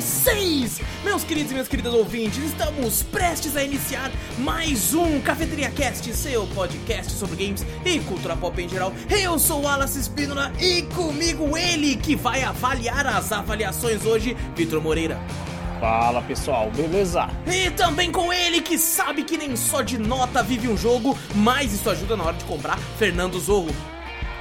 vocês! Meus queridos e minhas queridas ouvintes, estamos prestes a iniciar mais um Cafeteria Cast, seu podcast sobre games e cultura pop em geral. Eu sou o Wallace Espínola e comigo ele que vai avaliar as avaliações hoje, Vitor Moreira. Fala pessoal, beleza? E também com ele que sabe que nem só de nota vive um jogo, mas isso ajuda na hora de comprar, Fernando Zorro.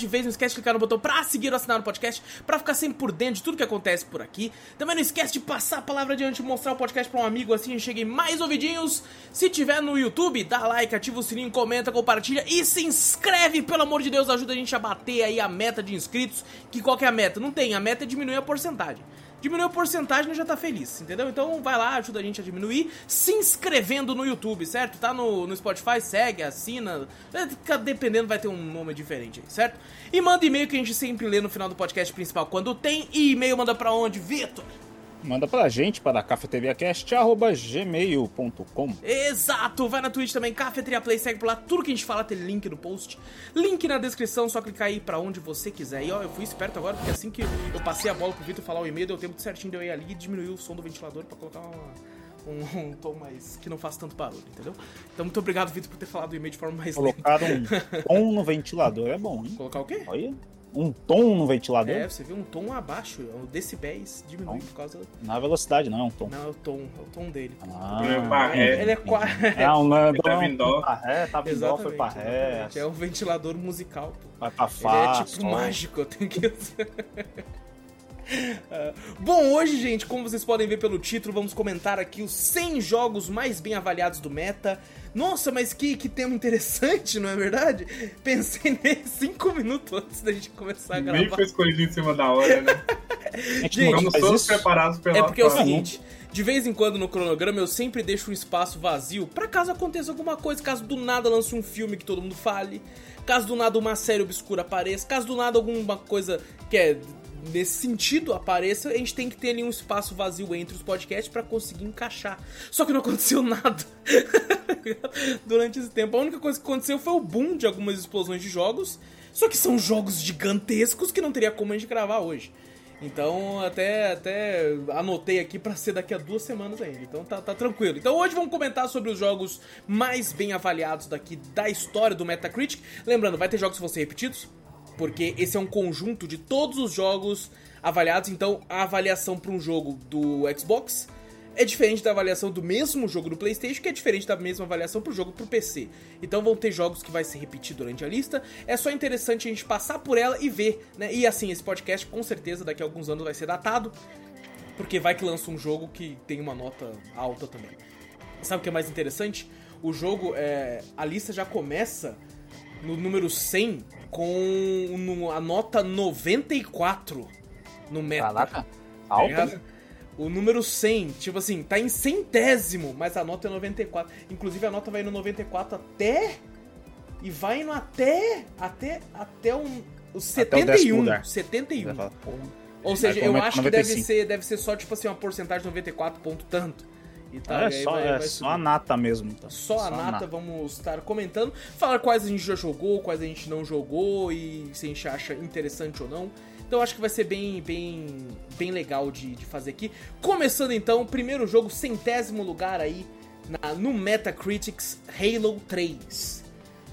De começar o cast de vez, não esquece de clicar no botão pra seguir ou assinar o podcast, pra ficar sempre por dentro de tudo que acontece por aqui. Também não esquece de passar a palavra adiante mostrar o podcast pra um amigo assim cheguem mais ouvidinhos. Se tiver no YouTube, dá like, ativa o sininho, comenta, compartilha e se inscreve, pelo amor de Deus, ajuda a gente a bater aí a meta de inscritos. Que qual que é a meta? Não tem, a meta é diminuir a porcentagem. Diminuiu a porcentagem, já tá feliz, entendeu? Então vai lá, ajuda a gente a diminuir, se inscrevendo no YouTube, certo? Tá no, no Spotify, segue, assina, é, dependendo, vai ter um nome diferente aí, certo? E manda e-mail que a gente sempre lê no final do podcast principal quando tem. E e-mail manda pra onde, Vitor? Manda pra gente para cafeteriacast.gmail.com Exato! Vai na Twitch também, Cafeteria Play, segue por lá, tudo que a gente fala tem link no post, link na descrição, só clicar aí pra onde você quiser. E ó, eu fui esperto agora, porque assim que eu passei a bola pro Vitor falar o e-mail, deu tempo certinho de eu ir ali e diminuir o som do ventilador pra colocar uma- um, tom mais. que não faça tanto barulho, entendeu? Então muito obrigado, Vitor, por ter falado o e-mail de forma mais lenta. Colocar um tom no ventilador é bom, hein? Colocar o quê? Olha, um tom no ventilador. É, você viu um tom abaixo, o decibéis diminui por causa. Na velocidade, não é um tom. Não, é o tom, é o tom dele. Ah, Ele é pra ré. Ele é quase. É, um não, Ele tava em dó. Pra ré, tava em dó, foi pra ré. exatamente. É um ventilador musical, pô. Vai pra Ele Fá, é tipo sol. mágico, eu tenho que usar. Ah, Bom, hoje, gente, como vocês podem ver pelo título, vamos comentar aqui os 100 jogos mais bem avaliados do meta. Nossa, mas que, que tema interessante, não é verdade? Pensei nele 5 minutos antes da gente começar a Nem gravar. foi escolhido em cima da hora, né? A gente Estamos todos isso. preparados pela É porque é o seguinte, de vez em quando no cronograma eu sempre deixo um espaço vazio pra caso aconteça alguma coisa, caso do nada lance um filme que todo mundo fale, caso do nada uma série obscura apareça, caso do nada alguma coisa que é nesse sentido apareça, a gente tem que ter ali um espaço vazio entre os podcasts pra conseguir encaixar. Só que não aconteceu nada durante esse tempo. A única coisa que aconteceu foi o boom de algumas explosões de jogos, só que são jogos gigantescos que não teria como a gente gravar hoje. Então, até, até anotei aqui pra ser daqui a duas semanas ainda. Então, tá, tá tranquilo. Então, hoje vamos comentar sobre os jogos mais bem avaliados daqui da história do Metacritic. Lembrando, vai ter jogos que vão ser repetidos, porque esse é um conjunto de todos os jogos avaliados. Então, a avaliação para um jogo do Xbox é diferente da avaliação do mesmo jogo do PlayStation, que é diferente da mesma avaliação pro jogo pro PC. Então vão ter jogos que vai se repetir durante a lista. É só interessante a gente passar por ela e ver, né? E assim, esse podcast com certeza daqui a alguns anos vai ser datado, porque vai que lança um jogo que tem uma nota alta também. Sabe o que é mais interessante? O jogo, é, a lista já começa no número 100 com no- a nota 94 no meta. Caraca, Tá alto. ligado? O número 100, tipo assim, tá em centésimo, mas a nota é 94. Inclusive a nota vai no 94 até. E vai indo até. Até. Até um, o Até o décimo 71. lugar. 71. Vai falar, pô, Ou seja, eu aumenta acho que deve 95. ser, deve ser só, tipo assim, uma porcentagem de 94 ponto tanto. Tal, É só, vai- é vai só a nata mesmo. tá? Só a nata, vamos estar comentando, falar quais a gente já jogou, quais a gente não jogou e se a gente acha interessante ou não. Então acho que vai ser bem, bem, bem legal de, de fazer aqui. Começando então, primeiro jogo, centésimo lugar aí na- no Metacritics Halo 3.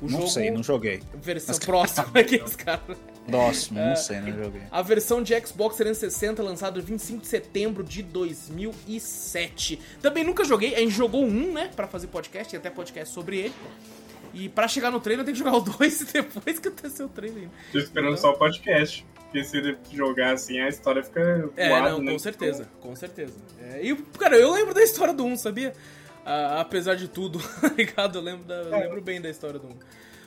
O Não jogo, sei, não joguei. versão Mas- próxima aqui, os caras. Próximo, não sei, não joguei. A versão de Xbox 360 lançada 25 de setembro de 2007. Também nunca joguei, a gente jogou um, né, pra fazer podcast, e até podcast sobre ele. E pra chegar no trailer eu tenho que jogar o 2 e depois que acontecer o trailer. Tô esperando Então- só o podcast. Porque se ele jogar assim, a história fica É, voada, não, né? com certeza, com certeza. É, e, cara, eu lembro da história do 1, sabia? Ah, apesar de tudo, tá ligado? Eu lembro, da- eu É. lembro bem da história do 1.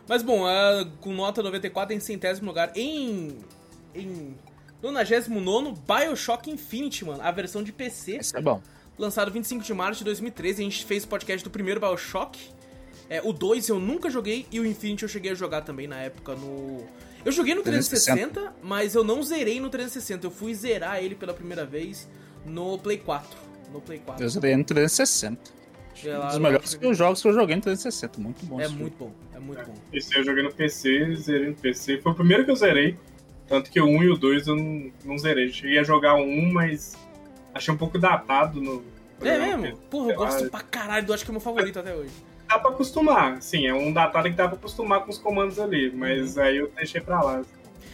Mas bom, ah, com nota 94 em centésimo lugar, em. em 99 Bioshock Infinity, mano, a versão de PC, Esse é bom. lançado 25 de março de 2013. A gente fez o podcast do primeiro Bioshock. É, o 2 eu nunca joguei e o Infinity eu cheguei a jogar também na época no. Eu joguei no 360, mas eu não zerei no 360. Eu fui zerar ele pela primeira vez no Play 4. No Play 4. Eu zerei no 360. É Um dos melhores lá. jogos que eu joguei no 360. Muito bom. É jogo. muito bom, é muito bom. Esse eu joguei no PC, zerei no PC. Foi o primeiro que eu zerei. Tanto que o 1 e o 2 eu não, não zerei. Cheguei a jogar o 1, mas achei um pouco datado no. É mesmo? porque, Porra, eu sei lá, gosto pra caralho do acho que é meu favorito até hoje. Dá pra acostumar. Sim, é um datado que dá pra acostumar com os comandos ali. Mas aí eu deixei pra lá.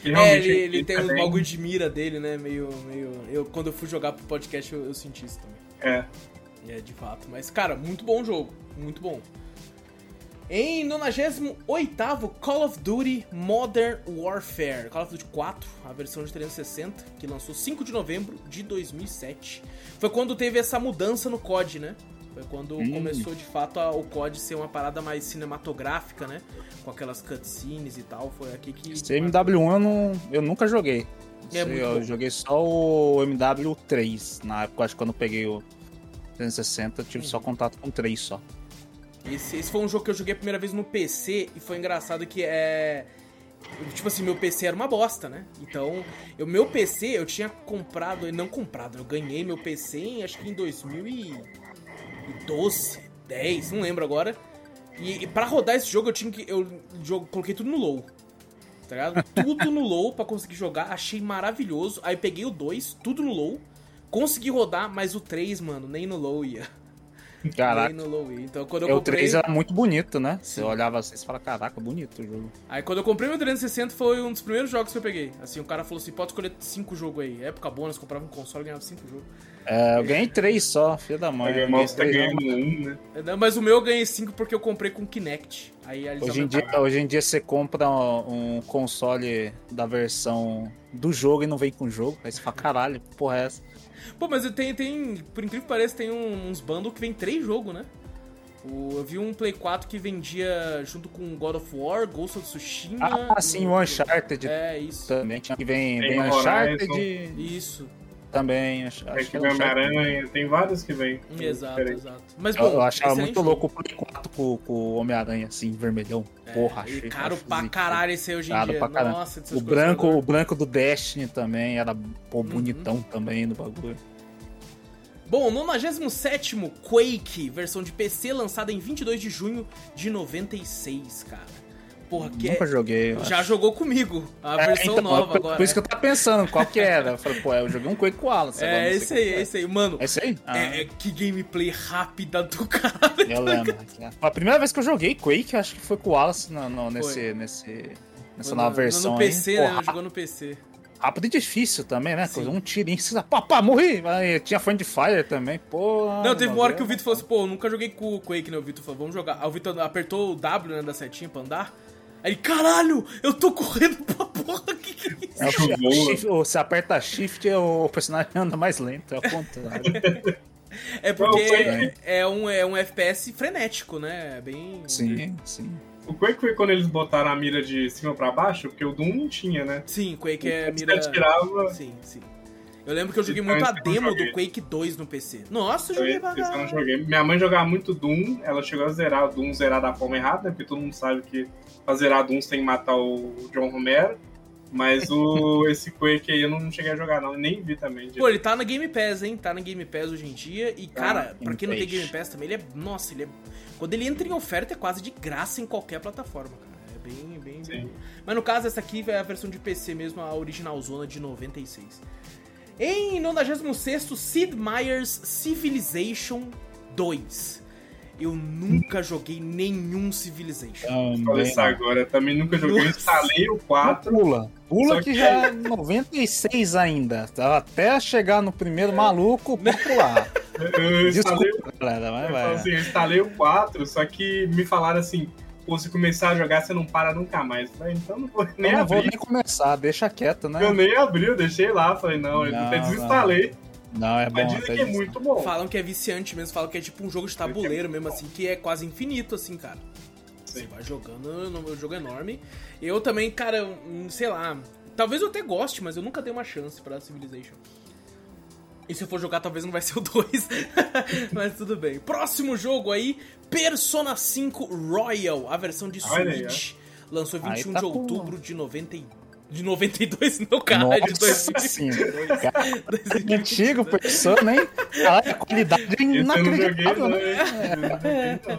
Uhum. É, ele, ele tem uns também- bagulho de mira dele, né? Meio. meio eu, quando eu fui jogar pro podcast, eu, eu senti isso também. É. É, de fato. Mas, cara, muito bom o jogo. Muito bom. Em 98 Call of Duty Modern Warfare. Call of Duty 4, a versão de 360, que lançou 5 de novembro de 2007. Foi quando teve essa mudança no COD, né? Foi quando Hum. começou de fato a- o COD ser uma parada mais cinematográfica, né? Com aquelas cutscenes e tal. Foi aqui que. Esse MW1 eu, não, eu nunca joguei. É muito eu bom. joguei só o MW3. Na época, acho que quando eu peguei o 360, eu tive só contato com 3 só. Esse, esse foi um jogo que eu joguei a primeira vez no PC e foi engraçado que é. Tipo assim, meu PC era uma bosta, né? Então, o meu PC eu tinha comprado, não comprado, eu ganhei meu PC em acho que em 2012, 10, não lembro agora. E, e para rodar esse jogo eu tinha que. Eu jogo, coloquei tudo no low. Tá ligado? Tudo no low pra conseguir jogar, achei maravilhoso. Aí peguei o 2, tudo no low. Consegui rodar, mas o 3, mano, nem no low ia. Caraca. Nem no low ia. Então quando eu É, o comprei. 3 era muito bonito, né? Você olhava assim e fala, caraca, bonito o jogo. Aí quando eu comprei meu 360 foi um dos primeiros jogos que eu peguei. Assim, o cara falou assim, pode escolher cinco jogos aí. Época boa, nós comprava um console e ganhava cinco jogos. É, eu ganhei 3 só, filho da mãe. Eu o tá ganhei três, ganhando um, né? Não, Mas o meu eu ganhei cinco porque eu comprei com Kinect. Aí Hoje em, dia, hoje em dia você compra um console da versão do jogo e não vem com o jogo. Aí você fala, caralho, que porra é essa? Pô, mas eu tenho, tem, por incrível que pareça, tem um- uns bundles que vem três jogos, né? O- eu vi um Play 4 que vendia junto com God of War, Ghost of Tsushima. Ah, sim, o Uncharted É, isso. também. Tinha que vem, Tem vem o Uncharted Isso. Também. Acho, acho que que é. Homem-Aranha, tem vários que vem. Exato, Diferente. exato. Mas, Eu, bom, eu achava excelente muito louco o Play 4 com, com o Homem-Aranha, assim, vermelhão. Porra, É, e achei. caro acho pra zica. caralho esse aí hoje em Caro dia. pra caralho. Nossa, de O branco, o branco do Destiny também era pô, Uhum. bonitão também no bagulho. Bom, 97 Quake, versão de PC, lançada em 22 de junho de 96, cara. Porra, que Nunca é... joguei. Já acho. jogou comigo, a É, versão então, nova por, agora. Por isso que eu tava pensando qual que era. Eu falei, pô, eu joguei um Quake com o agora É, esse aí, é esse aí. Mano, É esse aí? Ah, é, é que gameplay rápida do caralho. Eu lembro. A primeira vez que eu joguei Quake, acho que foi com o no- Foi. nesse, nesse, nessa Foi nova no- versão No PC, aí. né? Ela jogou no PC. rápido e difícil também, né? Sim. Um tirinho, você pá, pá, morri. Aí tinha Friend Fire também, pô. Não, teve uma hora que o é Vitor falou assim, pô, nunca joguei com o Quake, né? O Vitor falou, vamos jogar. Aí o Vitor apertou o W, né, da setinha pra andar. Aí, caralho, eu tô correndo pra porra, que que é isso? É o shift- você aperta shift e o personagem anda mais lento, é o contrário. É porque foi- é um, é um FPS frenético, né? É bem... sim, sim. O Quake foi quando eles botaram a mira de cima pra baixo, porque o Doom não tinha, né? Sim, Quake é Você mira... atirava, Sim, sim. Eu lembro que eu joguei Então, muito a eu não demo joguei. do Quake 2 no PC. Nossa, eu joguei pra eu não caralho. joguei. Minha mãe jogava muito Doom, ela chegou a zerar o Doom, zerar da forma errada, né? Porque todo mundo sabe que pra zerar Doom você tem que matar o John Romero. Mas o, esse Quake aí eu não cheguei a jogar, não, nem vi também. Pô, ele tá na Game Pass, hein? Tá na Game Pass hoje em dia. E, cara, Game pra quem não tem. Game Pass também, ele é. Nossa, ele é. Quando ele entra em oferta, é quase de graça em qualquer plataforma, cara. É bem, bem. Bem... Mas no caso, essa aqui é a versão de PC mesmo, a original zona de 96. Em 96, Sid Meier's Civilization 2. Eu nunca joguei nenhum Civilization. Falei isso agora, também nunca joguei. Eu Nossa. instalei o 4. Pula, Pula que que- já é 96 ainda. Tá Até chegar no primeiro maluco, pra pular. Eu instalei, Desculpa, galera, mas eu, vai. assim, eu instalei o 4, só que me falaram assim, se começar a jogar, você não para nunca mais. Eu Falei, então não vou nem Eu não vou abrir. nem começar, deixa quieto, né? Eu nem abri, eu deixei lá, falei, não, eu Não, até desinstalei. Não, é bom. Mas dizem que é muito bom. Falam que é viciante mesmo, falam que é tipo um jogo de tabuleiro mesmo, assim, que é quase infinito, assim, cara. Você Sim. vai jogando, o jogo é enorme. Eu também, cara, sei lá. Talvez eu até goste, mas eu nunca dei uma chance pra Civilization. E se eu for jogar, talvez não vai ser o 2. mas tudo bem. Próximo jogo aí: Persona 5 Royal, a versão de Switch. Lançou Aí 21 tá de outubro de 90 e- de 92, não, cara, de Nossa 2022. senhora. Cara, 2022. Antigo, Persona, hein? Caralho, a qualidade é eu joguei, inacreditável, não. né? hein? É, tá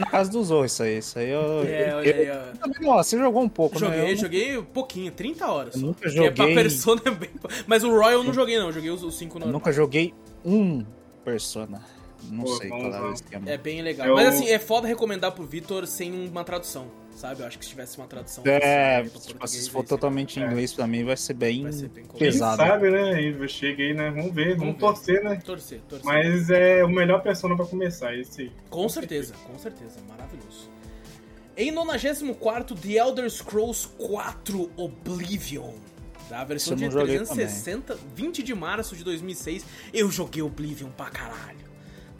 na casa dos outros isso aí. Isso aí eu. É, olha aí, ó. eu também, ó, você jogou um pouco, né? Joguei, Eu joguei pouquinho, 30 horas. Eu só. nunca Porque pra joguei- Persona é bem. Mas o Royal eu não joguei, não. Joguei os 5 Eu normal. nunca joguei um Persona. Não Pô, sei qual é o bom. esquema. É bem legal. Eu- Mas assim, é foda recomendar pro Vitor sem uma tradução, sabe? Eu acho que se tivesse uma tradução. É, tipo, se for totalmente em É. inglês pra mim vai ser bem, Vai ser bem complicado. Quem pesado. sabe, né? Chega aí, né? Vamos ver, Vamos vamos, ver. torcer, né? Torcer, torcer. Mas é o melhor persona pra começar, esse aí. Com certeza, com certeza. Maravilhoso. Em 94, The Elder Scrolls 4 Oblivion. Da versão de não joguei 360, 20 de março de 2006. Eu joguei Oblivion pra caralho.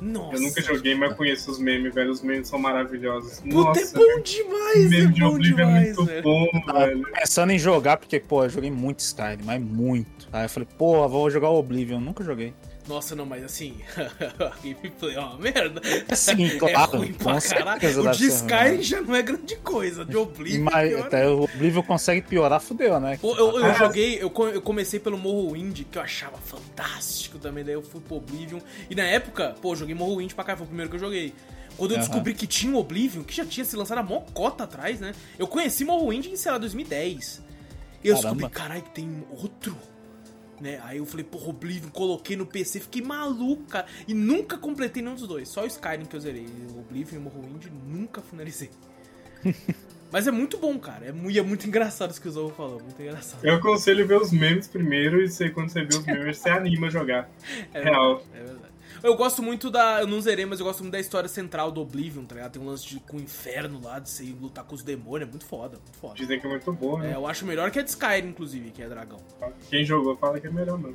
Nossa. Eu nunca joguei, mas conheço os memes, velho. Os memes são maravilhosos. Puta, Nossa, é bom demais, o é meme de bom Oblivion é demais, muito velho. bom, Tava velho. pensando em jogar, porque, pô, eu joguei muito Skyrim, mas muito. Aí eu falei, pô, vou jogar o Oblivion. Nunca joguei. Nossa, não, mas assim, a gameplay é uma merda. Sim, é claro, ruim pra caralho. O de. Skyrim já não é grande coisa, de Oblivion Mas pior até o Oblivion consegue piorar, fudeu, né? Eu, eu Ah. joguei, eu, eu comecei pelo Morrowind, que eu achava fantástico também, daí eu fui pro Oblivion. E na época, pô, eu joguei Morrowind pra cá, foi o primeiro que eu joguei. Quando eu Aham. descobri que tinha o Oblivion, que já tinha se lançado há mó cota atrás, né? Eu conheci Morrowind em, sei lá, 2010. E eu Caramba. descobri, caralho, que tem outro. Né? Aí eu falei, porra, Oblivion, coloquei no PC, fiquei maluco, cara. E nunca completei nenhum dos dois, só o Skyrim que eu zerei. O Oblivion e o Morrowind nunca finalizei. Mas é muito bom, cara. É, mu- e é muito engraçado isso que o Zorro falou, muito engraçado. Eu aconselho ver os memes primeiro e você, quando você vê os memes, você anima a jogar. É Real. verdade, é verdade. Eu gosto muito da. Eu não zerei, mas eu gosto muito da história central do Oblivion, tá ligado? Tem um lance de, com o inferno lá, de você ir lutar com os demônios. É muito foda, muito foda. Dizem que é muito bom, É, né? eu acho melhor que a de Skyrim, inclusive, que é dragão. Quem jogou fala que é melhor não.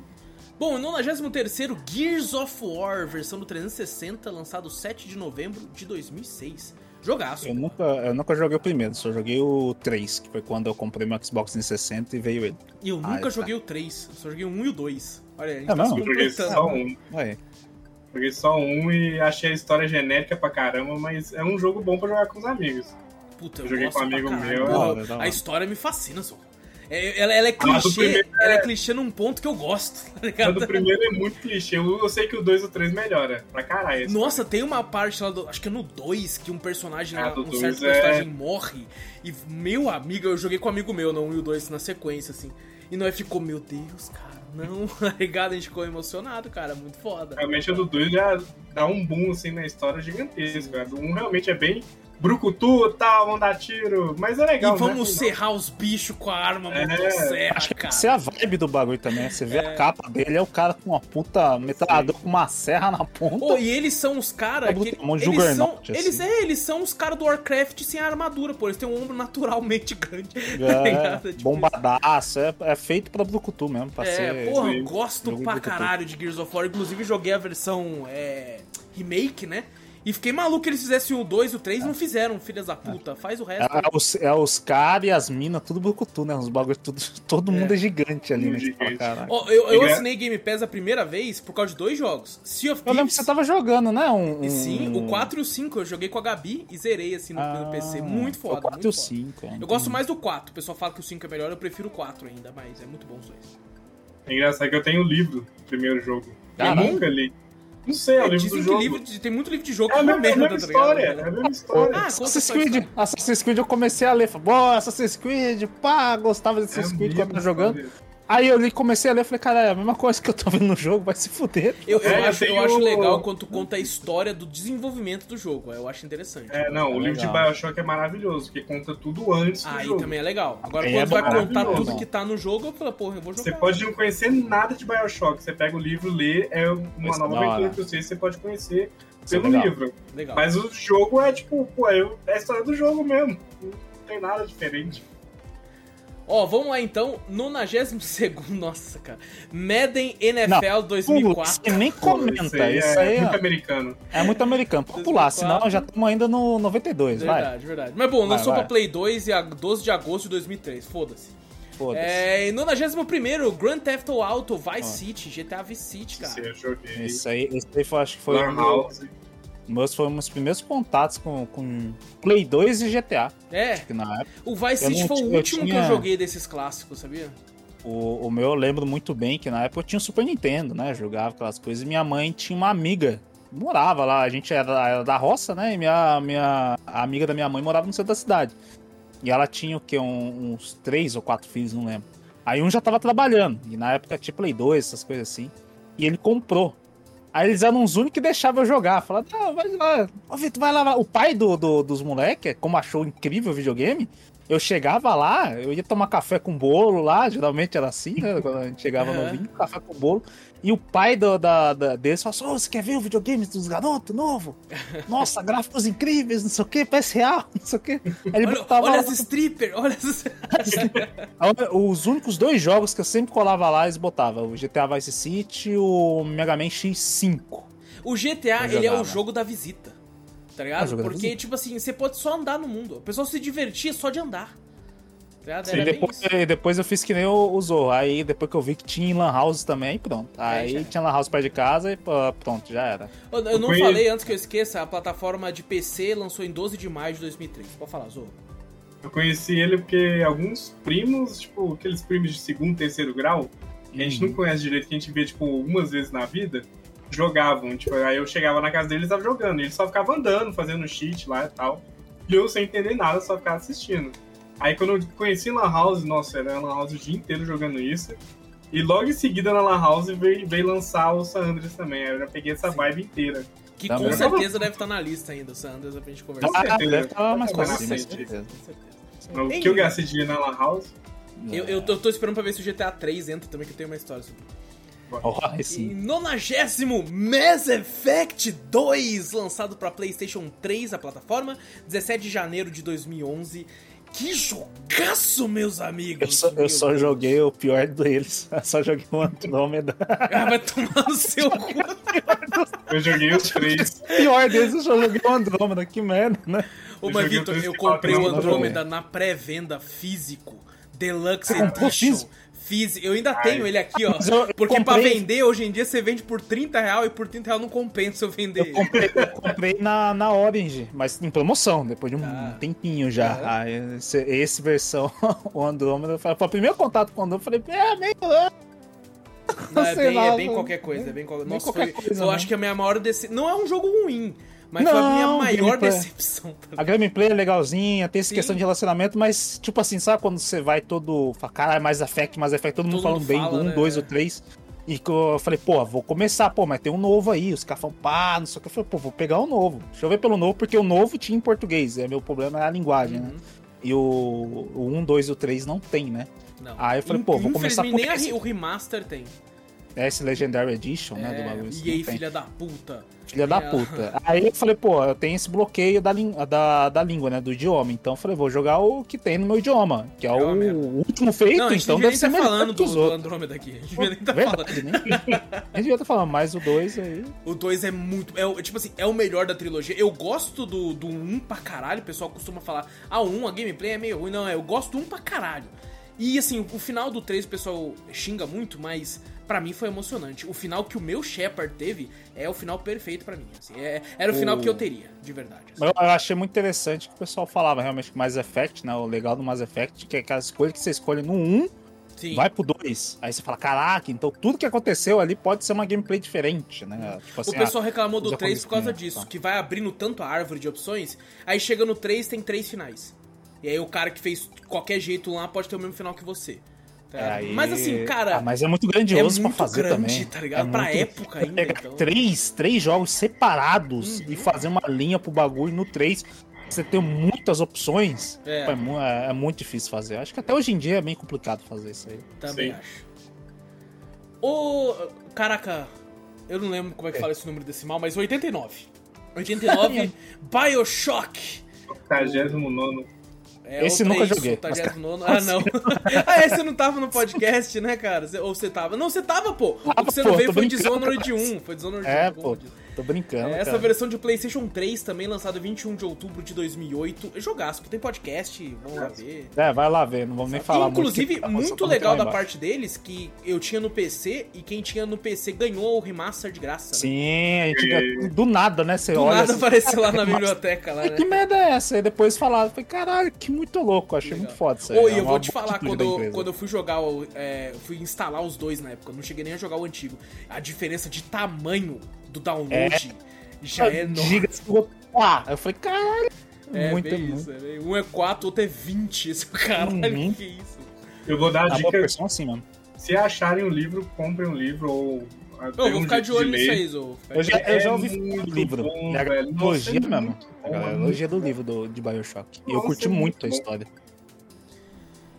Bom, em 93 Gears of War, versão do 360, lançado 7 de novembro de 2006. Jogaço. Eu nunca, eu nunca joguei o primeiro, só joguei o 3, que foi quando eu comprei meu Xbox 360 e veio ele. E eu Ah, nunca tá. joguei o 3, só joguei o 1 e o 2. Olha, a gente É tá se mesmo? Eu joguei completando. só um. Aí, Joguei só um e achei a história genérica pra caramba, mas é um jogo bom pra jogar com os amigos. Puta, eu, Eu joguei com um amigo meu, Porra, hora. A história me fascina, só. É, ela, ela é Ah, clichê, ela é clichê num ponto que eu gosto, tá do primeiro é muito clichê. Eu, eu sei que o 2 e o 3 melhora. Pra caralho. Nossa, tem uma parte lá do. Acho que é no 2 que um personagem Ah, lá, do um certo é- personagem morre. E meu amigo, eu joguei com um amigo meu no 1 e o 2 na sequência, assim. E nós ficou, meu Deus, cara, não, tá ligado? A gente ficou emocionado, cara, muito foda. Realmente a do 2 já dá um boom assim na história gigantesco. A do 1 realmente é bem brucutu, tal, vão dar tiro. Mas é legal, e vamos né? serrar os bichos com a arma É. motosserra, Acho que cara. essa é a vibe do bagulho também. né? Você vê a capa dele, é o cara com uma puta metralhador com uma serra na ponta. Pô, e eles são os caras É que. um Eles são, assim. eles, é, eles são os caras do Warcraft sem armadura, pô. Eles têm um ombro naturalmente grande. tá É? Tipo bombadaço, é, é feito pra Brucutu mesmo, pra É, ser... porra, Sim. gosto pra caralho de Gears of War. Inclusive, joguei a versão é, remake, né? E fiquei maluco que eles fizessem o 2 e o 3 não fizeram, filhas da puta. Faz o resto. É, os, é os caras e as minas, tudo Brucutu, né? Os bagulhos, tudo, todo mundo é gigante ali, né? Gigante. Ó, eu, eu assinei Game Pass a primeira vez por causa de dois jogos. Sea of Eu lembro Thieves. que você tava jogando, né? Um, E sim, um- o 4 e o 5 eu joguei com a Gabi e zerei assim no, no Ah, PC. Muito foda. O 4 e o foda. 5. Eu gosto mais do 4. O pessoal fala que o 5 é melhor, eu prefiro o 4 ainda, mas é muito bom os dois. É engraçado que eu tenho o livro do primeiro jogo. Caralho. Eu nunca li. Não sei, é o É, livro dizem do que jogo. livro de- tem muito livro de jogo É que a é uma mesma, é a merda, mesma tá ligado? história. É a mesma história. Ah, Assassin's Creed, Assassin's Creed eu comecei a ler, falei, pô, Assassin's Creed, pá, gostava de É Assassin's Creed mesma quando eu tava jogando. história. Aí eu li, comecei a ler e falei, cara, é a mesma coisa que eu tô vendo no jogo, vai se fuder. Eu, eu É, acho, eu acho o- legal quando tu conta a história do desenvolvimento do jogo. Eu acho interessante. É, não, É o livro de. Bioshock é maravilhoso, porque conta tudo antes do Aí jogo. também é legal. Agora, Aí quando é tu vai contar maravilhoso. tudo que tá no jogo, eu falo, porra, eu vou jogar. Você pode não conhecer nada de Bioshock. Você pega o livro, lê, é uma é nova aventura que você, você pode conhecer Isso é pelo legal. livro. Legal. Mas o jogo é tipo, pô, é é a história do jogo mesmo. Não tem nada diferente. Ó, vamos lá então. 92 nossa, cara. Madden NFL Putz, 2004. você nem comenta. Isso aí Isso aí é é, muito americano. é muito americano. Pode pular, 2004. senão já estamos ainda no 92, vai. Verdade, verdade. Mas bom, Vai, lançou vai. pra Play 2 e a 12 de agosto de 2003. Foda-se. Foda-se. É, e 91 Grand Theft Auto Vice City, GTA Vice City, cara. Esse eu joguei. Esse aí, esse aí foi, acho que foi um House. Meus, um dos primeiros contatos com, com Play 2 e GTA. É, Que na época, o Vice Eu City foi o ti- eu último que eu tinha- joguei desses clássicos, sabia? o, o meu eu lembro muito bem que na época eu tinha um Super Nintendo, né? Jogava aquelas coisas. E minha mãe tinha uma amiga. Morava lá, a gente era, era da roça, né? E minha, minha a amiga da minha mãe morava no centro da cidade. E ela tinha o quê? Um- uns três ou quatro filhos, não lembro. Aí um já tava trabalhando. E na época tinha Play 2, essas coisas assim. E ele comprou. Aí eles eram os únicos que deixavam eu jogar. Falaram, não, vai lá. Ô, Vitor, vai lá. O pai do, do- dos moleques, como achou incrível o videogame, eu chegava lá, eu ia tomar café com bolo lá, geralmente era assim, né? Quando a gente chegava Aham. novinho, café com bolo. E o pai do, da, da, deles falou assim: Ô, você quer ver o videogame dos garotos novo? Nossa, gráficos incríveis, não sei o que, PS real, não sei o que. Ele Olha, botava olha as stripper, olha as... os únicos dois jogos que eu sempre colava lá, eles botavam o GTA Vice City e o Mega Man X5. O GTA, ele é o jogo da visita. Tá Ah, ligado? Porque, tipo assim, você pode só andar no mundo. O pessoal se divertia só de andar. Ligado? Bem depois, depois eu fiz que nem o, o Zorro. Aí depois que eu vi que tinha Lan House também, aí pronto. Aí já era. tinha Lan House perto de casa e pronto, já era. Eu, eu não falei antes que eu esqueça, a plataforma de PC lançou em 12 de maio de 2003. Pode falar, Zorro. Eu conheci ele porque alguns primos, tipo, aqueles primos de segundo, terceiro grau, que a gente Uhum. não conhece direito, que a gente vê, tipo, algumas vezes na vida, jogavam. Tipo, aí eu chegava na casa deles e tava jogando. E eles só ficavam andando, fazendo cheat lá e tal. E eu sem entender nada, só ficava assistindo. Aí quando eu conheci Lan House, nossa, era Lan House o dia inteiro jogando isso. E logo em seguida na Lan House veio, veio lançar o San Andreas também. Aí eu já peguei essa vibe inteira. Que Também. com certeza deve estar na lista ainainda, o Sanders, pra gente conversar. Ah, certeza. deve estar mais Vai pra ter cima, mais certeza. Com certeza. O que eu gastei de na Lan House? Eu, eu, tô, eu tô esperando pra ver se o GTA 3 entra também, que eu tenho uma história sobre Ó, E esse, nonagésimo Mass Effect 2, lançado pra PlayStation 3, a plataforma, 17 de janeiro de 2011. Que jogaço, meus amigos! eu, só, eu só joguei o pior deles. Eu só joguei o Andrômeda. Ah, vai tomar no seu cu. Eu joguei os três. O pior deles eu só joguei o Andrômeda. Que merda, né? Ô, mas Vitor, eu 34, comprei o Andrômeda na pré-venda físico. Deluxe Edition. Físico? Eu ainda tenho ele aqui, ó. Eu- eu Porque pra comprei- vender, hoje em dia, você vende por 30 reais e por 30 reais não compensa eu vender. Eu comprei, eu comprei na, na Orange, mas em promoção, depois de um Ah. tempinho já. Aí, esse, esse versão, o Andrômeda, foi foi o primeiro contato com o Andrômeda, eu falei, é, meio... Não, é, bem, lá, é bem qualquer coisa, é bem Nossa, qualquer foi, coisa, eu né? acho que a minha maior decepção. Não é um jogo ruim, mas foi a minha Não, maior gameplay. decepção. tá A gameplay é legalzinha, tem essa Sim. questão de relacionamento, mas, tipo assim, sabe quando você vai todo. Caralho, mais Effect, mais Effect, todo mundo Todo falando mundo bem fala, do 1, né? 2 ou 3. E que eu falei, pô, vou começar, pô, mas tem um novo aí. Os caras falam, pá, não sei o que. Eu falei, pô, vou pegar o novo. Deixa eu ver pelo novo, porque o novo tinha em português. É, meu problema é a linguagem, né? Uhum. E o, o 1, 2 e o 3 não tem, né? Não. Aí eu falei, pô, vou começar por nem esse. o remaster tem. Esse Legendary Edition, né? Do É, bagulho. e aí, filha da puta. Filha da É. puta. Aí eu falei, pô, eu tenho esse bloqueio da, da, da língua, né? Do idioma. Então eu falei, vou jogar o que tem no meu idioma, que é, É o último feito, Não, então deve nem ser melhor falando que do, do. Andrômeda aqui. A gente devia nem falando. Verdade, né? A gente devia estar falando, mas o 2 aí. O 2 é muito. É, o- tipo assim, é o melhor da trilogia. Eu gosto do 1 do um pra caralho. O pessoal costuma falar, ah, o 1, a gameplay é meio ruim. Não, é, eu gosto do 1 pra caralho. E assim, o final do 3 o pessoal xinga muito, mas pra mim foi emocionante. O final que o meu Shepard teve é o final perfeito pra mim. assim. É- era o final O- que eu teria, de verdade. assim. Eu, eu achei muito interessante que o pessoal falava realmente que Mass Effect, né? O legal do Mass Effect, que é aquela escolha que você escolhe no 1, Sim. vai pro 2. Aí você fala, caraca, então tudo que aconteceu ali pode ser uma gameplay diferente, né? Tipo assim, O pessoal reclamou os do 3 por causa disso, tá. que vai abrindo tanto a árvore de opções, aí chega no 3 tem três finais. E aí o cara que fez qualquer jeito lá pode ter o mesmo final que você. É, Aí- Mas assim, cara, Ah, mas é muito é grandioso muito pra fazer grande, também. tá ligado? É pra muito- época ainda. Pegar Então... três, três jogos separados Uhum. e fazer uma linha pro bagulho no 3. Você tem muitas opções. É. É. é- é muito difícil fazer. Acho que até hoje em dia é bem complicado fazer isso aí. Também Sim. acho. Ô. Caraca, eu não lembro como é que É. fala esse número decimal, mas 89. 89, Bioshock. 89 É, Esse o nunca três, joguei, o 39. Ah, não. ah, esse não tava no podcast, né, cara? Ou você tava? Não, você tava, pô. o Tava, que você pô, não veio foi Dishonored cara. 1. Foi Dishonored É, 1. tô pô. Tô brincando. É, essa cara. versão de PlayStation 3 também, lançada 21 de outubro de 2008. Jogaço, tem podcast, vamos lá ver. É, vai lá ver, não vamos nem falar Inclusive, muito. que- muito tá legal da parte deles que eu tinha no PC e quem tinha no PC ganhou o remaster de graça. né? Sim, a gente do nada, né? Você Do olha nada assim, apareceu lá na biblioteca lá, "Ai, né? Que merda é essa? Aí depois falaram, falei, caralho, que muito louco, achei Legal. muito foda isso aí. Ô, é e eu vou te falar, quando eu, quando eu fui jogar, o, é, eu fui instalar os dois na época, eu não cheguei nem a jogar o antigo. A diferença de tamanho do download já é enorme. Giga, você ficou, pá! Eu falei, caralho, É, muito, bem muito. isso. é bem- Um é 4, outro é 20. Esse caralho, Uhum. que isso? Eu vou dar a A boa dica. assim, mano. Se acharem um livro, comprem um livro ou. ah, Eu vou um ficar de olho nisso aí, ficar Eu já, eu já É ouvi falar muito do livro. bom, a velho. É mesmo. bom, A é trilogia do livro do, de Bioshock. E eu curti é muito muito a história.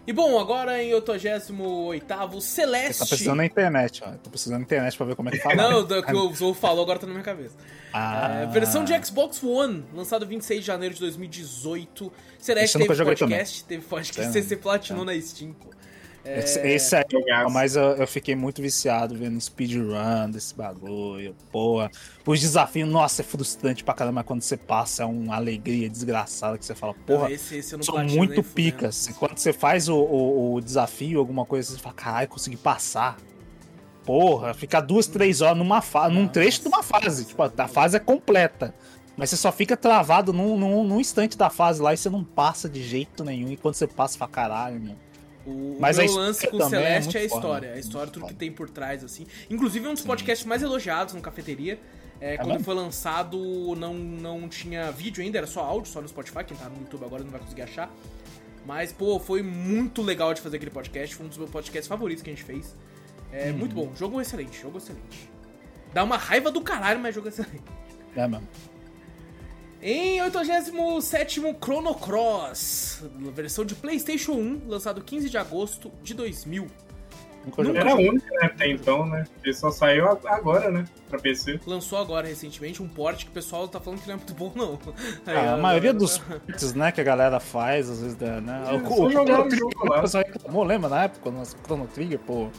E bom, agora em 88 Celeste. Você tá precisando na internet, ó. Tô precisando na internet pra ver como é que fala. Não, do que o Zou falou agora tá na minha cabeça. Ah, É, versão de Xbox One, lançado 26 de janeiro de 2018. Celeste eu nunca teve podcast, teve podcast, Sério? CC Platinou na Steam, pô. É, Esse, Jogaço. mas eu, eu fiquei muito viciado vendo speedrun desse bagulho, porra. Os desafios, nossa, é frustrante pra caramba, mas quando você passa é uma alegria desgraçada que você fala, porra, não, esse, esse eu não sou muito pica. Assim, Quando você faz o, o- o desafio, alguma coisa, você fala, caralho, consegui passar. Porra, ficar duas, três horas numa fa num trecho de uma fase. Tipo, a fase é completa. Mas você só fica travado num, num, num instante da fase lá e você não passa de jeito nenhum. E quando você passa, você fala, caralho, mano. O, Mas o meu história lance com o é Celeste é, a muito foda, história. né? A história, tudo que foda. tem por trás, assim. Inclusive, é um dos podcasts mais elogiados no Cafeteria. É, quando mesmo? foi lançado, não, não tinha vídeo ainda, era só áudio, só no Spotify. Quem tá no YouTube agora não vai conseguir achar. Mas, pô, foi muito legal de fazer aquele podcast. Foi um dos meus podcasts favoritos que a gente fez. É Uhum. muito bom. Jogo excelente, jogo excelente. Dá uma raiva do caralho, mas jogo excelente. É mesmo. Em 87 Chrono Cross, versão de PlayStation 1, lançado 15 de agosto de 2000. Nunca Nunca. Era a única, né, até então, né? Porque só saiu agora, né? Pra PC. Lançou agora recentemente um port que o pessoal tá falando que não é muito bom, não. Aí, Ah, a maioria dos ports, né, que a galera faz, às vezes, né? É, o, o, o Trigger, jogo lá. o pessoal reclamou, lembra na época, quando o Chrono Trigger, pô,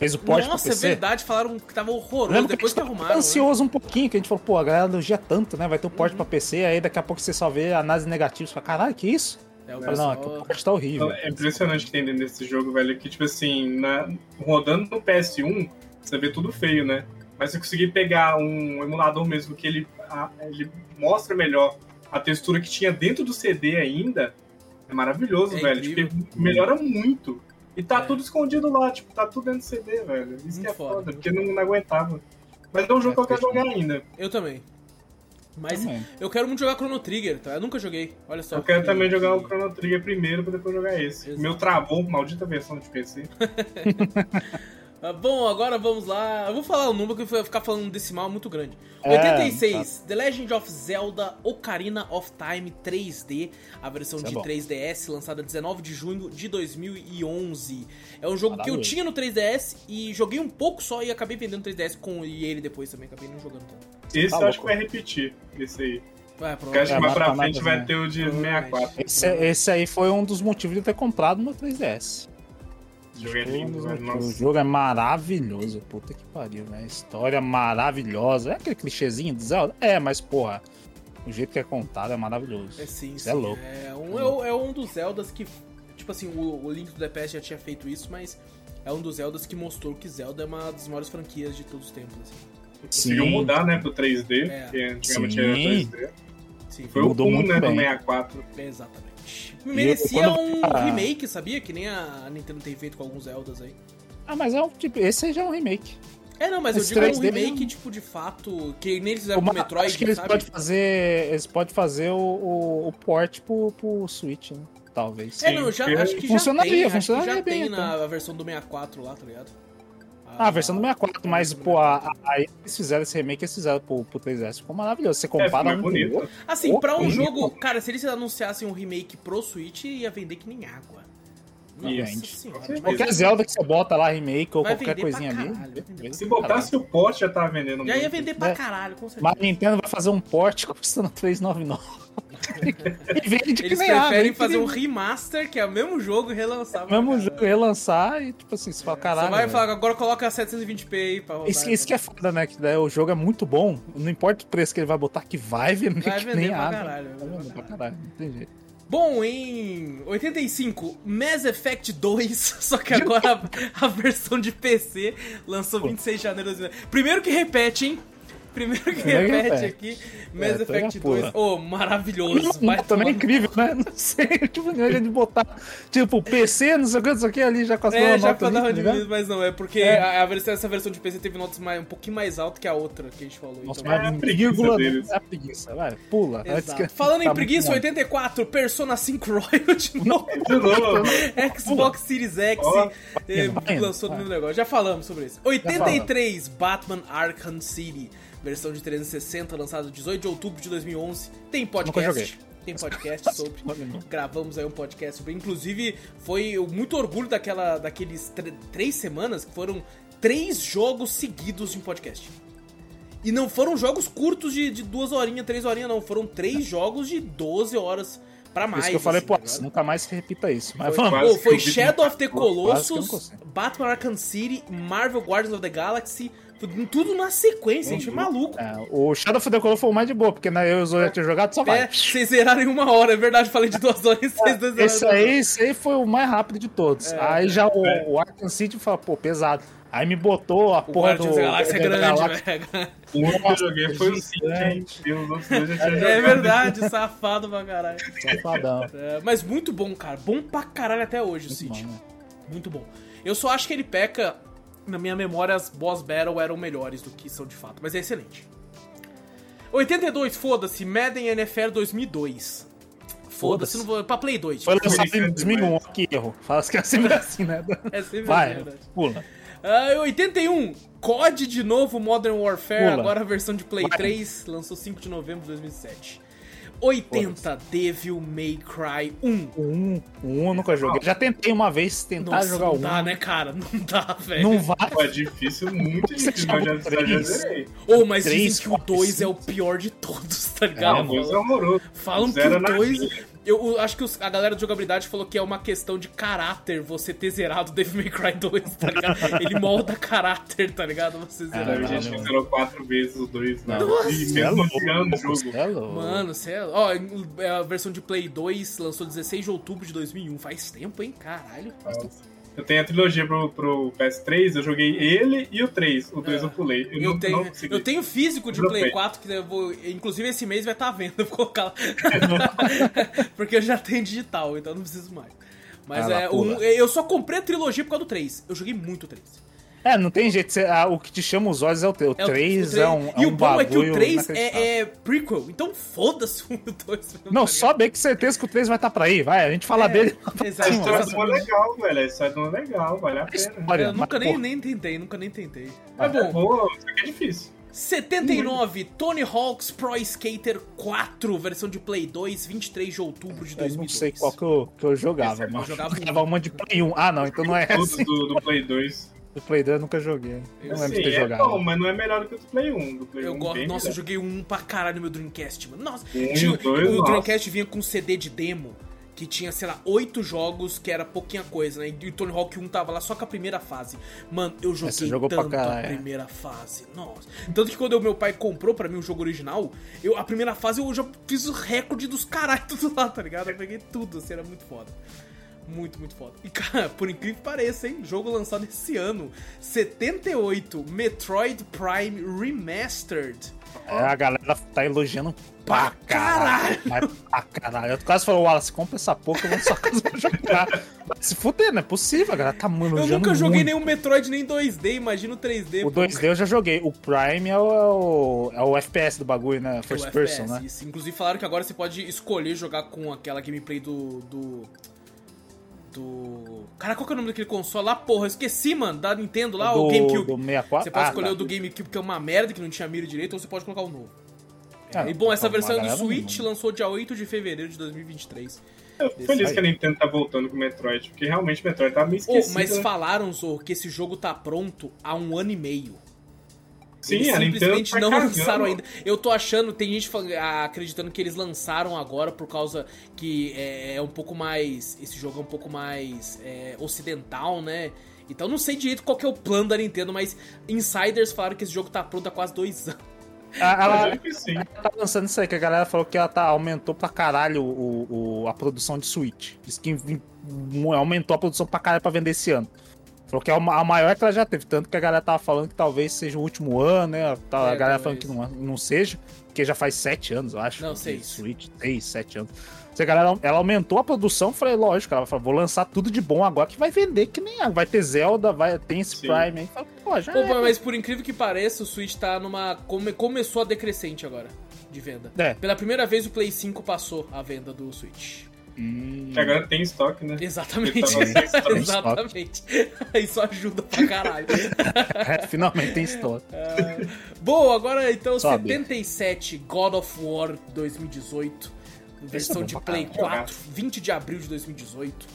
fez o port Nossa, pro é PC? verdade, falaram que tava horroroso Lembra depois que a gente arrumaram. tava né? ansioso um pouquinho, que a gente falou, pô, a galera elogia tanto, né? Vai ter o port pra PC, aí daqui a pouco você só vê análise negativa, você fala, caralho, que isso? É, o Eu falei, não, é que o tá horrível. É impressionante que tem dentro desse jogo, velho, que, tipo assim, na- rodando no PS1, você vê tudo feio, né? Mas se eu conseguir pegar um emulador mesmo que ele, a- ele mostra melhor a textura que tinha dentro do CD ainda, é maravilhoso, É velho. Tipo, melhora muito. E tá É. tudo escondido lá, tipo, tá tudo dentro do CD, velho. Isso Muito que é foda, foda, porque não, não aguentava. Mas é um jogo que eu quero jogar ainda. Eu também. Mas Também. eu quero muito jogar Chrono Trigger, tá? Eu nunca joguei. Olha só. Eu quero que- também jogar o Chrono Trigger primeiro pra depois jogar esse. Exato. Meu travou, maldita versão de PC. Ah, bom, agora vamos lá. Eu vou falar o número que vai ficar falando um decimal muito grande. É, 86, The Legend of Zelda Ocarina of Time 3D, a versão Isso é de bom. 3DS, lançada 19 de junho de 2011. É um jogo que eu tinha no 3DS e joguei um pouco só e acabei vendendo 3DS com e ele depois também, acabei não jogando tanto. Esse Tá eu acho que vai repetir, esse aí. Ué, Porque acho É, que mais mas pra tá frente mais, vai né? ter o de Provavelmente. 64. Esse, esse aí foi um dos motivos de eu ter comprado no 3DS. Esse jogo é lindo, velho. O jogo é maravilhoso, puta que pariu, né? História maravilhosa. É aquele clichêzinho do Zelda? É, mas porra, o jeito que é contado é maravilhoso. É sim, Isso sim. é louco. É um, é, o- é um dos Zeldas que. Tipo assim, o, o Link do DPS já tinha feito isso, mas é um dos Zeldas que mostrou que Zelda é uma das maiores franquias de todos os tempos. Assim. Conseguiu Sim. mudar, né, pro 3D, É. que antigamente Sim. era 3D. Sim, Foi Mudou o 1, muito né, do bem. 64. exatamente. Eu- Merecia quando- um Ah. remake, sabia? Que nem a Nintendo tem feito com alguns Zeldas aí. Ah, mas é um tipo. Esse aí já é um remake. É, não, mas eu Esse digo um 3D remake, não- tipo, de fato, que nem eles fizeram Uma- com o Metroid, acho que eles sabe? podem fazer. Eles podem fazer o, o, o port pro, pro Switch, né? talvez. É, não, já, acho que funcionaria, já tem, acho que funcionaria já bem, tem então. na versão do 64 lá, tá ligado? Ah, a versão do 64, mas, pô, a- a- aí eles fizeram esse remake, eles fizeram pro, pro 3DS, ficou maravilhoso. Você É, compara mais um com o bonito. Assim, Pô, pra um bonito. jogo, cara, se eles anunciassem um remake pro Switch, ia vender que nem água. Qualquer Zelda que você bota lá, remake ou Vai qualquer coisinha ali. caralho, vender Se botasse o pote, já tava vendendo Já ia muito. vender pra É. caralho, com certeza. Mas a Nintendo vai fazer um port custando 399. e vende que Eles preferem é fazer um remaster, que é o mesmo jogo, e relançar. pra mesmo caralho. jogo, relançar e tipo assim, você fala, caralho. Você vai velho. falar, agora coloca 720p aí pra rodar. Isso, isso que é foda, né? Que daí o jogo é muito bom, não importa o preço que ele vai botar, que vai vender Vai que vender nem pra água. caralho, Vai vai vender pra caralho, não tem jeito. Bom, em 85, Mass Effect 2, só que agora a, a versão de PC lançou 26 de janeiro de 2019. Primeiro que repete, hein? Primeiro que que repete repete. aqui, Mass É, Effect pega 2. Ô, maravilhoso. Não, Vai também é incrível, né? Não sei, tipo, é de botar, tipo, PC, não sei o que, não sei o que, ali já com as É, já pra dar tá uma ligado? diminuída, mas não, é porque É. A, a versão, essa versão de PC teve notas mais, um pouquinho mais altas que a outra que a gente falou. Nossa, então, É a mas preguiça deles. é a preguiça, vai, pula. antes Exato. que- Falando tá em preguiça, bom. 84, Persona 5 Royal de novo. De novo. Xbox Series X Ó, eh, vai, lançou no negócio. Já falamos sobre isso. 83, Batman Arkham City, versão de 360, lançado 18 de outubro de 2011. Tem Nunca podcast. joguei. Tem podcast sobre. Gravamos aí um podcast sobre. Inclusive, foi muito orgulho daquela, daqueles tr- três semanas que foram três jogos seguidos de um podcast. E não foram jogos curtos de, de duas horinhas, três horinhas, não. Foram três jogos de 12 horas pra mais. isso que eu falei, assim, pô, nunca mais repita isso. Mas Foi, vamos. Pô, foi Shadow of the Colossus. Batman Arkham City, Marvel Guardians of the Galaxy, tudo, na sequência, a gente é maluco. É, o Shadow of the Colossus foi o mais de boa, porque né, eu e o Zoe já tinha jogado, só vai. É, vocês zeraram em uma hora, é verdade, falei de duas horas e vocês dois zeraram Esse aí, esse aí foi o mais rápido de todos. É, aí já o, o Arkham City falou, pô, pesado. Aí me botou a O porra Guardians do. the Galaxy é grande, Galáxia. velho. O único que eu joguei foi o City, gigante. hein? E os outros dois já tinha É verdade, safado pra caralho. Safadão. É, mas muito bom, cara. Bom pra caralho até hoje o City. bom, né? Muito bom. Eu só acho que ele peca. Na minha memória, as boss battle eram melhores do que são de fato, mas é excelente. 82, foda-se, Madden NFL 2002. Foda-se, não vou. Pra Play 2. Foi lançado em Foi 2001, que erro. Fala que é sempre assim, né? É sempre assim, Vai, verdade. pula. Ah, 81, COD de novo Modern Warfare, Pula. agora a versão de Play Vai. 3, lançou 5 de novembro de 2007. 80, Devil May Cry 1. O 1, o 1 eu nunca joguei. Já tentei uma vez tentar Nossa, jogar não o 1. dá, né, cara? Não dá, velho. Não vai. Pô, é difícil, muito difícil. Eu já, já, zerei. Ô, mas Três, dizem que o quatro, 2 é o pior de todos, tá É, ligado? uma coisa Falam- horrorosa. Falam que o na 2. Eu, eu acho que os- a galera de jogabilidade falou que é uma questão de caráter você ter zerado Devil May Cry 2, tá ligado? Ele molda caráter, tá ligado? Você zerar. Teve não, gente não. que zerou quatro vezes os dois, né? Nossa! E Você é mesmo louco, tirando o jogo. você é. Mano, cê é... Ó, a versão de Play 2 lançou 16 de outubro de 2001. Faz tempo, hein? Caralho. Eu tenho a trilogia pro, pro PS3, eu joguei ele e o 3. O 2 É. eu pulei. Eu, Eu não, tenho, não eu tenho físico de. Play 4, que eu vou. Inclusive esse mês vai estar venda, eu vou colocar lá. Porque eu já tenho digital, então não preciso mais. Mas Ah, é. o um- eu só comprei a trilogia por causa do 3. Eu joguei muito o 3. É, não tem jeito. ah, o que te chama os olhos é o teu. O É o- 3 o três- é um, é E um o bom é que o bagulho 3 inacreditável. é, é prequel, então foda-se o 2. Não, só bem que certeza que o 3 vai estar pra aí. Vai, a gente fala É, dele. Exato. Mas- é uma legal, velho. A história é uma legal, vale a pena. Eu nunca mas, nem, nem tentei, nunca nem tentei. É Mas bom, só que é difícil. 79, Tony Hawk's Pro Skater 4, versão de Play 2, 23 de outubro de Eu 2002. não sei qual que eu, que eu jogava, Esse é mas eu Jogava jogava uma de Play 1. Ah, não, então não é Todos essa. do, do Play 2. Do Play 2 eu nunca joguei. Não lembro de Sim, ter é jogado. bom, mas não é melhor do que o do Play 1. Do Play Eu 1 gosto. Nossa, eu melhor. joguei um pra caralho no meu Dreamcast, mano. Nossa, Um tinha- o dois, o nossa. Dreamcast vinha com um CD de demo que tinha, sei lá, oito jogos, que era pouquinha coisa, né? E o Tony Hawk 1 tava lá só com a primeira fase. Mano, eu você joguei tanto a caralho. primeira fase. Nossa. Tanto que quando o meu pai comprou pra mim o jogo original, eu, a primeira fase eu já fiz o recorde dos caralho tudo lá, tá ligado? Eu peguei tudo, assim, era muito foda. Muito, muito foda. E, cara, por incrível que pareça, hein? Jogo lançado esse ano. 78, Metroid Prime Remastered. É, a galera tá elogiando pra caralho. Mas pra caralho. Eu quase falei, Wallace, compra essa porra que eu vou na sua casa pra jogar. Vai se fuder, não é possível, a galera tá mano. Eu nunca joguei nenhum Metroid nem 2D, imagina o 3D. O 2D eu já joguei. O Prime é o, é o FPS do bagulho, né? First o person, FPS, né? Isso. Inclusive falaram que agora você pode escolher jogar com aquela gameplay do. do. Do. Cara, qual que é o nome daquele console lá? Porra, eu esqueci, mano, da Nintendo lá, do, o GameCube. Do 64? Você pode Ah, escolher tá. o do GameCube, que é uma merda, que não tinha mira direito, ou você pode colocar o novo. Ah, e bom, essa versão é do Switch não- lançou dia 8 de fevereiro de 2023. Eu fico feliz aí. que a Nintendo tá voltando com o Metroid, porque realmente o Metroid tá meio Oh, esquecido. mas né? falaram, Zorro, que esse jogo tá pronto há um ano e meio. Sim, eles a Nintendo simplesmente tá não cagando. lançaram ainda. Eu tô achando, tem gente ah, acreditando que eles lançaram agora por causa que é, é um pouco mais. Esse jogo é um pouco mais é, ocidental, né? Então não sei direito qual que é o plano da Nintendo, mas insiders falaram que esse jogo tá pronto há quase dois anos. Ah, Ela, que sim. ela tá lançando isso aí, que a galera falou que ela tá, aumentou pra caralho o, o- a produção de Switch. Diz que aumentou a produção pra caralho pra vender esse ano. Falou que é a maior que ela já teve, tanto que a galera tava falando que talvez seja o último ano, né? Tá- a É, galera talvez. falando que não, não seja, porque já faz sete anos, eu acho. Não, de seis. Switch, seis, sete anos. Se a galera, ela aumentou a produção, falei, lógico, ela falou, vou lançar tudo de bom agora que vai vender, que nem a- vai ter Zelda, vai ter esse Sim. Prime aí. Fala, pô, já Pô, é, mas por incrível que pareça, o Switch tá numa. come- começou a decrescente agora de venda. É. Pela primeira vez o Play 5 passou a venda do Switch. Hum, Que agora tem estoque, né? Exatamente. Estoque. Exatamente. Isso ajuda pra caralho. é, finalmente tem história. Bom, agora então Sobe. 77 God of War 2018. Versão bom de Play caralho. 4, 20 de abril de 2018.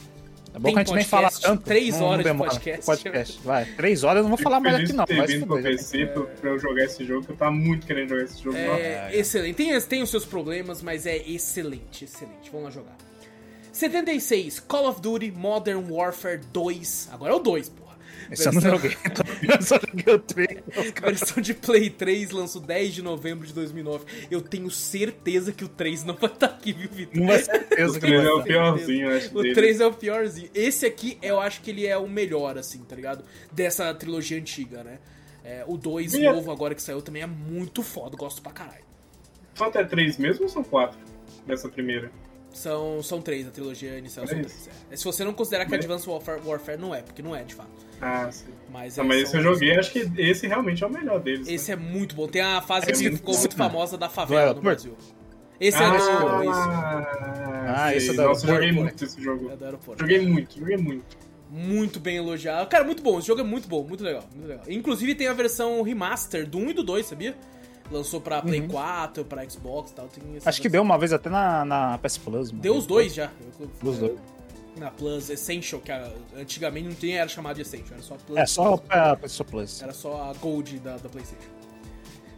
É bom Tem que a gente nem fala podcast, tanto. três não- não horas de demora. podcast. Vai, três horas eu não vou Fico falar mais aqui não. se vindo pro. PC pra, pra eu jogar esse jogo, que eu tava muito querendo jogar esse jogo. É, excelente. Tem, tem os seus problemas, mas é excelente, excelente. Vamos lá jogar. 76, Call of Duty Modern Warfare 2. Agora é o 2, porra. Esse eu não Versão- joguei. Eu só joguei o 3. Versão de Play 3 lançou 10 de novembro de 2009. Eu tenho certeza que o 3 não vai estar aqui, viu, Vitor? Não vai ser certeza O que 3 não é o piorzinho, eu acho. O dele. 3 é o piorzinho. Esse aqui, eu acho que ele é o melhor, assim, tá ligado? Dessa trilogia antiga, né? É, o 2 E é- novo agora que saiu também é muito foda, gosto pra caralho. São até 3 mesmo ou são 4? Dessa primeira. São, são três, a trilogia inicial são Três? É. Se você não considerar que Mas- Advanced Warfare, Warfare não é, porque não é de fato. Ah, sim. Mas, Ah, é, mas esse eu joguei, acho que esse realmente é o melhor deles. Esse né? é muito bom. Tem a fase É que muito ficou bom, muito famosa da favela no Do Brasil. Esse é ah, do isso. ah, esse é do Nossa, eu joguei muito esse jogo. É do aeroporto. Joguei muito, joguei muito. Muito bem elogiado. Cara, muito bom. Esse jogo é muito bom, muito legal, muito legal. Inclusive tem a versão remaster do 1 e do 2, sabia? Lançou pra Play 4, pra Xbox e tal. Uhum. Acho que deu uma vez até na, na PS Plus. mano. Deu os dois já. Os dois. Na Plus Essential, que era- antigamente não tinha, era chamado de Essential, era só Plus. É, só pra PS Plus. Era só a Gold da, da PlayStation.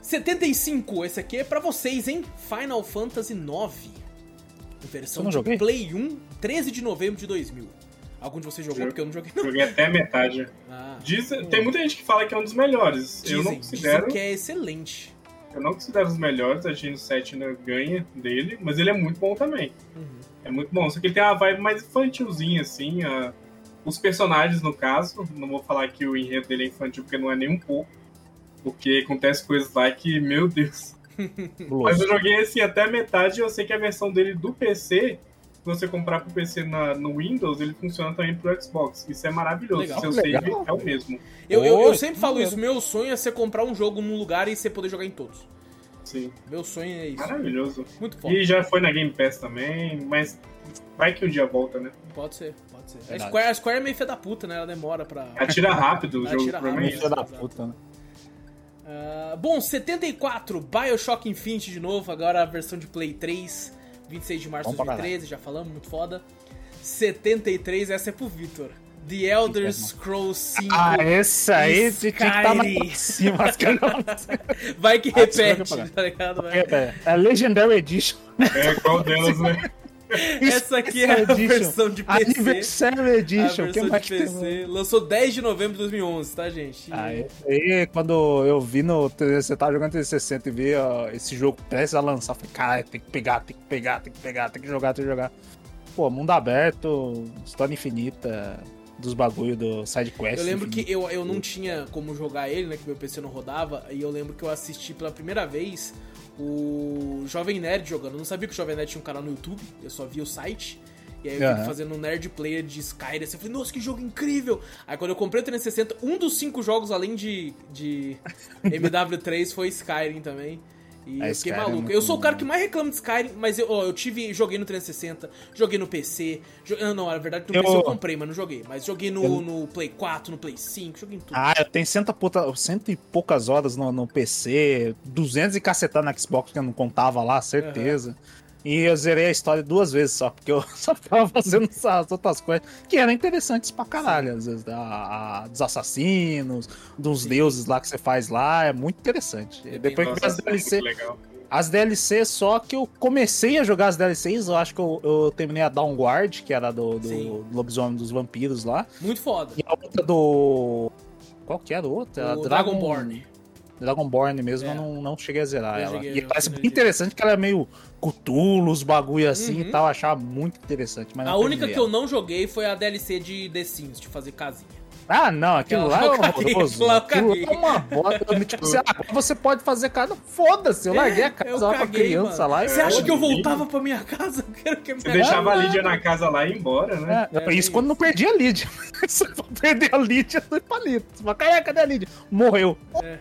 75, esse aqui é pra vocês, hein? Final Fantasy IX. Versão Eu não de joguei? Play 1, 13 de novembro de 2000. Algum de vocês jogou? Eu- Porque eu não joguei. Não. Joguei até a metade. Ah, Diz, tem muita gente que fala que é um dos melhores. eu não dizem, considero. dizem que é excelente. Eu não considero os melhores, a Geno 7 ainda ganha dele, mas ele é muito bom também. Uhum. É muito bom, só que ele tem uma vibe mais infantilzinha, assim. a- Os personagens, no caso, não vou falar que o enredo dele é infantil, porque não é nem um pouco. Porque acontece coisas lá que, meu Deus. Mas eu joguei assim até a metade e eu sei que a versão dele do PC, você comprar pro PC na, no Windows, ele funciona também pro Xbox. Isso é maravilhoso. Legal. Seu Legal. save é o mesmo. Eu, eu, eu sempre falo isso, meu sonho é você comprar um jogo num lugar e você poder jogar em todos. Sim. Meu sonho é isso. Maravilhoso. Muito foda. E já foi na Game Pass também, mas vai que um dia volta, né? Pode ser, pode ser. A. Square, a Square é meio fé da puta, né? Ela demora pra. Atira rápido o jogo, Atira é rápido. Filha isso. da puta, né? Ah, bom, 74, Bioshock Infinite de novo, agora a versão de Play 3, 26 de março de Bom pra 2013, já falamos, muito foda. 73, essa é pro Victor. The Elder Eita, Scrolls 5. Ah, esse aí tinha que estar mais cima. Vai que Ah, vai repete, tá ligado? Vai. É, é Legendary Edition. É, qual delas, né? Essa aqui é a Edition. versão de PC. Anniversary A Edition. O que mais de que tem? PC. Lançou 10 de novembro de 2011, tá, gente? Ah, esse aí, quando eu vi no. Você tava jogando 360 e vi ó, esse jogo prestes a lançar, eu falei, cara, tem que pegar, tem que pegar, tem que pegar, tem que jogar, tem que jogar. pô, mundo aberto, história infinita, dos bagulho do SideQuest. Eu lembro infinito. que eu, eu não tinha como jogar ele, né? Que meu PC não rodava. E eu lembro que eu assisti pela primeira vez o Jovem Nerd jogando. Eu não sabia que o Jovem Nerd tinha um canal no YouTube, eu só via o site. E aí eu Aham. fazendo um Nerd Player de Skyrim. Assim, eu falei, nossa, que jogo incrível! Aí quando eu comprei o 360, um dos cinco jogos, além de, de MW3, foi Skyrim também. E É, eu fiquei Skyrim é maluco. muito Eu sou o cara que mais reclama de Skyrim, mas eu, ó, eu tive. Joguei no 360, joguei no PC. ah, não, na verdade no Eu- PC eu comprei, mas não joguei. Mas joguei no, Eu- no Play 4, no Play 5, joguei em tudo. Ah, eu tenho cento, e puta- cento e poucas horas no, no PC, 200 e cacetar no Xbox que eu não contava lá, certeza. E eu zerei a história duas vezes só, porque eu só ficava fazendo essas outras coisas que eram interessantes pra caralho. Às vezes, a, a- dos assassinos, dos deuses lá que você faz lá, é muito interessante. É bem Depois que Nossa, as é DLC, as DLC só que eu comecei a jogar as DLCs, eu acho que eu, eu terminei a Downguard, que era do, do Sim. lobisomem dos vampiros lá. Muito foda. E a outra do. Qual que era a outra? O Dragonborn. Dragonborn mesmo, É. eu não, não cheguei a zerar Eu ela. joguei, e eu parece muito interessante que ela é meio Cthulhu, os bagulho assim Uhum. e tal. Eu achava muito interessante. Mas A não única que eu ela. não joguei foi a DLC de The Sims, de fazer casinha. Ah, não, aquilo lá é eu horroroso. aquilo lá eu Aquilo lá é uma bosta. Eu, tipo, assim, ah, agora você pode fazer casa. Foda-se, eu larguei a casa É, eu lá pra caguei, criança mano. lá e Você acha que eu voltava pra minha casa? Eu quero que a minha Você deixava a casa- Lídia na casa lá e ir embora, né? É, É, isso bem quando não perdi a Lídia. Se eu perder a Lídia, eu tô palito. Você "Caraca, cadê a Lídia? Morreu. É, é bem-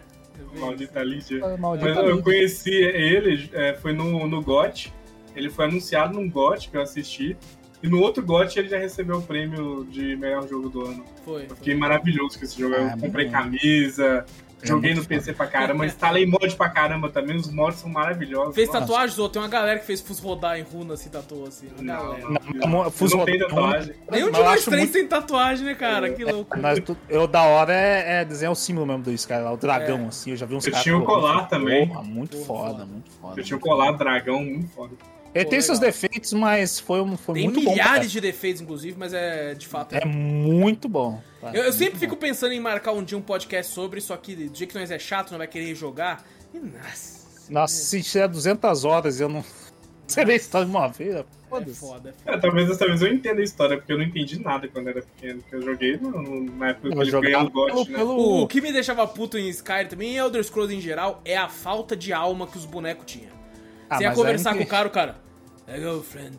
Maldita Lídia. Maldita Mas eu Lídia. conheci ele, é, foi no, no GOT. Ele foi anunciado num GOT que eu assisti. E no outro GOT ele já recebeu o prêmio de melhor jogo do ano. Foi. Eu foi. fiquei maravilhoso com esse jogo. Ah, eu é comprei bom. camisa, joguei muito no PC pra caramba, instalei mod pra caramba também. Os mods são maravilhosos. Fez Nossa, tatuagens ou tem uma galera que fez Fus rodar em runa assim, tatuou assim. Não, galera. não, Não, eu Fuso não tem tatuagem. Nenhum de eu nós três muito- tem tatuagem, né, cara? Que louco. Tu- eu da hora é, é desenhar o símbolo mesmo do lá, o dragão, assim. Eu já vi uns Eu caras. tinha o colar também. Porra, muito Porra, foda, foda. muito foda. Eu tinha um colar dragão muito foda. Ele Pô, tem seus legal. defeitos, mas foi, um- foi Tem muito bom. milhares cara. de defeitos, inclusive, mas é de fato. É muito bom. cara. Eu, eu sempre Muito fico bom. pensando em marcar um dia um podcast sobre, só que do jeito que nós é chato, não vai querer jogar. E nossa. Nossa, se tiver 200 horas e eu não. Serei história de uma vez. É Foda-se. foda, é foda. É, talvez dessa vez eu entenda a história, porque eu não entendi nada quando era pequeno. Porque eu joguei no- no- na época que Eu o pelo, GOT, né? O, pelo- o que me deixava puto em Skyrim também, em Elder Scrolls em geral, é a falta de alma que os bonecos tinham. Ah, Você ia conversar com o cara, o cara. Hello, friend.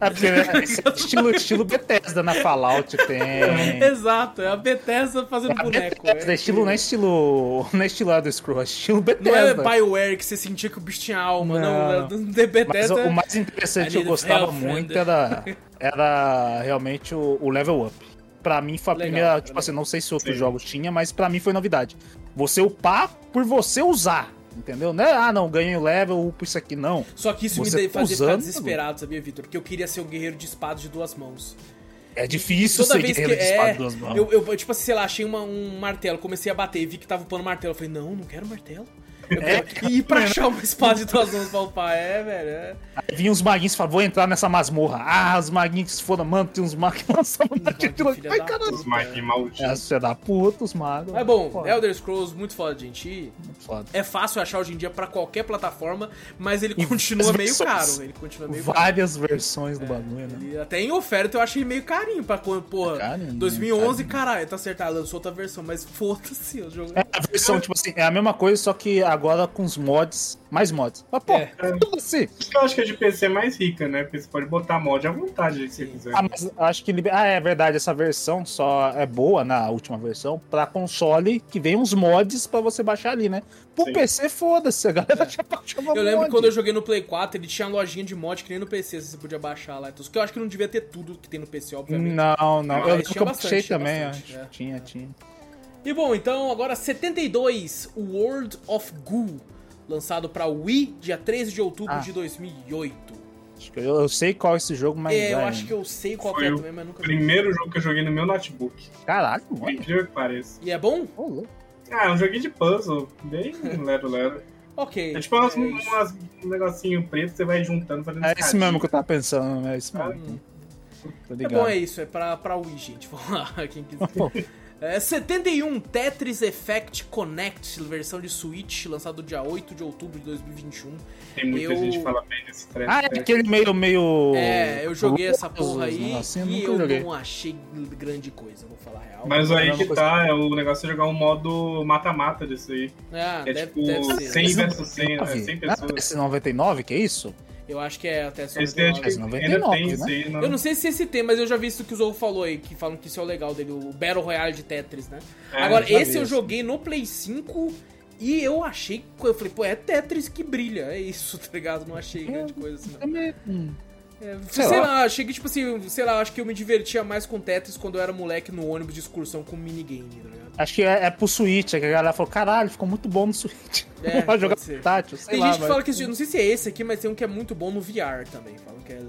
É porque é estilo, estilo Bethesda na Fallout tem. Exato, é a Bethesda fazendo É boneco. Bethesda, estilo, não é estilo. Não é estilo Elder Scrolls, é estilo Não é Bethesda. Bioware que você sentia que o bicho tinha alma, não. Não. não. The Mas Bethesda. o, o mais interessante que eu gostava muito era, era realmente o, o level up. Pra mim foi a Legal, primeira. legal. Tipo assim, não sei se outros Sim. jogos tinha, mas pra mim foi novidade. Você upar por você usar. Entendeu? Não é, ah, não, ganhei o level, upo isso aqui, não. Só que isso Você me tá fazia ficar usando, desesperado, sabia, Vitor? Porque eu queria ser um guerreiro de espada de duas mãos. É difícil Toda ser vez que guerreiro de espada é, de duas mãos. eu, eu, tipo assim, sei lá, achei uma- um martelo, comecei a bater e vi que tava upando martelo. Eu falei, não, não quero martelo. É. E ir pra achar uma espada de duas mãos pra upar, é, velho. É. Aí vinha uns maguinhos e falavam, vou entrar nessa masmorra. Ah, os maguinhos que se foram, mano, tem uns magos que lançavam daquilo. filha Ai, caralho. Os Mike malditos. É, filha da puta, os magos. Mas bom, Foda, Elder Scrolls, muito foda, gente. Muito foda. é fácil achar hoje em dia pra qualquer plataforma, mas ele E continua meio versões. caro. Ele continua meio caro. Várias versões do bagulho, né? Ele- até em oferta eu achei meio carinho pra quando, porra, Carinho, 2011, carinho. caralho, tá certo, ah, lançou outra versão, mas foda-se, o jogo É a versão, tipo assim, é a mesma coisa, só que agora com os mods, mais mods. Mas, pô, É. foda-se. Eu acho que a de PC é mais rica, né? Porque você pode botar mod à vontade se quiser. Ah, mas acho que. Ah, é verdade, essa versão só é boa na última versão pra console que vem uns mods pra você baixar ali, né? Pro Sim. PC, foda-se, a galera já baixava Eu lembro mod. quando eu joguei no Play 4, ele tinha lojinha de mod que nem no PC, você podia baixar lá. Então, que eu acho que não devia ter tudo que tem no PC, obviamente. Não, não. Mas eu eu bastante, baixei também, bastante, acho. é. Tinha, tinha. E bom, então agora 72, o World of Goo, lançado pra Wii, dia 13 de outubro Ah. de 2008. Acho que eu, eu sei qual é esse jogo, mas. é, eu vai, acho que eu sei qual que Foi é o também, mas nunca. Primeiro jogo que eu joguei no meu notebook. Caralho, mano. incrível que pareça. E é bom? Ô, louco. Ah, é um joguinho de puzzle, bem lero-lero. Ok. É tipo umas, É umas- um negocinho preto, você vai juntando, fazendo É esse mesmo que eu tava pensando, é esse mesmo. Hum. Tô É bom, é isso, é pra, pra Wii, gente. Vamos lá, quem quiser. É, 71, Tetris Effect Connect, versão de Switch, lançado dia 8 de outubro de 2021. Tem muita Eu- gente que fala bem desse trecho. Ah, é aquele meio, meio... É, eu joguei essa porra aí Assim, eu e eu joguei. não achei grande coisa, vou falar a real. Mas aí que tá, é o negócio é jogar um modo mata-mata disso aí. Ah, É deve, tipo deve ser. 100 versus 100, é 99? 100 Ah, pessoas. esse 99, que é isso? Eu acho que é até só Esse acho que Mas ainda 99, tem né? aí. Não. Eu não sei se esse tem, mas eu já vi isso que o Zou falou aí, que falam que isso é o legal dele, o Battle Royale de Tetris, né? É, Agora, já esse vi eu esse. joguei no Play 5 e eu achei. Eu falei, pô, é Tetris que brilha, é isso, tá ligado? Não achei grande coisa assim, não. É sei Sei lá. lá. achei que, tipo assim, sei lá, acho que eu me divertia mais com Tetris quando eu era moleque no ônibus de excursão com minigame, tá ligado? Acho que é, é pro Switch, é que a galera falou, caralho, ficou muito bom no Switch. É, Pode jogar sei Tem lá, gente que mas- fala que não sei se é esse aqui, mas tem um que é muito bom no VR também. Falam que é. Que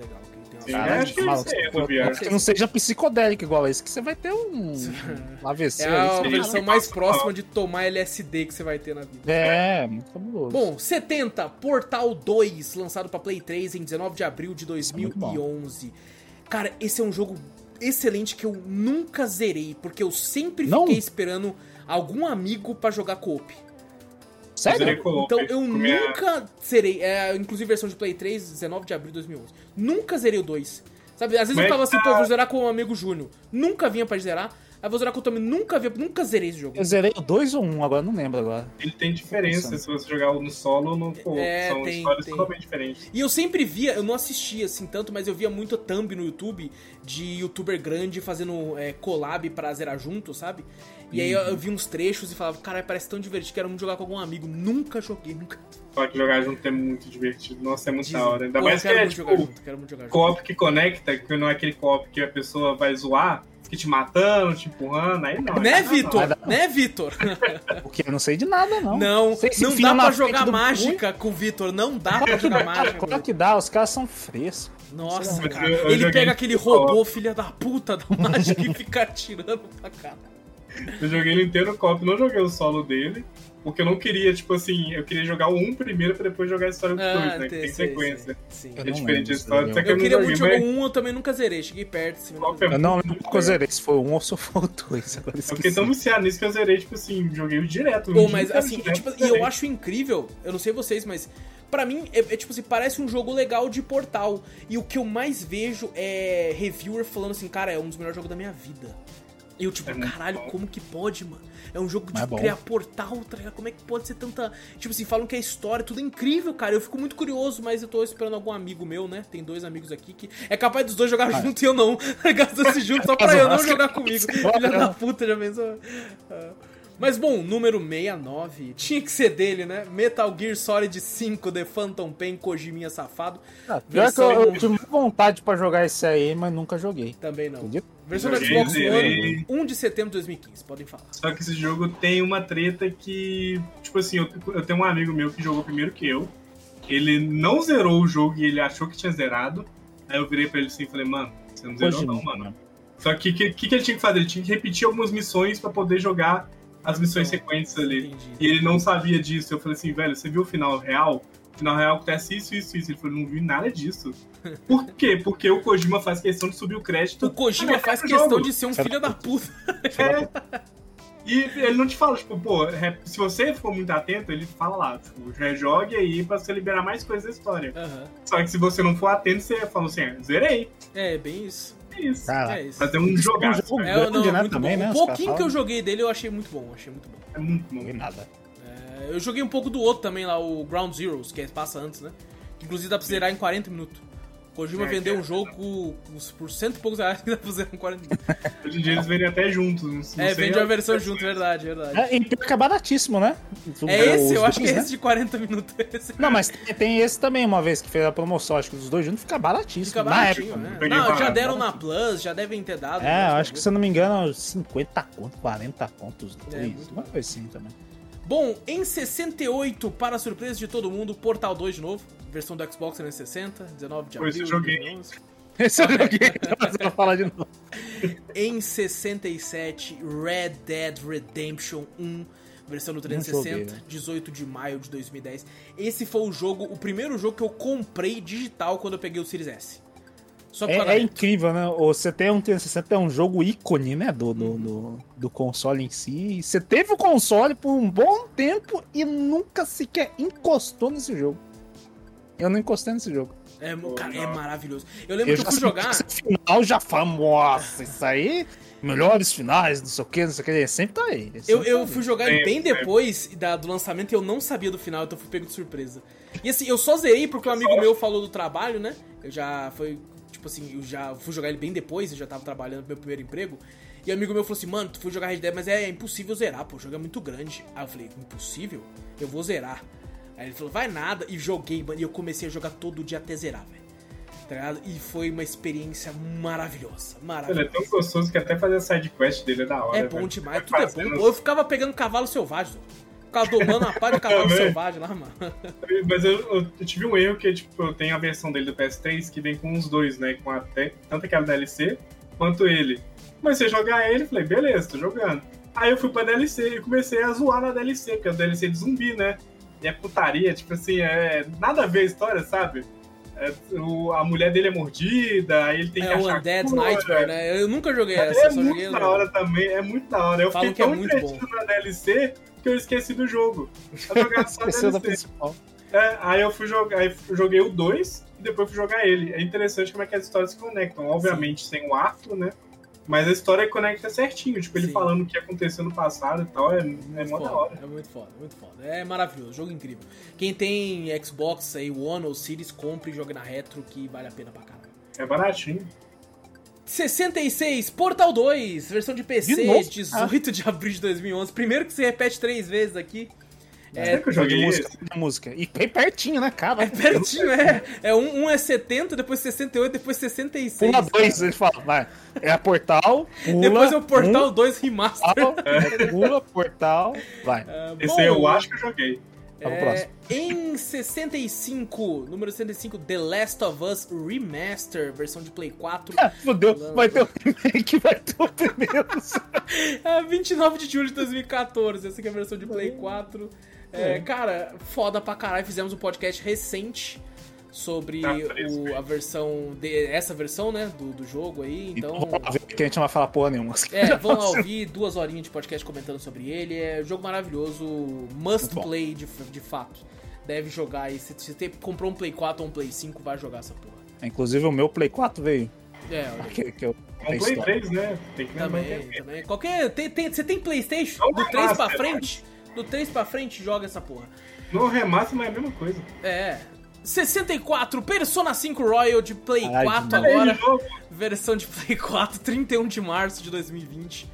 Sim, Caralho, acho que maluco, é pô, do VR. Que não seja psicodélico igual esse, que você vai ter um, um AVC É a versão mais próxima de tomar LSD que você vai ter na vida. É, muito fabuloso. Bom, 70, Portal 2, lançado pra Play 3 em 19 de abril de é muito bom. 2011. Cara, esse é um jogo excelente que eu nunca zerei, porque eu sempre Não? fiquei esperando algum amigo pra jogar co-op. Sério? Então eu com minha- nunca zerei, é, inclusive versão de Play 3, 19 de abril de 2011. Nunca zerei o 2. Sabe, às vezes eu Mas ficava assim, tá- pô, vou zerar com um amigo Júnior. Nunca vinha pra zerar. Aí vou zerar com o Tommy, nunca vi, nunca zerei esse jogo. Eu zerei o 2 ou 1, um, agora não lembro agora. Ele tem diferença se você jogar no solo ou no co É, São tem, histórias tem. totalmente diferentes. E eu sempre via, eu não assistia assim tanto, mas eu via muito thumb no YouTube de youtuber grande fazendo é, collab pra zerar junto, sabe? E aí eu, eu vi uns trechos e falava, cara, parece tão divertido, quero muito jogar com algum amigo. Nunca joguei, nunca. Só que jogar junto é muito divertido. Nossa, é muito da Dizem. hora. Ainda Pô, mais que é tipo jogar junto, quero muito jogar junto. co-op que conecta, que não é aquele co-op que a pessoa vai zoar, fica te matando, te empurrando, aí não. Né, aí não, Vitor? Né, Vitor? Porque eu não sei de nada, não. Não, Sei se não dá pra jogar do mágica com o Vitor, não dá pra que jogar dá, mágica. claro que dá, os caras são frescos. Nossa, cara. eu- eu Ele pega aquele robô, filha da puta da mágica, e fica atirando pra cá. Eu joguei ele inteiro co-op, não joguei o solo dele, porque eu não queria, tipo assim, eu queria jogar o 1 primeiro pra depois jogar a história do 2, né? Que Ah, tem sequência. Sim. Eu É não diferente lembro a história, eu que eu queria joguei, muito jogar mas um, eu também nunca zerei. Cheguei perto, assim, que é? zerei. Eu não lembro porque eu zerei, se foi um ou se foi o dois. Agora eu esqueci. fiquei tão viciado nisso que eu zerei, tipo assim, joguei o direto. Pô, mas assim, direto, tipo, e eu acho incrível, eu não sei vocês, mas pra mim é, é, tipo assim, parece um jogo legal de portal. E o que eu mais vejo é reviewer falando assim, cara, é um dos melhores jogos da minha vida. E eu, tipo, É caralho, bom. como que pode, mano? É um jogo de é criar portal, tá ligado? Como é que pode ser tanta. Tipo assim, falam que a história, tudo é incrível, cara. Eu fico muito curioso, mas eu tô esperando algum amigo meu, né? Tem dois amigos aqui que é capaz dos dois jogar junto e eu não. Gastando-se junto só pra eu não jogar comigo. Filha da puta, já pensou? Ah. Mas bom, número 69, tinha que ser dele, né? Metal Gear Solid 5, The Phantom Pain, Kojiminha safado. Ah, pior que eu, eu tive muita vontade pra jogar esse aí, mas nunca joguei. Também não. Acredita? Versão do Xbox. One, 1 de setembro de 2015, podem falar. Só que esse jogo tem uma treta que, tipo assim, eu, eu tenho um amigo meu que jogou primeiro que eu. Ele não zerou o jogo e ele achou que tinha zerado. Aí eu virei pra ele assim e falei, mano, você não zerou não, mano. Só que o que, que, que ele tinha que fazer? Ele tinha que repetir algumas missões pra poder jogar as missões sequentes ali. Entendi. E ele não sabia disso. Eu falei assim, velho, você viu o final real? O final real acontece isso, isso, isso. Ele falou, não vi nada disso. Por quê? Porque o Kojima faz questão de subir o crédito. O Kojima faz questão jogo. de ser um filho da puta. É. E ele não te fala, tipo, pô, é, se você for muito atento, ele fala lá, tipo, rejogue aí pra você liberar mais coisas da história. Aham. Só que se você não for atento, você fala assim, ah, zerei. É, bem isso. É isso. Cara, É isso. Fazer um jogaço. jogo. É, não, grande, né, muito também, bom. né, O os pouquinho que eu joguei dele eu achei muito bom, achei muito bom. É muito não bom. nada. É, eu joguei um pouco do outro também lá, o Ground Zeroes, que é passa antes, né? Inclusive dá pra zerar em 40 minutos. Kojima É, vendeu um é. jogo por cento e poucos reais que dá pra zerar em 40 minutos. Hoje em dia eles vendem até juntos. É, vende a versão junto, verdade, verdade. É, e é baratíssimo, né? É esse, eu acho que é né? esse de 40 minutos. Esse. Não, mas tem, tem esse também, uma vez que fez a promoção, acho que os dois juntos fica baratíssimo. Fica na baratinho, época. né? Não, já deram na Plus, já devem ter dado. É, eu acho que, se eu não me engano, 50 conto, 40 contos, É, dois. uma coisa assim também. Bom, em 68, para a surpresa de todo mundo, Portal 2 de novo, versão do Xbox 360, 19 de Pô, esse abril. eu joguei. 2011. Esse eu joguei, você vai falar de novo. Em 67, Red Dead Redemption 1, versão do 360, joguei, né? 18 de maio de 2010. Esse foi o jogo, o primeiro jogo que eu comprei digital quando eu peguei o Series S. É, é incrível, né? Você tem um 360 é um jogo ícone, né? Do, do, do, do console em si. E Você teve o console por um bom tempo e nunca sequer encostou nesse jogo. Eu não encostei nesse jogo. É, cara, é maravilhoso. Eu lembro Eu que eu fui jogar. esse final já nossa, isso aí, melhores finais, não sei o que, não sei o que, sempre tá aí. ele Eu, sempre eu tá fui jogar ele Sempre, bem sempre. depois da- do lançamento e eu não sabia do final, então fui pego de surpresa. E assim, eu só zerei porque um amigo meu falou do trabalho, né? Eu já foi, tipo assim, eu já fui jogar ele bem depois, eu já tava trabalhando no meu primeiro emprego. E um amigo meu falou assim, mano, tu foi jogar Red Dead, mas é, impossível zerar, pô, o jogo é muito grande. Aí eu falei, impossível? Eu vou zerar. Aí ele falou, vai nada, e joguei, mano, e eu comecei a jogar todo dia até zerar, velho. Tá? E foi uma experiência maravilhosa, Ele é maravilhosa. tão gostoso que até fazer a sidequest dele é da hora. É bom velho. demais, tudo é bom. Eu ficava pegando cavalo selvagem. Ficava domando uma pá de cavalo selvagem lá, mano. Mas eu, eu- tive um erro que, tipo, eu tenho a versão dele do PS3 que vem com os dois, né? Com até, tanto aquela DLC quanto ele. Comecei a jogar ele, falei, beleza, tô jogando. Aí eu fui pra DLC e comecei a zoar na DLC, porque é a DLC de zumbi, né? E é putaria, tipo assim, é nada a ver a história, sabe? É, o- a mulher dele é mordida, aí ele tem que É o achar Undead cura. Nightmare, né? Eu nunca joguei É, essa, só muito joguei. da hora também, é muito da hora. Eu Falam fiquei que é tão muito entretido na DLC que eu esqueci do jogo. Só a Esqueceu da principal. É, aí eu fui jogar, aí joguei o 2 e depois fui jogar ele. É interessante como é que as histórias se conectam. Obviamente sem o Arthur, né? Mas a história conecta certinho, tipo, ele Sim. falando o que aconteceu no passado e tal, é, é mó da hora. É muito foda, muito foda. É maravilhoso, jogo incrível. Quem tem Xbox aí, One ou Series, compre e jogue na retro que vale a pena pra caralho. É baratinho. 66, Portal 2, versão de PC, De novo? 18 de abril de 2011. Primeiro que se repete três vezes aqui. Será É, que eu Jogo de joguei música, esse? música. E bem pertinho, né, cara? é pertinho, é. é um, um é 70, depois 68, depois 66. Pula dois, cara. ele fala, vai. É a portal, pula. Depois é o Portal um, 2 Remaster. portal, pula, portal, vai. É, Esse bom, aí eu acho que eu joguei. Vamos É, próximo. em 65, número 65, The Last of Us Remaster, versão de Play 4. Ah, Fudeu, vai ter o remake, vai ter o primeiro. É, 29 de julho de 2014, essa aqui é a versão de Play 4. É, Cara, foda pra caralho. Fizemos um podcast recente sobre fresco, o- a versão, de, essa versão, né, do, do jogo aí. Então, Então, vamos lá ver que a gente não vai falar porra nenhuma. é, vão lá ouvir duas horinhas de podcast comentando sobre ele. É um jogo maravilhoso, must play de, de fato. Deve jogar aí. Se você comprou um Play 4 ou um Play 5, vai jogar essa porra. Inclusive o meu Play 4 veio. É, olha. Que, que eu, Com a Play história. 3, né? Tem que Também, é- também. Qualquer. Tem, tem- você tem Playstation? Não, Do 3 pra remaster, frente? Do 3 pra frente, joga essa porra. No remaster, mas é a mesma coisa. É. 64, Persona 5 Royal de Play Caralho, 4 mano. agora. Versão de Play 4, 31 de março de 2020.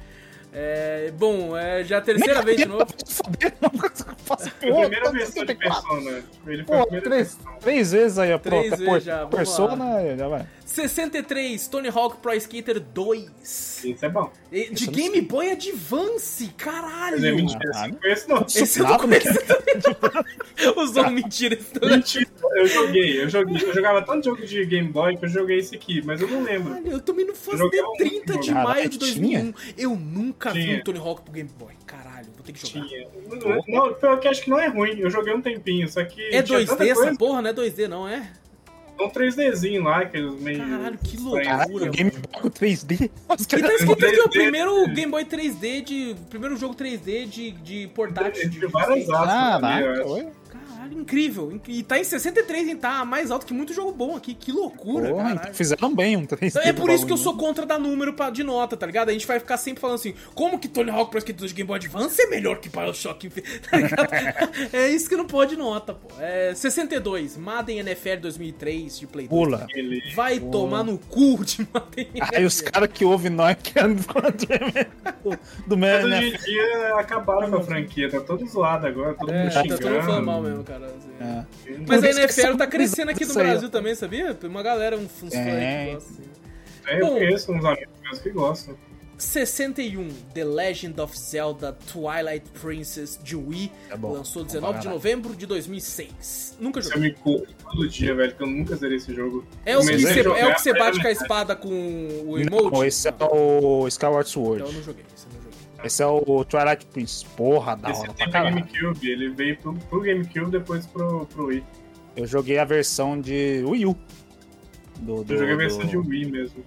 É, bom, é já a terceira vez de novo. Foder, não faço a primeira versão de Persona. Ele foi a Pô, três, versão. três vezes aí, ó. Três Pronto, vezes já, Persona, já vai. 63, Tony Hawk Pro Skater 2. Isso é bom. E- De Esse eu não Game Boy Advance, caralho! É mentira, Caralho. não conheço não. Esse eu não Nada, né? conheço. Usou mentira. esse também. Mentira, eu joguei, eu joguei. Eu jogava tanto jogo de Game Boy que eu joguei esse aqui, mas eu não lembro. Caralho, eu tomei no Fast Eu joguei Day 30 de Caralho, maio de tinha? 2001. Eu nunca vi Tinha. um Tony Hawk pro Game Boy. Caralho, vou ter que jogar. Tinha. Não, não, que acho que não é ruim. Eu joguei um tempinho, só que. É tinha 2D tanta essa porra? Não é 2D, não é? Um 3Dzinho lá, aqueles meio. Caralho, que estranhos. Caralho, loucura. Game Boy com 3D. Os E tá caras- escrito aqui, o 3D. primeiro Game Boy 3D de. Primeiro jogo 3D de, de portátil. De várias skate. aspas. Eu acho. oi. Caralho, incrível. E tá em 63, hein? Tá mais alto que muito jogo bom aqui. Que loucura, Porra, então fizeram bem um 3D. Então, é por isso que eu do sou contra dar número pra, de nota, tá ligado? A gente vai ficar sempre falando assim, como que Tony Hawk Pro Skate 2 de Game Boy Advance é melhor que Bioshock tá ligado? É isso que não pode nota, pô. É 62, Madden NFL 2003 de Play 2. Pula. Vai tomar no cu de Madden Aí os caras que ouvem nós querem do, do Mas Man, hoje em dia acabaram com a franquia, tá todo zoado agora, todo É, mundo tá xingando. todo mundo falando mal mesmo, cara. Assim. É. Mas Por a isso NFL são tá crescendo aqui no isso. Brasil também, sabia? Tem uma galera, uns uns fãs É. que gostam. assim. É, eu Bom. conheço uns amigos meus que gostam. 61, The Legend of Zelda Twilight Princess de Wii. É bom. Lançou Bom 19 pra de novembro de 2006. Nunca Você joguei. me culpa todo dia, velho, que eu nunca zerei esse jogo. É o, que você, é o que você até bate com a espada com o emote? Não, esse é o Skyward Sword. Então eu não joguei, esse joguei. Esse é o Twilight Prince. Porra, da Esse hora pra caralho. GameCube, ele veio pro, pro GameCube depois pro, pro Wii. Eu joguei a versão de Wii U. Do, do, Eu joguei a versão do- de Wii mesmo.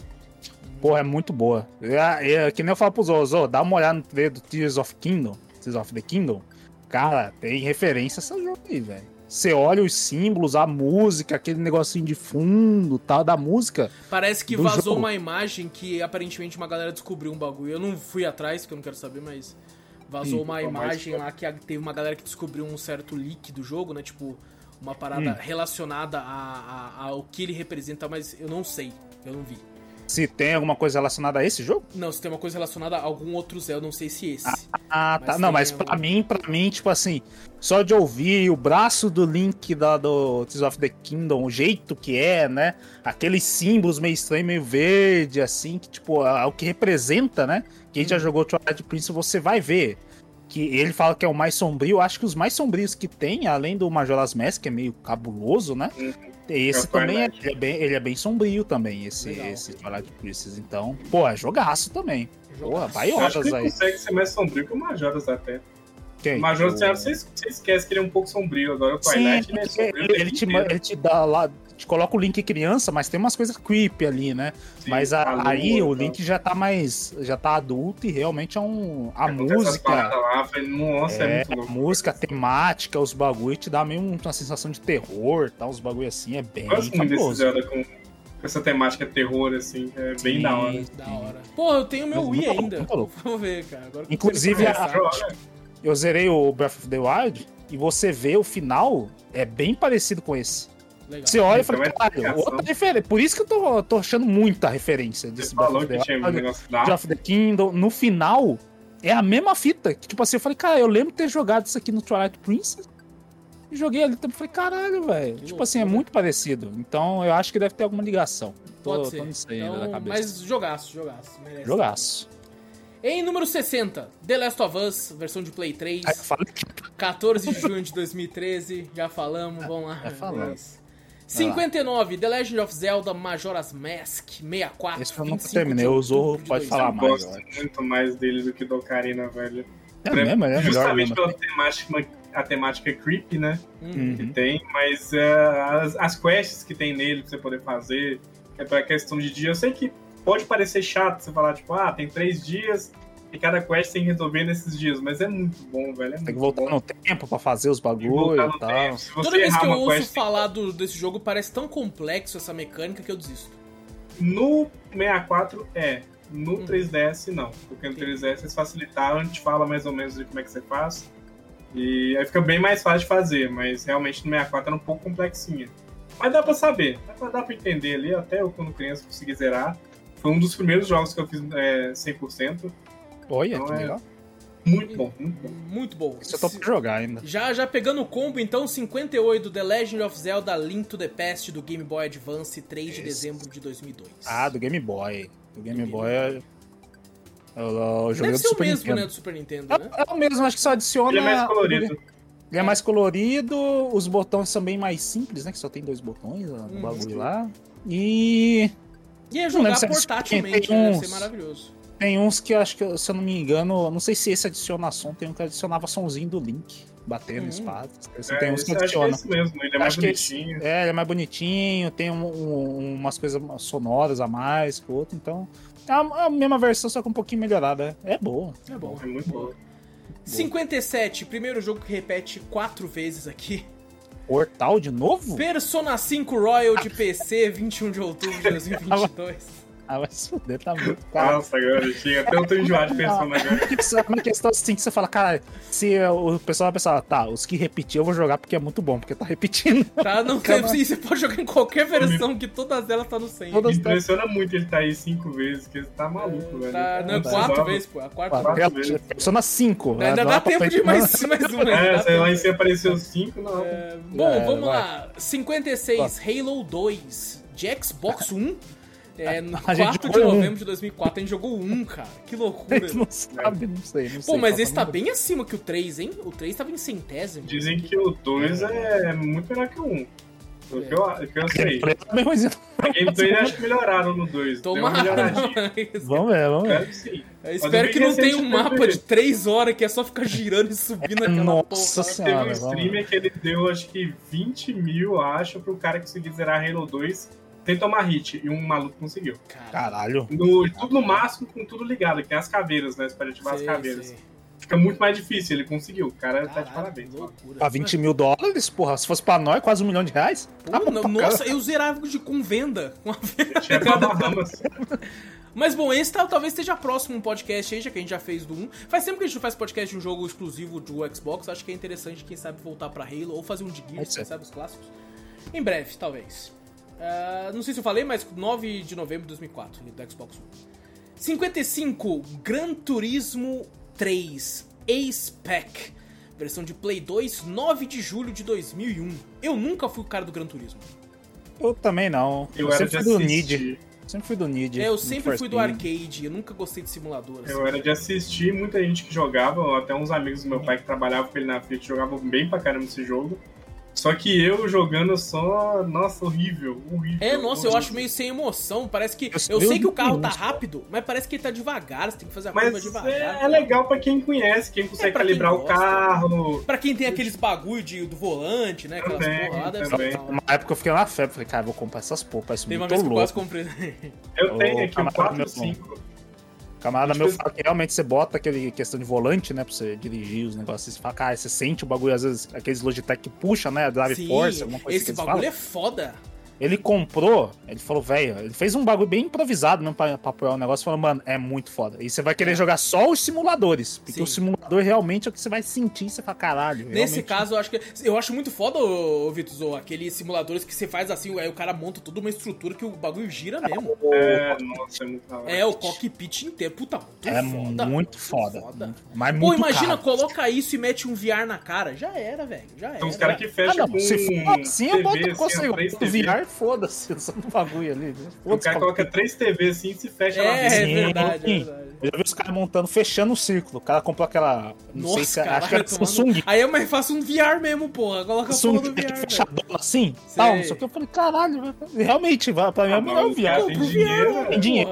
Pô, é muito boa. É, é, que nem eu falo pros outros, dá uma olhada no trailer do Tears of Kingdom, Tears of the Kingdom. Cara, tem referência a esse jogo aí, velho. Você olha os símbolos, a música, aquele negocinho de fundo tal da música. Parece que vazou jogo. uma imagem que aparentemente uma galera descobriu um bagulho. Eu não fui atrás, porque eu não quero saber, mas vazou Ih, uma pô, mas- imagem lá que teve uma galera que descobriu um certo leak do jogo, né? Tipo, uma parada Hum. relacionada a- a- ao que ele representa, mas eu não sei. Eu não vi. Se tem alguma coisa relacionada a esse jogo? Não, se tem uma coisa relacionada a algum outro Zelda, não sei se esse. Ah, tá. Mas não, mas algum- pra mim, pra mim, tipo assim, só de ouvir o braço do Link da, do Tears of the Kingdom, o jeito que é, né? Aqueles símbolos meio estranho, meio verde, assim, que, tipo, é o que representa, né? Quem já jogou Twilight Princess, você vai ver. Que ele fala que é o mais sombrio. Acho que os mais sombrios que tem, além do Majora's Mask, que é meio cabuloso, né? Uhum. Esse É também é, ele é bem, ele é bem sombrio também, esse, Legal. esse Twilight Princess. Então, pô, é jogaço também. Porra, vai acho que horas ele aí. consegue ser mais sombrio que o Majora's até. Quem? O Majora's, O- você, você esquece que ele é um pouco sombrio. Agora o Sim, Twilight ele é porque sombrio. ele, ele te, ele te dá lá, te coloca o Link criança, mas tem umas coisas creepy ali, né? Sim, mas a- a lua aí o tal. Link já tá mais, já tá adulto e realmente é um a essas música, Lá, falei, Nossa, é, é, muito a louco. música, a temática, os bagulho te dá meio uma sensação de terror, tá? Os bagulho assim é bem Eu gosto muito desse com, com essa temática terror, assim. É bem Sim. da hora. Da hora. Pô, eu tenho meu Wii louco, ainda. Vou ver, cara. Agora Inclusive, a-. Eu zerei o Breath of the Wild e você vê o final é bem parecido com esse. Legal. Você olha e fala, é caralho, outra referência. Por isso que eu tô, tô achando muita referência desse Breath falou of the que tinha um of the Kingdom, no final, é a mesma fita. Que, tipo assim, eu falei, cara, eu lembro de ter jogado isso aqui no Twilight Princess. E joguei ali também. Falei, caralho, velho. Tipo assim, é muito parecido. Então eu acho que deve ter alguma ligação. Tô, Pode tô ser. nisso aí ainda Então, na cabeça. mas jogaço, jogaço. Merece. Jogaço. Em número 60, The Last of Us, versão de Play 3, Aí eu falei, 14 de junho de 2013. Já falamos, vamos lá. Já falamos. Mas- 59, The Legend of Zelda Majora's Mask, 64. esse eu nunca 25 terminei. de O Zorro de pode 2000. falar Eu mais. gosto eu acho. muito mais dele do que do Ocarina, velho. É mesmo, ele é melhor Justamente mesmo. pela temática, a temática creepy, né? Uhum. Que tem, mas é, as, as quests que tem nele pra você poder fazer, é pra questão de dia. Eu sei que pode parecer chato você falar, tipo, ah, tem três dias e cada quest tem que resolver nesses dias, mas é muito bom, velho. É Tem que muito voltar bom. no tempo pra fazer os Tem que bagulho voltar e tal. Toda vez que eu ouço quest, falar do- desse jogo, parece tão complexo essa mecânica que eu desisto. No 64 é. No Hum. 3DS não. Porque no 3DS eles facilitaram, a gente fala mais ou menos de como é que você faz. E aí fica bem mais fácil de fazer, mas realmente no 64 era um pouco complexinha. Mas dá pra saber, dá pra, dá pra entender ali, até eu quando criança consegui zerar. Foi um dos primeiros jogos que eu fiz é, 100%. Olha, Então que é- legal. Muito bom, muito bom. Muito bom. Isso eu tô pra jogar ainda. Já, já pegando o combo, então, 58, The Legend of Zelda Link to the Past do Game Boy Advance, 3 de Esse. dezembro de 2002. Ah, do Game Boy. Do Game Game Boy é. Eu, eu joguei Deve do ser o mesmo, Nintendo. né, do Super Nintendo, né? É, é o mesmo, acho que só adiciona. Ele é mais colorido. Ele é mais colorido, os botões são bem mais simples, né? Que só tem dois botões no Hum. bagulho lá. E E é Não jogar lembro se é portátilmente, tem né? Deve uns- ser maravilhoso. Tem uns que eu acho que, se eu não me engano, não sei se esse adiciona som, tem um que adicionava somzinho do Link, batendo Hum. espada. Esse É, tem uns que esse- acho que é adiciona. esse mesmo, ele é mais Acho esse- bonitinho. É, ele é mais bonitinho, tem um- um- umas coisas sonoras a mais que o outro, então. É a, a mesma versão, só que um pouquinho melhorada. É boa. É bom. É muito bom. 57, primeiro jogo que repete quatro vezes aqui. Portal de novo? Persona 5 Royal de PC, 21 de outubro de 2022. Ah, vai se fuder, tá muito caro. Nossa, agora chega. Até eu tô enjoado de pensando agora. É uma questão assim que você fala, cara, se o pessoal vai pensar, tá, os que repetir eu vou jogar porque é muito bom, porque tá repetindo. Tá? Não tem, sim, você pode jogar em qualquer versão que todas elas tá no 100. Todas- Me impressiona muito ele tá aí cinco vezes, que ele tá maluco, velho. Tá, não, Ele tá quatro vezes, pô. A quarta Quatro, Quatro vezes. Persona 5. Ainda né? dá tempo de mais, mais uma. ainda É, sei lá, e se apareceu cinco, não. É, bom, É, vamos vai. lá. 56, Halo 2 de Xbox One. É, no A gente 4 de jogou um. novembro de 2004. A gente jogou um, cara. Que A loucura. gente não sabe, não sei, não sei. Pô, mas falta esse tá muito. bem acima que o 3, hein? O 3 tava em centésimo. Dizem que o 2 é muito melhor que o 1. Um. O que eu, o que eu sei. Gameplay tá. A gameplay acho que melhoraram no 2. Deu uma Tomara. melhoradinha. Vamos ver, vamos ver. Espero que sim. Eu espero Mas que não tenha um mapa de 3 horas que é só ficar girando e subindo aquela Nossa porra. senhora. Teve um streamer que ele deu acho que 20 mil, acho, pro cara conseguir zerar Halo 2 sem tomar hit. E um maluco conseguiu. Cara, Caralho. No, tudo no máximo, com tudo ligado, que tem as caveiras, né? Você pode ativar as caveiras. sei. Fica muito mais difícil, ele conseguiu. O cara tá de Caralho, parabéns. Pra 20 mil dólares, porra. Se fosse pra nós, quase um milhão de reais. Tá Pô, nossa, eu zerava de, com venda. Com a venda. Tinha pra Bahamas. Mas bom, esse tá- talvez esteja próximo um podcast aí, já que a gente já fez do 1. Faz tempo que a gente não faz podcast de um jogo exclusivo do Xbox. Acho que é interessante, quem sabe, voltar pra Halo ou fazer um de Gears, quem sabe, os clássicos. Em breve, talvez. Ah, não sei se eu falei, mas 9 de novembro de 2004, do Xbox One. 55, Gran Turismo 3 A-Spec. Versão de Play 2, 9 de julho de 2001. Eu nunca fui o cara do Gran Turismo. Eu também não. Eu, Eu, era de sempre fui do Need. assistir. Sempre fui do Need. É, eu sempre fui do Need. arcade, eu nunca gostei de simulador. assim. Eu era de assistir muita gente que jogava, até uns amigos do meu pai que trabalhavam com ele na Fiat jogavam bem pra caramba esse jogo. Só que eu jogando só. Nossa, horrível, horrível. É, nossa, eu acho meio sem emoção. Parece que. Eu Eu sei o que o carro tá rápido, mas parece que ele tá devagar. Você tem que fazer a curva Mas devagar. é, é legal pra quem conhece, quem consegue É, pra quem calibrar o carro. Pra quem tem aqueles bagulho de, do volante, né? Aquelas Também, porra lá, deve também. legal. Uma época eu fiquei na febre, falei, cara, vou comprar essas porra, parece Teve uma vez que eu louco. quase comprei. Eu tenho aqui um camarada 4 meu, 5. Camarada meu fala que realmente você bota aquele questão de volante, né, pra você dirigir os negócios. Você fala, cara, você sente o bagulho, às vezes, aqueles Logitech que puxa, né, Drive Sim, Force, alguma coisa esse que bagulho é foda. Ele comprou, ele falou, velho, ele fez um bagulho bem improvisado mesmo pra, pra apoiar o negócio, falou, mano, é muito foda. E você vai querer jogar só os simuladores, porque Sim. o simulador realmente é o que você vai sentir, e você fala, caralho. Nesse realmente- caso, eu acho que. Eu acho muito foda, ô, Vitor, Zou, aqueles simuladores que você faz assim, aí o cara monta toda uma estrutura que o bagulho gira mesmo. É, nossa, é muito. É, o cockpit inteiro. Puta, muito É foda. muito foda. foda. muito- Mas Pô, muito imagina, caro. coloca isso e mete um VR na cara. Já era, velho. Já era. Tem uns caras que Ah, fecham não, com se for assim, eu boto assim, ó, três o TV. VR, foda-se, só no bagulho ali. né? O cara coloca três TV assim e se fecha lá É, é dentro. Sim, verdade, é sim. verdade. Eu já vi os caras montando, fechando o círculo. O cara comprou aquela. Não sei Nossa, se é- cara, acho que era tomando- Samsung. Aí eu mais faço um VR mesmo, porra. Coloca a porra Samsung do que VR, é fechador assim, Sei. tal, não sei o que. Eu falei, caralho, realmente, vai- pra mim é Ah, o melhor o cara VR. Pô, tem dinheiro, né? Tem dinheiro.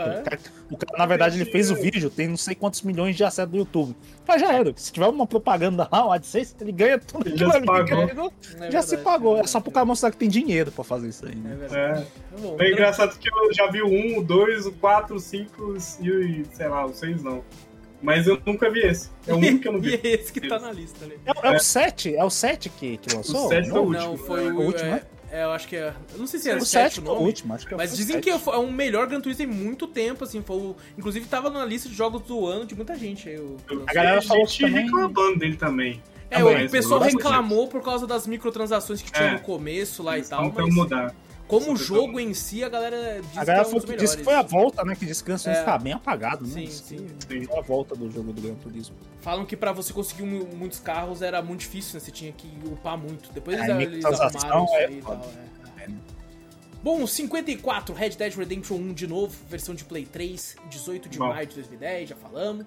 É. O cara, o na verdade, ele fez o vídeo, tem não sei quantos milhões de acessos do YouTube. Mas já era. Se tiver uma propaganda lá, um AdSense, ele ganha tudo Ele aquilo já ali, se pagou. ganhou. É já se verdade, pagou. é É só pro cara mostrar que tem dinheiro pra fazer isso aí. É né? É. É. É engraçado que eu já vi o 1, o 2, o 4, o 5 e, o- sei lá, o 6 não. Mas eu nunca vi esse. É o único que eu não E vi. é esse que tá na lista ali. É, é o 7? É o 7 que, que lançou? O 7 foi o Não, último. Não, foi é, o. o último, é, né? É, eu acho que é. Eu não sei se é o 7 7 o último, acho que Mas foi o dizem 7. que é o melhor Gran Turismo em muito tempo, assim. Foi o, inclusive tava na lista de jogos do ano de muita gente Eu A galera falou gente também- reclamando dele também. é, Também, o pessoal reclamou por causa das microtransações que tinha É. no começo lá e tal, tentam mas mudar. Como Isso jogo em si, a galera diz A galera que é um falou dos que disse que foi a volta, né? Que disse que o Gran Turismo É. tava bem apagado, né? Sim, sim. Sim. Foi a volta do jogo do Gran Turismo. Falam que pra você conseguir mu- muitos carros era muito difícil, né? Você tinha que upar muito. Depois É, eles, eles arrumaram isso é aí e tal. é. É? Bom, 54, Red Dead Redemption 1 de novo, versão de Play 3, 18 de Bom. maio de 2010, já falamos.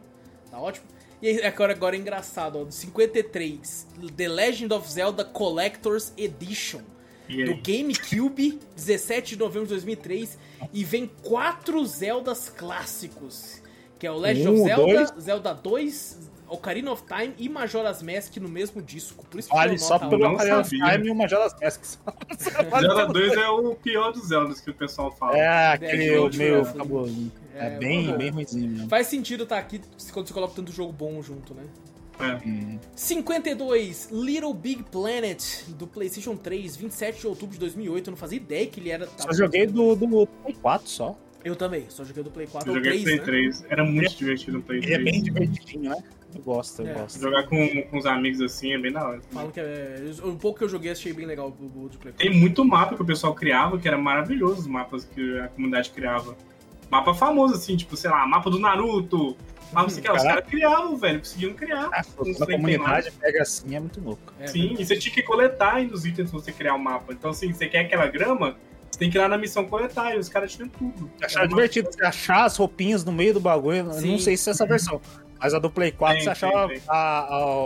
Tá ótimo. E agora, agora é engraçado, ó. 53, The Legend of Zelda Collector's Edition. Do? GameCube, 17 de novembro de 2003. E vem quatro Zeldas clássicos. Que é o Legend Um, of Zelda, dois. Zelda 2, Ocarina of Time e Majora's Mask no mesmo disco. Por isso que Vale só pelo Ocarina of. Time e o Majora's Mask. Zelda 2 é o pior dos Zeldas que o pessoal fala. É, aquele É, meio cabuloso. É, É, bem, bom. bem ruimzinho mesmo. Faz sentido estar aqui quando você coloca tanto jogo bom junto, né? É. Hum. 52, Little Big Planet, do PlayStation 3, 27 de outubro de 2008. Eu não fazia ideia que ele era. Só joguei do, do Play 4 só. Eu também, só joguei do Play 4 Eu joguei 3, Play né? 3. Era muito divertido no Play Ele é 3. bem divertidinho, né? Eu gosto, eu É. gosto. Jogar com, com os amigos assim é bem da hora. Falam que é. Um pouco que eu joguei, achei bem legal o o de Play 4. Tem muito mapa que o pessoal criava, que era maravilhoso os mapas que a comunidade criava. Mapa famoso, assim, tipo, sei lá, mapa do Naruto. Mapa, sei lá, os Caraca. caras criavam, velho, conseguiam criar. Ah, a comunidade pega assim, é muito louco. É, Sim, e você tinha que coletar ainda os itens pra você criar o mapa. Então, assim, você quer aquela grama, você tem que ir lá na missão coletar, e os caras tinham tudo. Achava divertido você achar as roupinhas no meio do bagulho. Sim. Não sei se é essa versão. Mas a do Play 4 Tem, você achava tem, tem. a-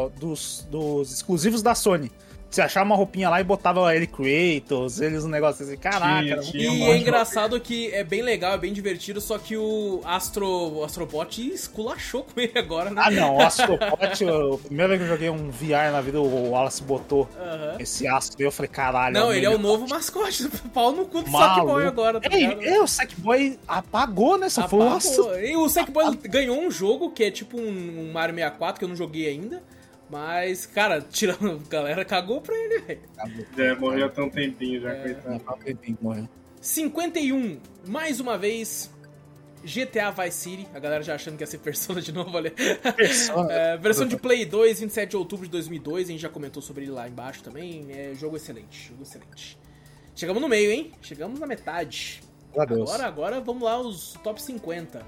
a- dos, dos exclusivos da Sony. Você achava uma roupinha lá e botava ele Kratos, eles um negócio assim, caraca. Tinha, um E é engraçado que é bem legal, é bem divertido, só que o Astro, o Astrobot esculachou com ele agora, né? Ah, não, o Astropod, eu- a primeira vez que eu joguei um VR na vida, o Wallace botou Aham. esse astro e eu falei, caralho. Não, ele é o novo mascote do pau no cu do Maluco. Sackboy agora, tá Ei, é, o Sackboy apagou, né? Só Apagou. nossa. E o Sackboy ganhou um jogo que é tipo um, um Mario 64 que eu não joguei ainda. Mas, cara, tirando. A galera cagou pra ele, velho. É, morreu até um tempinho já, É. coitado. Morreu. 51, mais uma vez. GTA Vice City, a galera já achando que ia ser Persona de novo, olha. Persona. É, versão de Play 2, 27 de outubro de 2002, a gente já comentou sobre ele lá embaixo também. É jogo excelente, jogo excelente. Chegamos no meio, hein? Chegamos na metade. Agora, agora vamos lá, os top 50.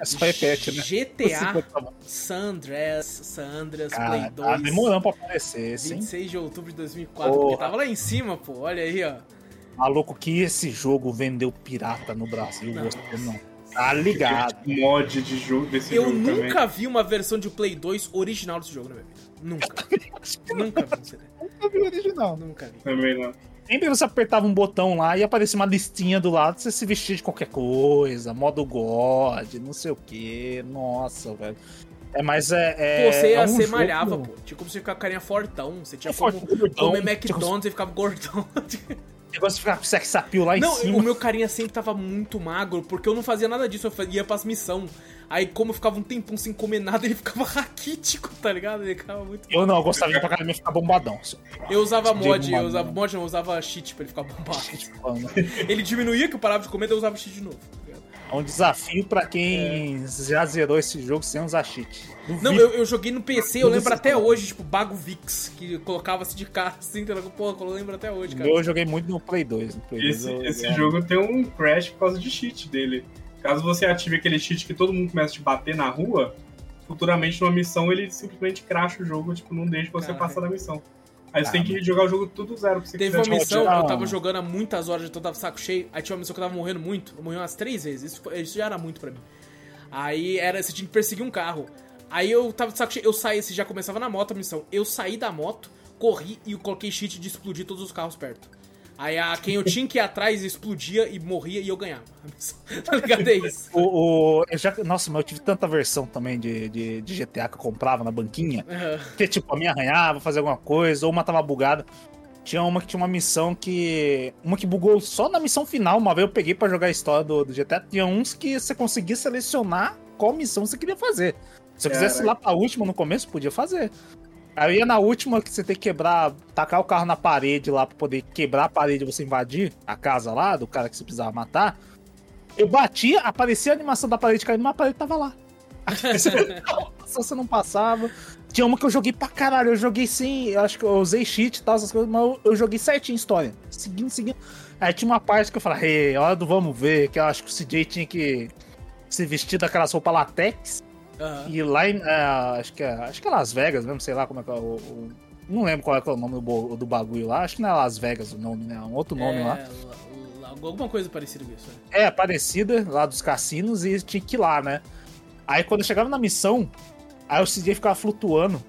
Essa foi repete, né? GTA San Andreas, San Andreas, Play Cara, 2. tá demorando pra aparecer esse, hein? 26 de outubro de 2004, Porra. porque tava lá em cima, pô. Olha aí, ó. Maluco, que esse jogo vendeu pirata no Brasil, Não. você não tá ligado. mod de jogo desse Eu jogo nunca também. vi uma versão de Play 2 original desse jogo na minha vida. Nunca. nunca vi. Nunca vi o original. Nunca vi. Também não. Sempre você apertava um botão lá e aparecia uma listinha do lado, você se vestia de qualquer coisa, modo God, não sei o que. Nossa, velho. É, mas é. é Pô, você, é um você jogo- malhava, pô. Tinha como você ficar com a carinha fortão. Você tinha É como gordão, comer McDonald's e ficava gordão. Negócio de ficar com sex appeal lá em Não, cima. o meu carinha sempre tava muito magro, porque eu não fazia nada disso, eu ia pras missão. Aí, como eu ficava um tempão sem comer nada, ele ficava raquítico, tá ligado? Ele ficava muito. Eu não, eu gostava de ir pra academia ficar bombadão. assim. Eu usava mod, eu usava mod, não, eu usava cheat pra ele ficar bombado. Ele diminuía que eu parava de comer, daí eu usava cheat de novo. tá ligado? É um desafio pra quem já zerou esse jogo sem usar cheat. Duvido. Não, eu, eu joguei no PC, eu lembro até hoje, tipo, Bago Vix, que colocava-se de cara assim, tá pô, eu lembro até hoje, cara. Eu joguei muito no Play 2. No Play 2 Esse, eu- esse eu- jogo tem um crash por causa de cheat dele. Caso você ative aquele cheat que todo mundo começa a te bater na rua, futuramente numa missão ele simplesmente cracha o jogo, tipo, não deixa você passar da missão. Aí você Ah, tem que jogar o jogo tudo zero pra você Teve uma te missão, eu tava jogando há muitas horas, eu tava de saco cheio, aí tinha uma missão que eu tava morrendo muito, eu morri umas três vezes, isso, foi- isso já era muito pra mim. Aí era, você tinha que perseguir um carro. Aí eu tava de saco cheio, eu saí, você já começava na moto a missão, eu saí da moto, corri e coloquei cheat de explodir todos os carros perto. Aí a, quem eu tinha que ir atrás explodia e morria e eu ganhava. tá ligado? É isso. O, o- eu já, nossa, mas eu tive tanta versão também de, de, de GTA que eu comprava na banquinha. Aham. Que tipo, a minha arranhava, fazia alguma coisa, ou uma tava bugada. Tinha uma que tinha uma missão que. Uma que bugou só na missão final. Uma vez eu peguei pra jogar a história do, do GTA. Tinha uns que você conseguia selecionar qual missão você queria fazer. Se eu quisesse ir lá pra última no começo, podia fazer. Aí ia na última que você tem que quebrar, tacar o carro na parede lá pra poder quebrar a parede e você invadir a casa lá do cara que você precisava matar. Eu batia, aparecia a animação da parede caindo, mas a parede tava lá. Só você não passava. Tinha uma que eu joguei pra caralho. Eu joguei sem. Eu acho que eu usei cheat e tal, essas coisas, mas eu, eu joguei certinho a história. Seguindo, seguindo. Aí tinha uma parte que eu falei, hey, hora do vamos ver, que eu acho que o CJ tinha que se vestir daquelas roupas latex. Aham. E lá em. é, acho, que é, acho que é Las Vegas mesmo, sei lá como é que é o. o- não lembro qual é, que é o nome do, do bagulho lá. Acho que não é Las Vegas o nome, né? É um outro nome É, lá. alguma coisa parecida com isso. né? É, parecida, lá dos cassinos, e tinha que ir lá, né? Aí quando eu chegava na missão, aí o CJ ficava flutuando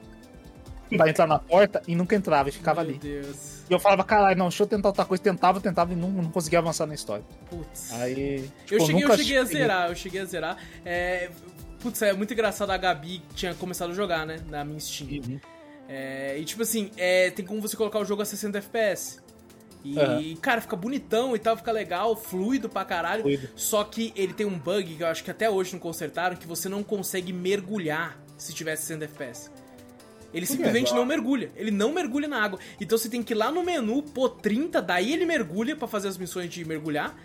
pra entrar na porta e nunca entrava e ficava Meu ali. Deus. E eu falava, caralho, não, deixa eu tentar outra coisa. Tentava, tentava e não, não conseguia avançar na história. Putz. Aí. Eu tipo, cheguei, eu cheguei a zerar, eu cheguei a zerar. É, putz, é muito engraçado a Gabi tinha começado a jogar, né? Na minha Steam. Uhum. É, e tipo assim, é, tem como você colocar o jogo a 60 FPS. E, Aham. cara, fica bonitão e tal, fica legal, fluido pra caralho. Fluido. Só que ele tem um bug que eu acho que até hoje não consertaram, que você não consegue mergulhar se tiver 60 FPS. Ele simplesmente não mergulha. Ele não mergulha na água. Então você tem que ir lá no menu, pôr 30, daí ele mergulha pra fazer as missões de mergulhar.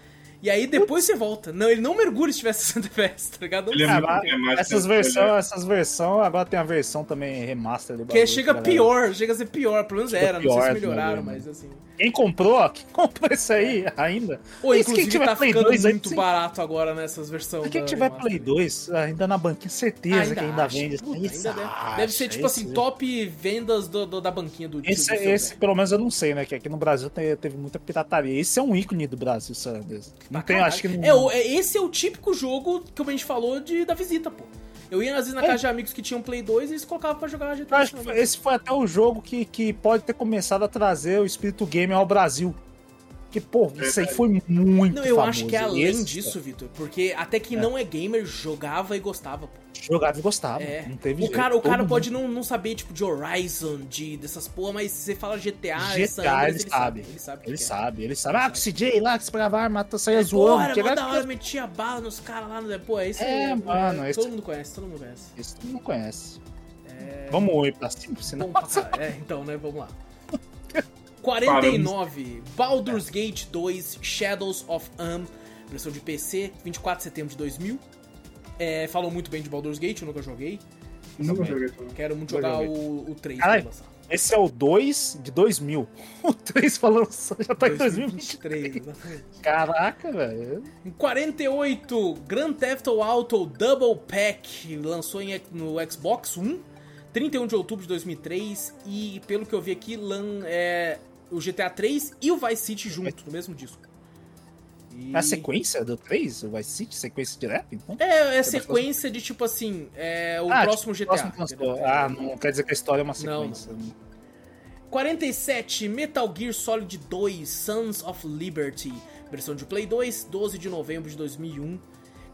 E aí depois você volta. Não, ele não mergulha se tiver 60 FPS, tá ligado? Ele é Ah, é essas versões, olha. essas versões, agora tem a versão também remaster Que bagulho, chega galera. pior, chega a ser pior. Pelo menos Chega era, não sei se pior, melhoraram, né, mas assim. Quem comprou, quem comprou isso aí ainda? Quem inclusive tiver tá Play ficando 2 aí, muito barato agora nessas versões. Quem tiver remaster. Play 2, ainda na banquinha, certeza que ainda acha. vende. Puta, Isso, ainda deve, acha, deve ser tipo assim, top vendas do, do- da banquinha do Esse, do esse, velho. pelo menos eu não sei, né? Que aqui no Brasil te- teve muita pirataria. Esse é um ícone do Brasil, Sanders. Não tem, Caralho. acho que não. É, é, esse é o típico jogo que a gente falou de, da visita, pô. Eu ia às vezes na É. casa de amigos que tinham Play 2 e eles colocavam pra jogar GTA acho que esse foi até o jogo que, que pode ter começado a trazer o espírito gamer ao Brasil. Que, pô, isso aí foi muito Não, eu famoso. acho que é além Esse, disso, Vitor, porque até quem não é gamer jogava e gostava, pô. Jogava e gostava. É. Não teve O jeito, cara, o todo cara mundo. pode não, não saber, tipo, de Horizon, de dessas porra, mas se você fala GTA, GTA, ele sabe. Ele sabe. o que Ele que é. sabe, ele sabe. Ah, com o CJ lá que se pegava arma, tá saia É, zoando. Porra, que mó era- da hora, metia bala nos caras lá no. Pô, é isso É, aí, mano, é, esse- Todo mundo conhece, todo mundo conhece. Esse tu não conhece. É... Vamos ir pra cima, senão. Bom. É, então, né? Vamos lá. 49. Baldur's Gate 2 Shadows of Am, versão de PC, 24 de setembro de 2000. É, falam muito bem de Baldur's Gate, eu nunca joguei. Nunca joguei também. Quero muito jogar o, o 3 Caralho. pra lançar. Esse é o 2 de 2000. O 3 falando já tá em 2023. 2023, exatamente. Caraca, velho. Em 48, Grand Theft Auto Double Pack lançou em- no Xbox One, 31 de outubro de 2003 e pelo que eu vi aqui, lan, é, o GTA 3 e o Vice City junto no mesmo disco. E- a sequência do 3? O Vice City? Sequência direta, então? É, é sequência de tipo assim, é o Ah, próximo tipo, GTA. próximo. Ah, não quer dizer que a história é uma Não, sequência. 47, Metal Gear Solid 2 Sons of Liberty, versão de Play 2, 12 de novembro de 2001.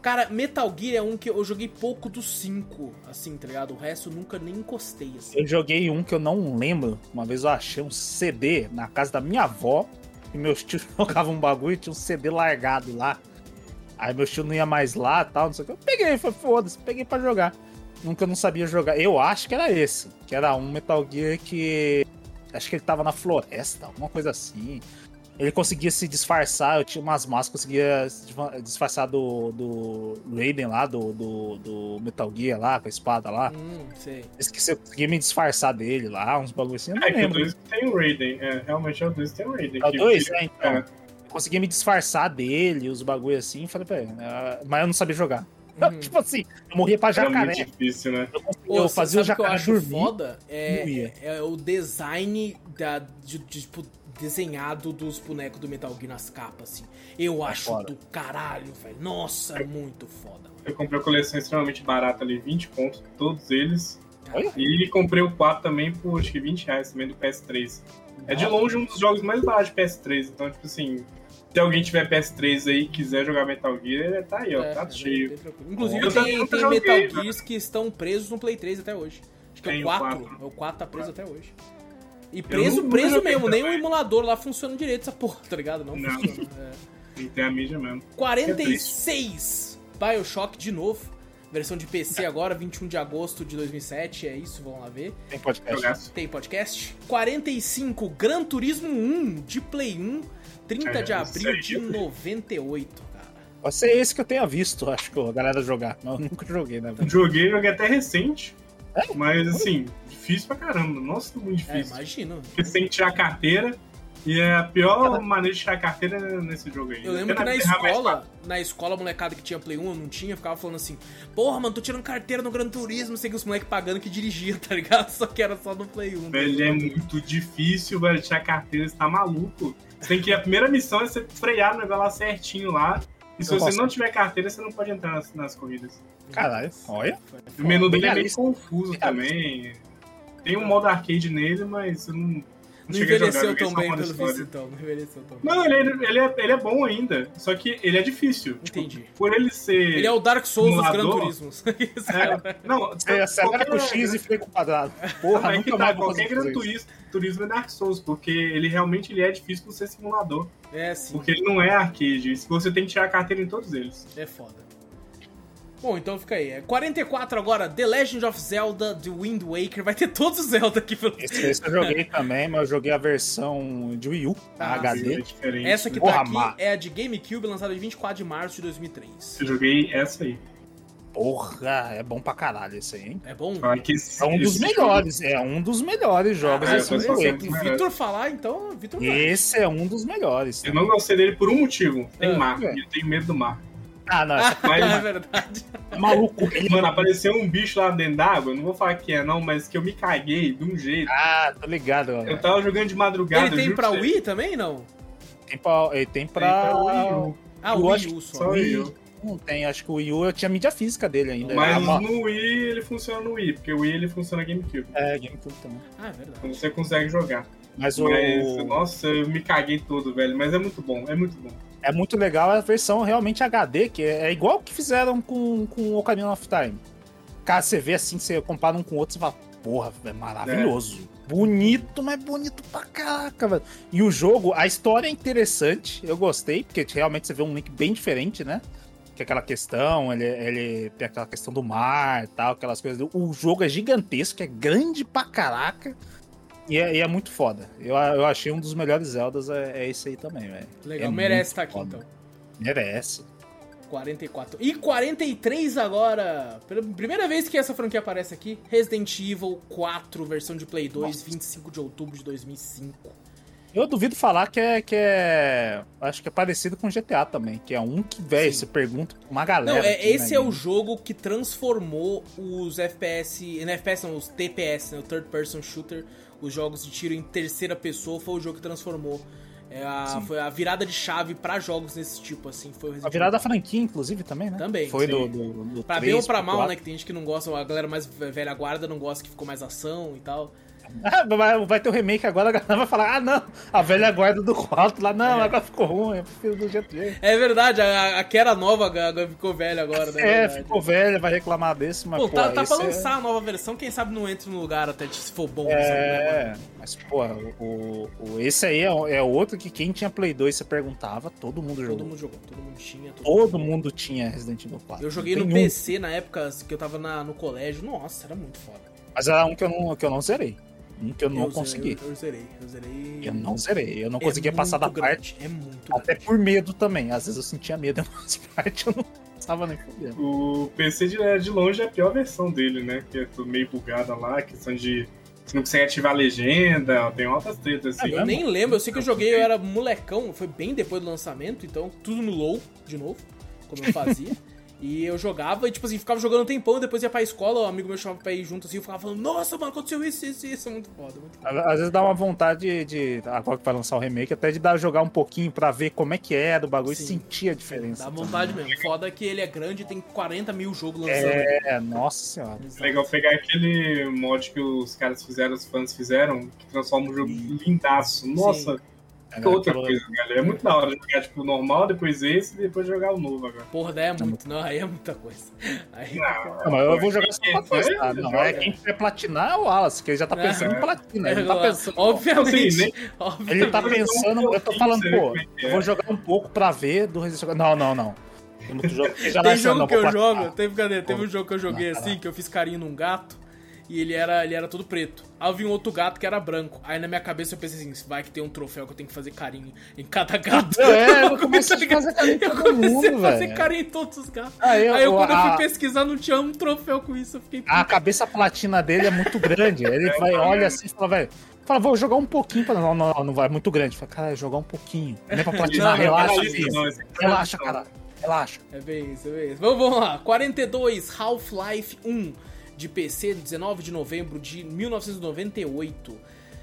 Cara, Metal Gear é um que eu joguei pouco dos 5, assim, tá ligado? O resto eu nunca nem encostei, assim. Eu joguei um que eu não lembro. Uma vez eu achei um CD na casa da minha avó. E meus tios jogavam um bagulho e tinha um CD largado lá. Aí meu tio não ia mais lá tal, não sei o que. Eu peguei, foi foda-se, peguei pra jogar. Nunca não sabia jogar. Eu acho que era esse. Que era um Metal Gear que. Acho que ele tava na floresta, alguma coisa assim. Ele conseguia se disfarçar, eu tinha umas máscaras, conseguia se disfa- disfarçar do, do Raiden lá, do, do, do Metal Gear lá, com a espada lá. Hum, sei. Esqueci, eu consegui me disfarçar dele lá, uns bagulho assim, eu não É que o lembro. 2 tem o Raiden. É, realmente é o 2 tem o Raiden. É o que- 2? que- É, então. é. Eu consegui me disfarçar dele, os bagulho assim, falei pra ele, né, mas eu não sabia jogar. Uhum. tipo assim, eu morria pra Era jacaré. muito difícil, né? Eu, sabe fazia o o que eu jacaré acho dormir. foda? É, é, é o design da, de, de, tipo, desenhado dos bonecos do Metal Gear nas capas, assim. Eu acho foda. do caralho, velho. Nossa, é muito foda. Eu comprei a coleção extremamente barata ali, 20 pontos, todos eles. Olha. E comprei o 4 também por acho que 20 reais também do PS3. É de longe um dos jogos mais baratos de PS3, então, tipo assim, se alguém tiver PS3 aí e quiser jogar Metal Gear, tá aí, ó, É, tá é cheio. Inclusive, Eu tem, tem joguei, Metal mano. Gears que estão presos no Play 3 até hoje. Acho que é o o 4. quatro. O 4 tá preso até hoje. E preso, preso mesmo, nem o também. emulador lá funciona direito, essa porra, tá ligado? Não, Não. funciona. É. Tem a mídia mesmo. 46 Bioshock de novo. Versão de PC agora, 21 de agosto de 2007. É isso, vamos lá ver. Tem podcast. Tem podcast. 45 Gran Turismo 1 de Play 1. 30 É, de abril de 98, cara. Pode ser esse que eu tenha visto, acho que a galera jogar. Mas eu nunca joguei, né, velho? Joguei, joguei até recente. É? Mas assim, difícil pra caramba. Nossa, muito É, difícil. imagina. Porque você tem que tirar a carteira. E é a pior maneira de tirar a carteira é nesse jogo aí. Eu lembro que na é escola, na escola, a molecada que tinha Play 1, eu não tinha, ficava falando assim, porra, mano, tô tirando carteira no Gran Turismo, sei que os moleques pagando que dirigia, tá ligado? Só que era só no Play 1. Velho, é muito difícil, velho, tirar carteira, você tá maluco. Você tem que. A primeira missão é você frear no negócio lá certinho lá. E se Eu você posso. não tiver carteira, você não pode entrar nas, nas corridas. Caralho, olha. O menu dele é meio realista. confuso também. Tem um modo arcade nele, mas eu não. Não, Não envelheceu tão bem, pelo visto, então. Não envelheceu tão bem. Não, ele, é- ele, é, ele é bom ainda. Só que ele é difícil. Tipo, Entendi. por ele ser. Ele é o Dark Souls dos Gran? Turismos. É, não, Você acelera com X e freia com quadrado. Porra, Não, é tá, qualquer Gran turismo, turismo é Dark Souls, porque ele realmente ele é difícil por ser simulador. É, sim. Porque ele não é arcade. Você tem que tirar a carteira em todos eles. É foda. Bom, então fica aí. É 44 agora, The Legend of Zelda The Wind Waker. Vai ter todos os Zelda aqui pelo Esse, esse eu joguei também, mas eu joguei a versão de Wii U, Ah, É HD. diferente. Essa que Porra, tá aqui má. é a de GameCube, lançada em 24 de março de 2003. Eu joguei essa aí. Porra, é bom pra caralho esse aí, hein? É bom? Esse- É um dos melhores, é um dos melhores jogos Ah, é, o Vitor falar, então, Vitor vai. Esse é um dos melhores. Eu não gostei dele por um motivo. Tem Ah, mar. é. Eu tenho medo do mar. Ah, não, Mas- é verdade. é maluco. Mano, apareceu um bicho lá dentro d'água. eu Não vou falar que é, não, mas que eu me caguei de um jeito. Ah, tô ligado. Eu Ele tava jogando de madrugada. Ele tem pra você. Wii também, não? tem pra, ele tem Tem pra... pra Wii U. Ah, Eu o Wii U Só só. Wii U. Não tem, acho que o Wii U eu tinha mídia física dele ainda. Mas É, uma- no Wii ele funciona no Wii, porque o Wii ele funciona GameCube. é GameCube também. Ah, é verdade. Então você consegue jogar. Mas o. Mas, nossa, eu me caguei todo, velho. Mas é muito bom, é muito bom. É muito legal a versão realmente HD, que é é igual o que fizeram com, com o Ocarina of Time. Cara, você vê assim, você compara um com o outro, você fala, porra, é maravilhoso. Bonito, mas bonito pra caraca, velho. E o jogo, a história é interessante, eu gostei, porque realmente você vê um Link bem diferente, né? Que é aquela questão, ele, ele tem aquela questão do mar e tal, aquelas coisas. O jogo é gigantesco, é grande pra caraca. E é, e é muito foda. Eu, eu achei um dos melhores Zeldas, é, é esse aí também, velho. Legal, É merece estar aqui foda. então. Merece. 44. E 43 agora. Pela primeira vez que essa franquia aparece aqui, Resident Evil 4, versão de Play 2, Nossa. 25 de outubro de 2005. Eu duvido falar que é, que é. Acho que é parecido com GTA também, que é um que, velho, você pergunta pra uma Não, galera. é, aqui, esse né, é o jogo que transformou os FPS. Não, FPS não, os TPS, né? O Third Person Shooter, os jogos de tiro em terceira pessoa, foi o jogo que transformou. É a, foi a virada de chave pra jogos desse tipo, assim. Foi o A virada da franquia, inclusive, também, né? Também, Foi do, do, do Pra 3 bem ou pra mal, 4. né? Que tem gente que não gosta, a galera mais velha guarda não gosta que ficou mais ação e tal. Ah, vai, ter o remake agora, a galera vai falar, ah, não, a velha guarda do 4 lá, não, É. agora ficou ruim, eu prefiro do jeito que É verdade, a, a que era nova agora ficou velha agora, né? É, verdade. ficou velha, vai reclamar desse, mas, Pô, pô, tá, tá pra é- lançar a nova versão, quem sabe não entra no lugar até se for bom. É, mas, pô, o, o- esse aí é, é outro que quem tinha Play 2 você perguntava, todo mundo jogou. Todo mundo jogou, todo mundo tinha. todo Todo mundo tinha Resident Evil 4. Eu joguei no tem um. PC na época que eu tava na- no colégio. Nossa, era muito foda. Mas era um que eu não, que eu não zerei. Um que eu não Eu consegui. zerei, Eu, zerei, eu zerei. Eu não zerei. Eu não É conseguia passar da grande, parte. É muito Até grande. por medo também. Às vezes eu sentia medo em algumas partes, eu não passava nem fodendo. O PC de, é, de longe é a pior versão dele, né? Que é tudo meio bugada lá, questão de. Você não consegue ativar a legenda, tem outras tretas assim. É Eu mesmo? nem lembro, eu sei que eu joguei, eu era molecão, foi bem depois do lançamento, então tudo no low, de novo, como eu fazia. E eu jogava e, tipo assim, ficava jogando um tempão, depois ia pra escola, um amigo meu chamava pra ir junto assim, eu ficava falando, nossa, mano, aconteceu isso, isso, isso, é muito foda, muito foda. Às vezes dá uma vontade de. Agora que vai lançar o remake, até de dar jogar um pouquinho pra ver como é que era o bagulho Sim. e sentir a diferença. Dá vontade mesmo. Foda é que ele é grande e tem 40 mil jogos lançando. É, nossa senhora. É legal pegar aquele mod que os caras fizeram, os fãs fizeram, que transforma o jogo em lindaço. Nossa, É, outra coisa, galera. É muito da hora jogar tipo o normal, depois esse e depois jogar o novo agora. Porra, daí é muito. Não, aí é muita coisa. Aí... Não, Não, mas eu vou jogar só quem pra testar. Não, é quem quer platinar é o Wallace, que ele já tá É. pensando em platina. Ele tá pensando. Obviamente. Assim, nem- obviamente. Ele tá pensando, eu tô falando, pô, é eu é. vou jogar um pouco pra ver do Evil. Não, não, não. Tem muito jogo que já Tem vai ser, jogo não, que eu jogo, teve, cadê? Teve um jogo que eu joguei não, assim, que eu fiz carinho num gato. E ele era, ele era todo preto. Aí eu vi um outro gato que era branco. Aí na minha cabeça eu pensei assim: vai que tem um troféu que eu tenho que fazer carinho em cada gato. É, eu comecei a fazer carinho em Eu todo comecei mundo, a fazer velho. carinho em todos os gatos. Aí eu- Aí eu, quando eu a- fui pesquisar, não tinha um troféu com isso. Eu fiquei. A cabeça platina dele é muito grande. Ele vai, olha assim e fala, velho. Fala, vou jogar um pouquinho. Pra... Não, não, não vai, é muito grande. Fala, cara, jogar um pouquinho. Não é pra platinar, Não, relaxa, não, filho. não, é Relaxa, cara. Relaxa. É bem isso, é bem isso. Vamos, vamos lá. 42, Half-Life 1 de PC, 19 de novembro de 1998.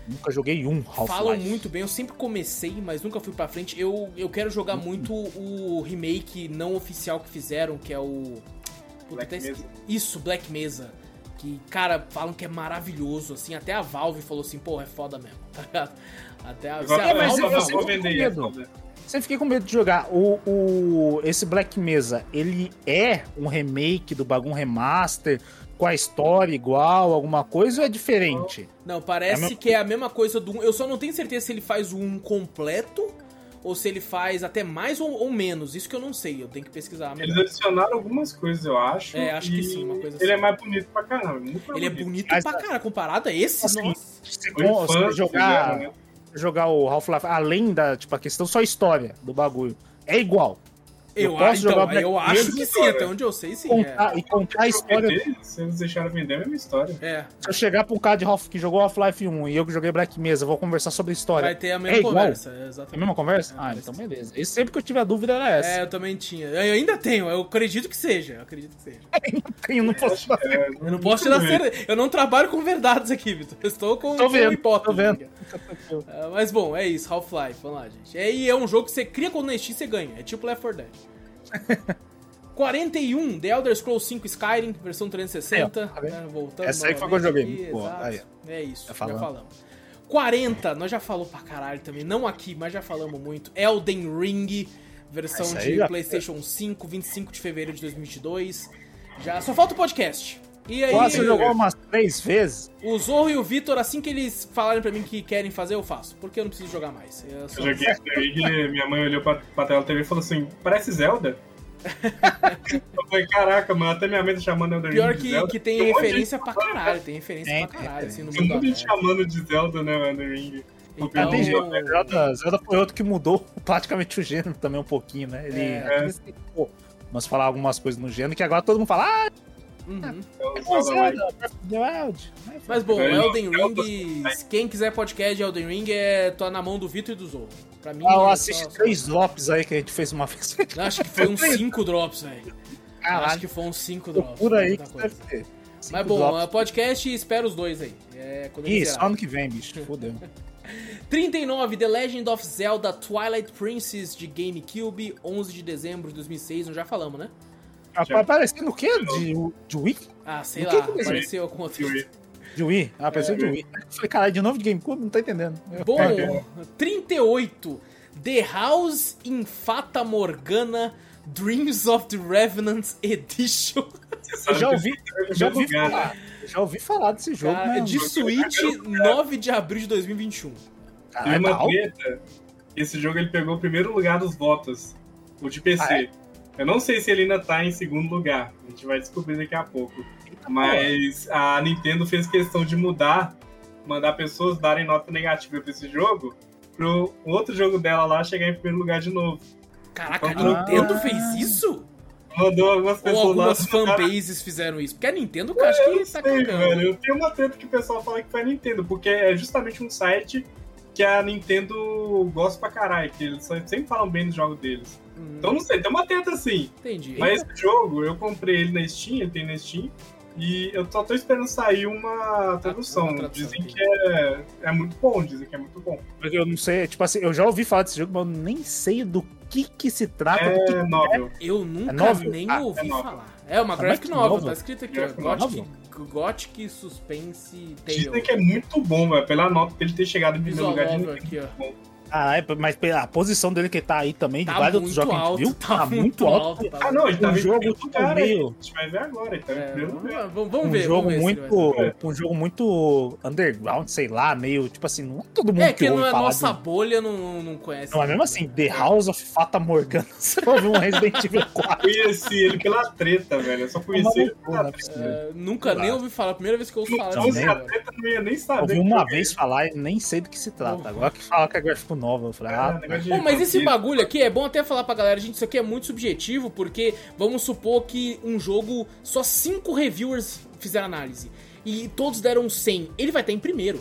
Nunca joguei um Half-Life. Falam muito bem, eu sempre comecei, mas nunca fui pra frente. Eu, eu quero jogar Uhum. muito o remake não oficial que fizeram, que é o. Puta, Black Mesa. Isso, Black Mesa. Que, cara, falam que é maravilhoso, assim. Até a Valve falou assim, porra, é foda mesmo, tá ligado? Até a, Agora, a mas Valve eu- eu sempre fico com medo. Sempre fiquei com medo de jogar. O, o, esse Black Mesa, ele é um remake do bagulho, um remaster, com a história igual, alguma coisa, ou é diferente? Não, parece É que é a mesma coisa do 1. Eu só não tenho certeza se ele faz o 1 completo ou se ele faz até mais ou, ou menos. Isso que eu não sei, eu tenho que pesquisar. Eles melhor. adicionaram algumas coisas, eu acho. É, acho que sim, uma coisa Ele é assim. mais bonito pra caramba. Muito mais Ele é bonito Mas, pra cara, comparado a esse, assim, nossa. Se, se jogar, né? jogar o Half-Life, além da tipo, a questão só a história do bagulho, é igual. Eu, eu posso então, jogar Black eu acho que e sim, até onde eu sei, sim. É. Contar, e contar a história. Vender, Se eles deixaram vender, é a mesma história. é. Se eu chegar pra um cara de Half que jogou Half-Life 1 e eu que joguei Black Mesa, eu vou conversar sobre a história. Vai ter a É mesma igual? conversa, é, É a exatamente. mesma conversa? É, ah, então beleza. E sempre que eu tiver dúvida era essa. É, eu também tinha. Eu ainda tenho, eu acredito que seja. Eu acredito que seja. Eu não posso É, Eu não posso te dar certeza. Eu não trabalho com verdades aqui, Vitor. Eu estou com, Tô vendo, hipótese. tô vendo. É, mas bom, é isso, Half-Life, vamos lá, gente. É, e é um jogo que você cria quando na Steam você ganha. É tipo Left 4 Dead. 41, The Elder Scrolls 5 Skyrim, versão 360. Aí, ó, tá né, voltando Essa aí foi que eu joguei, aqui, pô, exato. aí, É isso, Já já falamos. falamos. 40, nós já falamos pra caralho também, não aqui, mas já falamos muito. Elden Ring, versão de já- PlayStation 5, 25 de fevereiro de 2022. Já só falta o podcast. E aí, Nossa, você jogou umas três vezes. o Zorro e o Vitor, assim que eles falarem pra mim que querem fazer, eu faço. Porque eu não preciso jogar mais. Eu só- Eu joguei Elden Ring, minha mãe olhou pra, pra tela da TV e falou assim, parece Zelda? eu falei, caraca, mano, até minha mãe tá chamando Elden Pior Ring de que, Zelda. que tem um referência pra caralho, tem referência Tem, pra caralho, tem. assim, no mundo aberto. chamando de Zelda, né, o Elden Ring. Então, Ah, tem jeito? Zelda, Zelda foi outro que mudou praticamente o gênero também um pouquinho, né? Ele É. mas falar algumas coisas no gênero que agora todo mundo fala, ah, uhum. Eu é. Zelda, Wild. Aí Mas bom, É, Elden Zelda- Ring, quem quiser podcast de Elden Ring, é, tá na mão do Vitor e do Zorro. Pra mim, Ah, eu é assisti só- três drops aí que a gente fez uma vez. Acho que foi uns 5 drops, velho. Acho que foi uns 5 drops. procura aí que deve ter. Cinco Mas bom, drops. é podcast e espera os dois aí. É, Isso, zerar. ano que vem, bicho. Fudeu. 39, The Legend of Zelda Twilight Princess de GameCube, 11 de dezembro de 2006, nós já falamos, né? Tá Aparecendo o quê? De, de Wii? Ah, sei O que lá, apareceu algum outro. De Wii? Ah, apareceu É. de Wii. Eu falei, caralho, de novo de GameCube? Não tô entendendo. Bom, É. 38, The House in Fata Morgana Dreams of the Revenant Edition. Sabe já ouvi, é já ouvi lugar, falar. né? Já ouvi falar desse jogo, Cara, mas... de Switch, 9 de abril de 2021. Teve Caralho, uma tá treta. Esse jogo ele pegou o primeiro lugar dos votos. O de PC. Ah, é? Eu não sei se ele ainda tá em segundo lugar. A gente vai descobrir daqui a pouco. Mas a Nintendo fez questão de mudar, mandar pessoas darem nota negativa pra esse jogo, pro outro jogo dela lá chegar em primeiro lugar de novo. Caraca, a Ah. Nintendo fez isso? Mandou algumas Ou pessoas lá. algumas fanbases fizeram isso? Porque a Nintendo, eu acho Eu que tá sei, cagando. velho. Eu tenho uma treta que o pessoal fala que foi a Nintendo, porque é justamente um site que a Nintendo gosta pra caralho, que eles sempre falam bem dos jogos deles. Hum, Então não sei, tem uma treta assim. entendi. Mas esse jogo, eu comprei ele na Steam, ele tem na Steam, e eu só tô esperando sair uma tradução. uma tradução, dizem entendi. que é, é muito bom, dizem que é muito bom. Porque eu não sei, tipo assim, eu já ouvi falar desse jogo, mas eu nem sei do que que se trata. do que... É novel. Eu nunca É novel? nem Ah, ouvi é falar. É uma É graphic novel, novel? tá escrito aqui, ó. Gothic? Gothic Suspense Tale. Dizem que é muito bom, velho. Pela nota dele ter chegado em primeiro lugar Nintendo. aqui, ó. Ah, é, mas a posição dele que tá aí também, de Tá vários outros jogos que a gente alto, viu, tá muito alto. tá Ah, não, ele tá Um jogo lugar, aí. meio- A gente vai ver agora, ele tá em É, vamos, lugar. vamos- vamos um ver, jogo vamos ver muito, vai um jogo muito underground, sei lá, meio tipo assim, não é todo mundo É, que que ouve não é falar nossa de- bolha, não, não conhece. Não, mas mesmo assim, The House of Fata Morgana, você ouviu um Resident Evil 4. Conheci ele pela treta, velho. Eu só conheci ele pela é treta. É, nunca nem ouvi falar, primeira vez que eu ouço falar Se Não, disso fosse nem- a agora. treta, eu não ia nem saber. Ouvi uma é vez falar e nem sei do que se trata. Agora que fala que é gráfico novo, eu falei, Ah, de Bom, mas esse bagulho aqui é bom até falar pra galera, gente, isso aqui é muito subjetivo, porque vamos supor que um jogo, só cinco reviewers fizeram análise, e todos deram 100, ele vai estar em primeiro.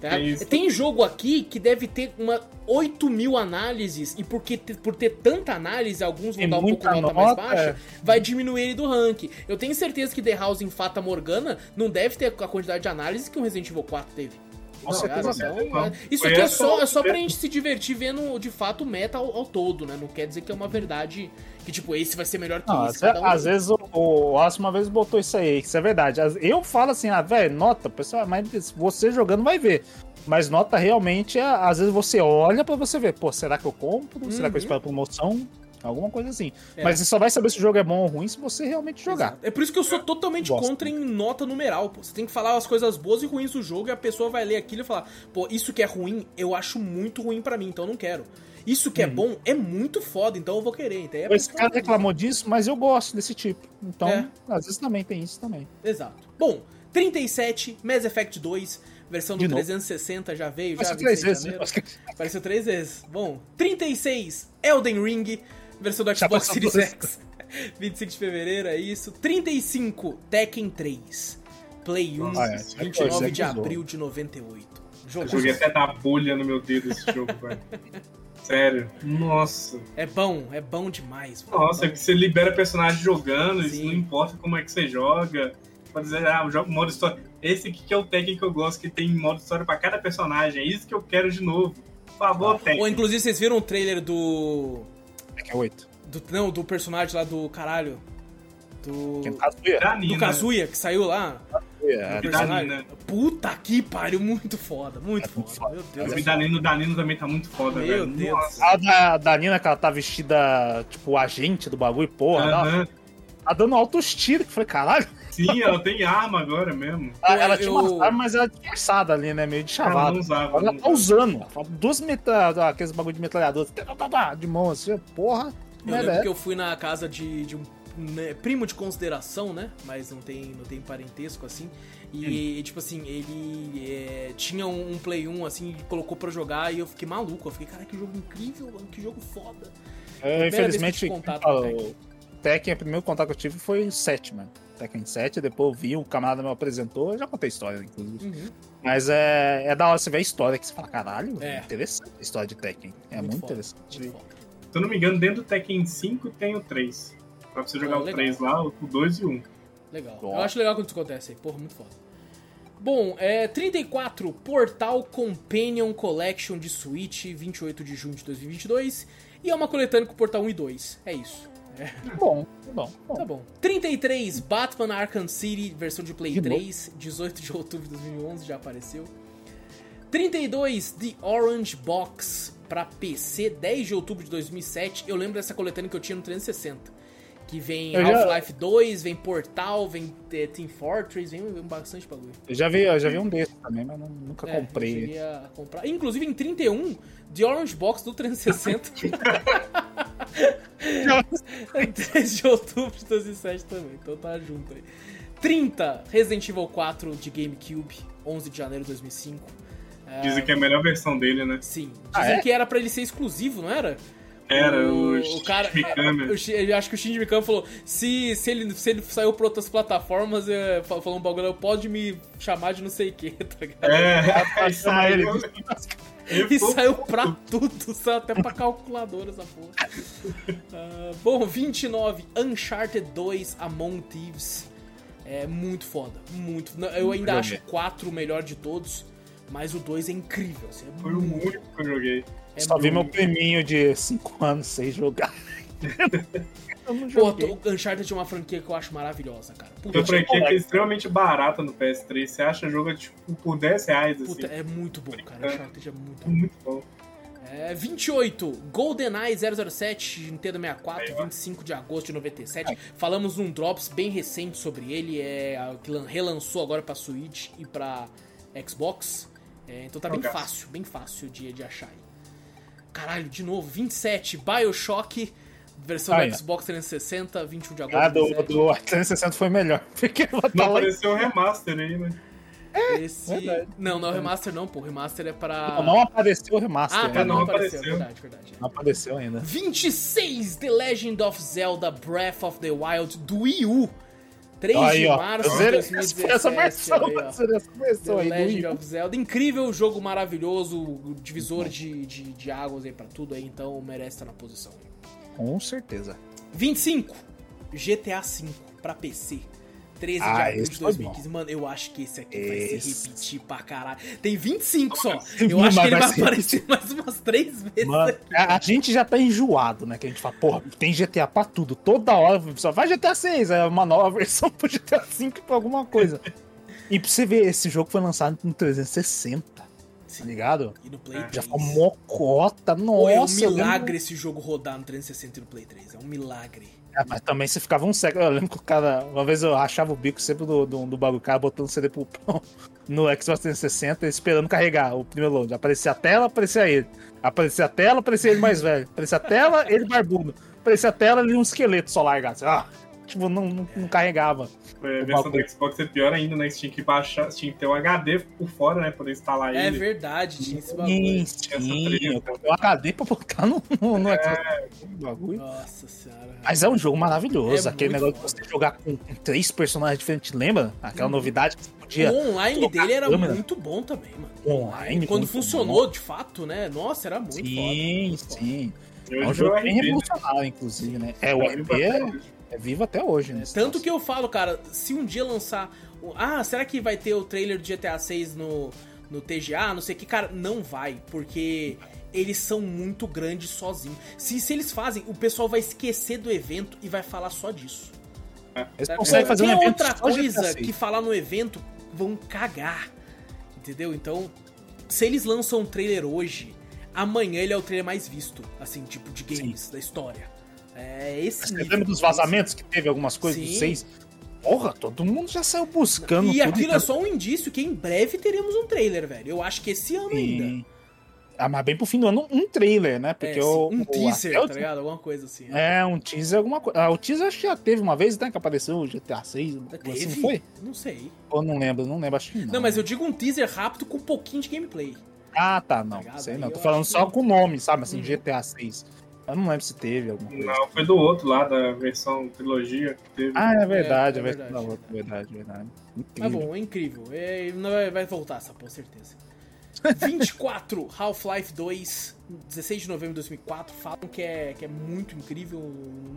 Tá? É. Tem jogo aqui que deve ter uma 8 mil análises, e porque, por ter tanta análise, alguns vão Tem dar um pouco muita nota mais nota, baixa, é. vai diminuir ele do ranking. Eu tenho certeza que The House em Fata Morgana não deve ter a quantidade de análise que o Resident Evil 4 teve. Com Não, certeza Cara, não. não. é- Isso aqui é só, é só pra gente se divertir vendo de fato o meta ao, ao todo, né? Não quer dizer que é uma verdade que, tipo, esse vai ser melhor que Não, esse. um. às vezes o, o Aço uma vez botou isso aí, isso é verdade. Eu falo assim, ah, velho, nota, pessoal, mas você jogando vai ver. Mas nota realmente, é, às vezes você olha pra você ver, pô, será que eu compro? Será que eu Uhum. espero promoção? Alguma coisa assim. É. Mas você só vai saber se o jogo é bom ou ruim se você realmente jogar. Exato. É por isso que eu sou totalmente Gosto. contra em nota numeral, pô. Você tem que falar as coisas boas e ruins do jogo e a pessoa vai ler aquilo e falar, pô, isso que é ruim, eu acho muito ruim pra mim, então eu não quero. Isso que é bom é muito foda, então eu vou querer. Então é Esse cara reclamou disso, mas eu gosto desse tipo. Então, É. às vezes também tem isso também. Exato. Bom, 37, Mass Effect 2, versão do De novo. 360 já veio, Mas já três 26 de vezes, que- Apareceu três vezes. Bom, 36, Elden Ring, versão do Xbox Series. X. 25 de fevereiro, é isso. 35, Tekken 3. Play 1, Nossa, é, 29 é de bizarro. abril de 98. Jogo Eu joguei até dar bolha no meu dedo esse jogo, velho. Sério. Nossa. É bom, é bom demais. mano. Nossa, É é que você libera personagem jogando, isso não importa como é que você joga. Pode dizer, ah, eu jogo modo história. Esse aqui que é o Tekken que eu gosto, que tem modo história pra cada personagem. É isso que eu quero de novo. Por favor, Tekken. Ou inclusive vocês viram o trailer do É que é 8. Do, não, do personagem lá do caralho. Do. Quem Kazuya. Da Do. Kazuya, que saiu lá. É, O da personagem. Puta que pariu, muito foda, muito É foda. foda. Meu O Deus. Danilo, o Danilo também tá muito foda, Meu velho. Deus. Nossa. A da, da Nina, que ela tá vestida, tipo, agente do bagulho, porra, ela Aham. tá dando altos tiros, que eu falei, caralho. Sim, ela tem arma agora mesmo. Ela, Eu- ela tinha uma arma, mas ela é disfarçada ali, né? Meio de Ela chavada. não usava. Agora ela tá usava. usando. Duas meta... aqueles bagulho de metralhador. De mão assim, porra. Eu né, lembro velho? que eu fui na casa de, de um né, primo de consideração, né? Mas não tem, não tem parentesco assim. E, tipo assim, ele é, tinha um, um Play 1 assim, e colocou pra jogar e eu fiquei maluco. Eu fiquei, cara, que jogo incrível, mano, que jogo foda. Eu, vez que infelizmente, eu tive contato o Tekken, o primeiro contato que eu tive foi o 7, mano. Tekken 7, depois eu vi, o camarada me apresentou, eu já contei a história, inclusive. Uhum. Mas é, é da hora você ver a história, que você fala, caralho, É. interessante a história de Tekken. É muito, foda, interessante. muito. Se eu não me engano, dentro do Tekken 5 tem o 3. Pra você jogar Ah, o legal. 3 lá, o 2 e o 1. Legal. Bom. Eu acho legal quando isso acontece aí. Porra, muito foda. Bom, é 34, Portal Companion Collection de Switch, 28 de junho de 2022. E é uma coletânea com Portal 1 e 2. É isso. Bom, bom, bom. Tá bom. 33, Batman Arkham City, versão de Play De novo? 3, 18 de outubro de 2011, já apareceu. 32, The Orange Box pra PC, 10 de outubro de 2007. Eu lembro dessa coletânea que eu tinha no 360. Que vem Eu já- Half-Life 2, vem Portal, vem eh, Team Fortress, vem, vem bastante bagulho. Eu já vi, eu já vi um desses também, mas não- nunca É, Eu comprei. a comprar. Inclusive em 31, The Orange Box do 360. 3 de outubro de 2007 também, então tá junto aí. 30, Resident Evil 4 de GameCube, 11 de janeiro de 2005. É, Dizem que é a melhor versão dele, né? Sim, Ah, dizem é? que era pra ele ser exclusivo, não era? Era o, o cara. Mikami. é, o Shi- eu acho que o Shinji Mikami falou: se, se, ele, se ele saiu pra outras plataformas, é, fa- falou um bagulho, pode me chamar de não sei o que, tá ligado? É, Chama saiu- ele. E saiu pra tudo, saiu até pra calculadora essa porra. Ah, bom, 29, Uncharted 2 Among Thieves. É muito foda, muito. Eu ainda Joguei. acho o 4 o melhor de todos, mas o 2 é incrível. Assim, é Foi o muito, único que eu joguei. é Só vi meu priminho de 5 anos sem jogar. eu não Pô, o Uncharted é uma franquia que eu acho maravilhosa, cara. Puta, Uma franquia que é extremamente barata no PS3. Você acha jogo tipo, por 10 reais, assim. puta, é muito bom, cara. Uncharted é muito bom. Muito bom. É, 28, GoldenEye 007, Nintendo 64, 25 de agosto de 97. Falamos num Drops bem recente sobre ele, é que lan- relançou agora pra Switch e pra Xbox. É, então tá bem fácil, bem fácil de, de achar aí. Caralho, de novo, 27, Bioshock, versão Aí, do. Xbox 360, 21 de agosto Ah, do, 2017. do 360 foi melhor. Porque ela tá Não apareceu o remaster aí, né? Esse... verdade. Não, não é o remaster não, pô. O remaster é pra... Não apareceu o remaster. Ah, tá, ainda. não, não apareceu. apareceu. Verdade, verdade. Não apareceu ainda. 26 The Legend of Zelda Breath of the Wild do Wii U. 3 Aí, de ó. março de Zero- 2017. Essa versão, aí, essa versão The aí Legend of Zelda. Incrível jogo maravilhoso, divisor de, de, de águas aí pra tudo aí, então merece estar na posição. Com certeza. 25 GTA V pra PC. 13 de Ah, esse de foi 2015. Mano, eu acho que esse aqui vai se Esse. repetir pra caralho. Tem 25 só. Eu acho que ele vai vai aparecer mais umas 3 vezes Mano, a, a gente já tá enjoado, né? Que a gente fala, porra, tem GTA pra tudo. Toda hora só vai GTA 6, é uma nova versão pro GTA 5 pra alguma coisa. e pra você ver, esse jogo foi lançado no 360, ligado? E no Play É. 3. Já ficou mocota, Pô, é um nossa. eu lembro- milagre esse jogo rodar no 360 e no Play 3. É um milagre. É, mas também você ficava um século. Eu lembro que o cara. Uma vez eu rachava o bico sempre do, do, do bagulho, o cara botando CD pro pão no Xbox 360 esperando carregar o primeiro load. Aparecia a tela, aparecia ele. Aparecia a tela, aparecia ele mais velho. Aparecia a tela, ele barbudo. Aparecia a tela, ele um esqueleto só largado. assim, Ah, tipo, não, não, não carregava. Foi a O versão do Xbox é pior ainda, né? Você tinha que baixar, tinha que ter um HD por fora, né? Poder instalar É ele. verdade, tinha esse Sim, bagulho. sim. coloquei um HD pra botar no, no, no Xbox. bagulho. Nossa senhora. Mas é um jogo maravilhoso. É Aquele negócio de foda. você jogar com, três personagens diferentes, lembra? Aquela novidade que você O podia online colocar dele era câmera. muito bom também, mano. online. Quando funcionou de fato, né? Nossa, era muito foda. Sim, muito foda. sim. É um jogo bem revolucionário, inclusive, né? É, o RP é, hoje. é vivo até hoje, né? Tanto que eu falo, cara, se um dia lançar. o- Ah, será que vai ter o trailer do GTA 6 no, no TGA? Não sei o que, cara, não vai, porque eles são muito grandes sozinhos. Se, se eles fazem, o pessoal vai esquecer do evento e vai falar só disso. Eles conseguem fazer um evento outra só de coisa que 6. falar no evento vão cagar. Entendeu? Então, se eles lançam um trailer hoje, amanhã ele é o trailer mais visto, assim, tipo, de games da história. É esse Você lembra dos vazamentos que teve algumas coisas Sim. dos seis? Porra, todo mundo já saiu buscando E aquilo tá- é só um indício que em breve teremos um trailer, velho. Eu acho que esse ano ainda. Sim. Ah, mas bem pro fim do ano, um trailer, né? É, Porque sim, o, um o- teaser, o- tá ligado? Alguma coisa assim. né? É, um teaser, alguma coisa. Ah, o teaser acho que já teve uma vez, né? Que apareceu o GTA 6. Teve? Assim, não foi? Não sei. Ou não lembro, não lembro, acho que não. Não, mas eu digo um teaser rápido com um pouquinho de gameplay. Ah, tá, não. ligado? sei não. Tô falando só com o nome, sabe? Assim, Uhum. GTA 6. Eu não lembro se teve alguma coisa. Não, foi do outro lá, da versão trilogia que teve. Ah, é verdade, É, é, é verdade. verdade. Não, verdade, verdade. Mas Incrível. bom, é incrível. É, vai, vai voltar essa porra, certeza. 24, Half-Life 2, 16 de novembro de 2004. Falam que é, que é muito incrível.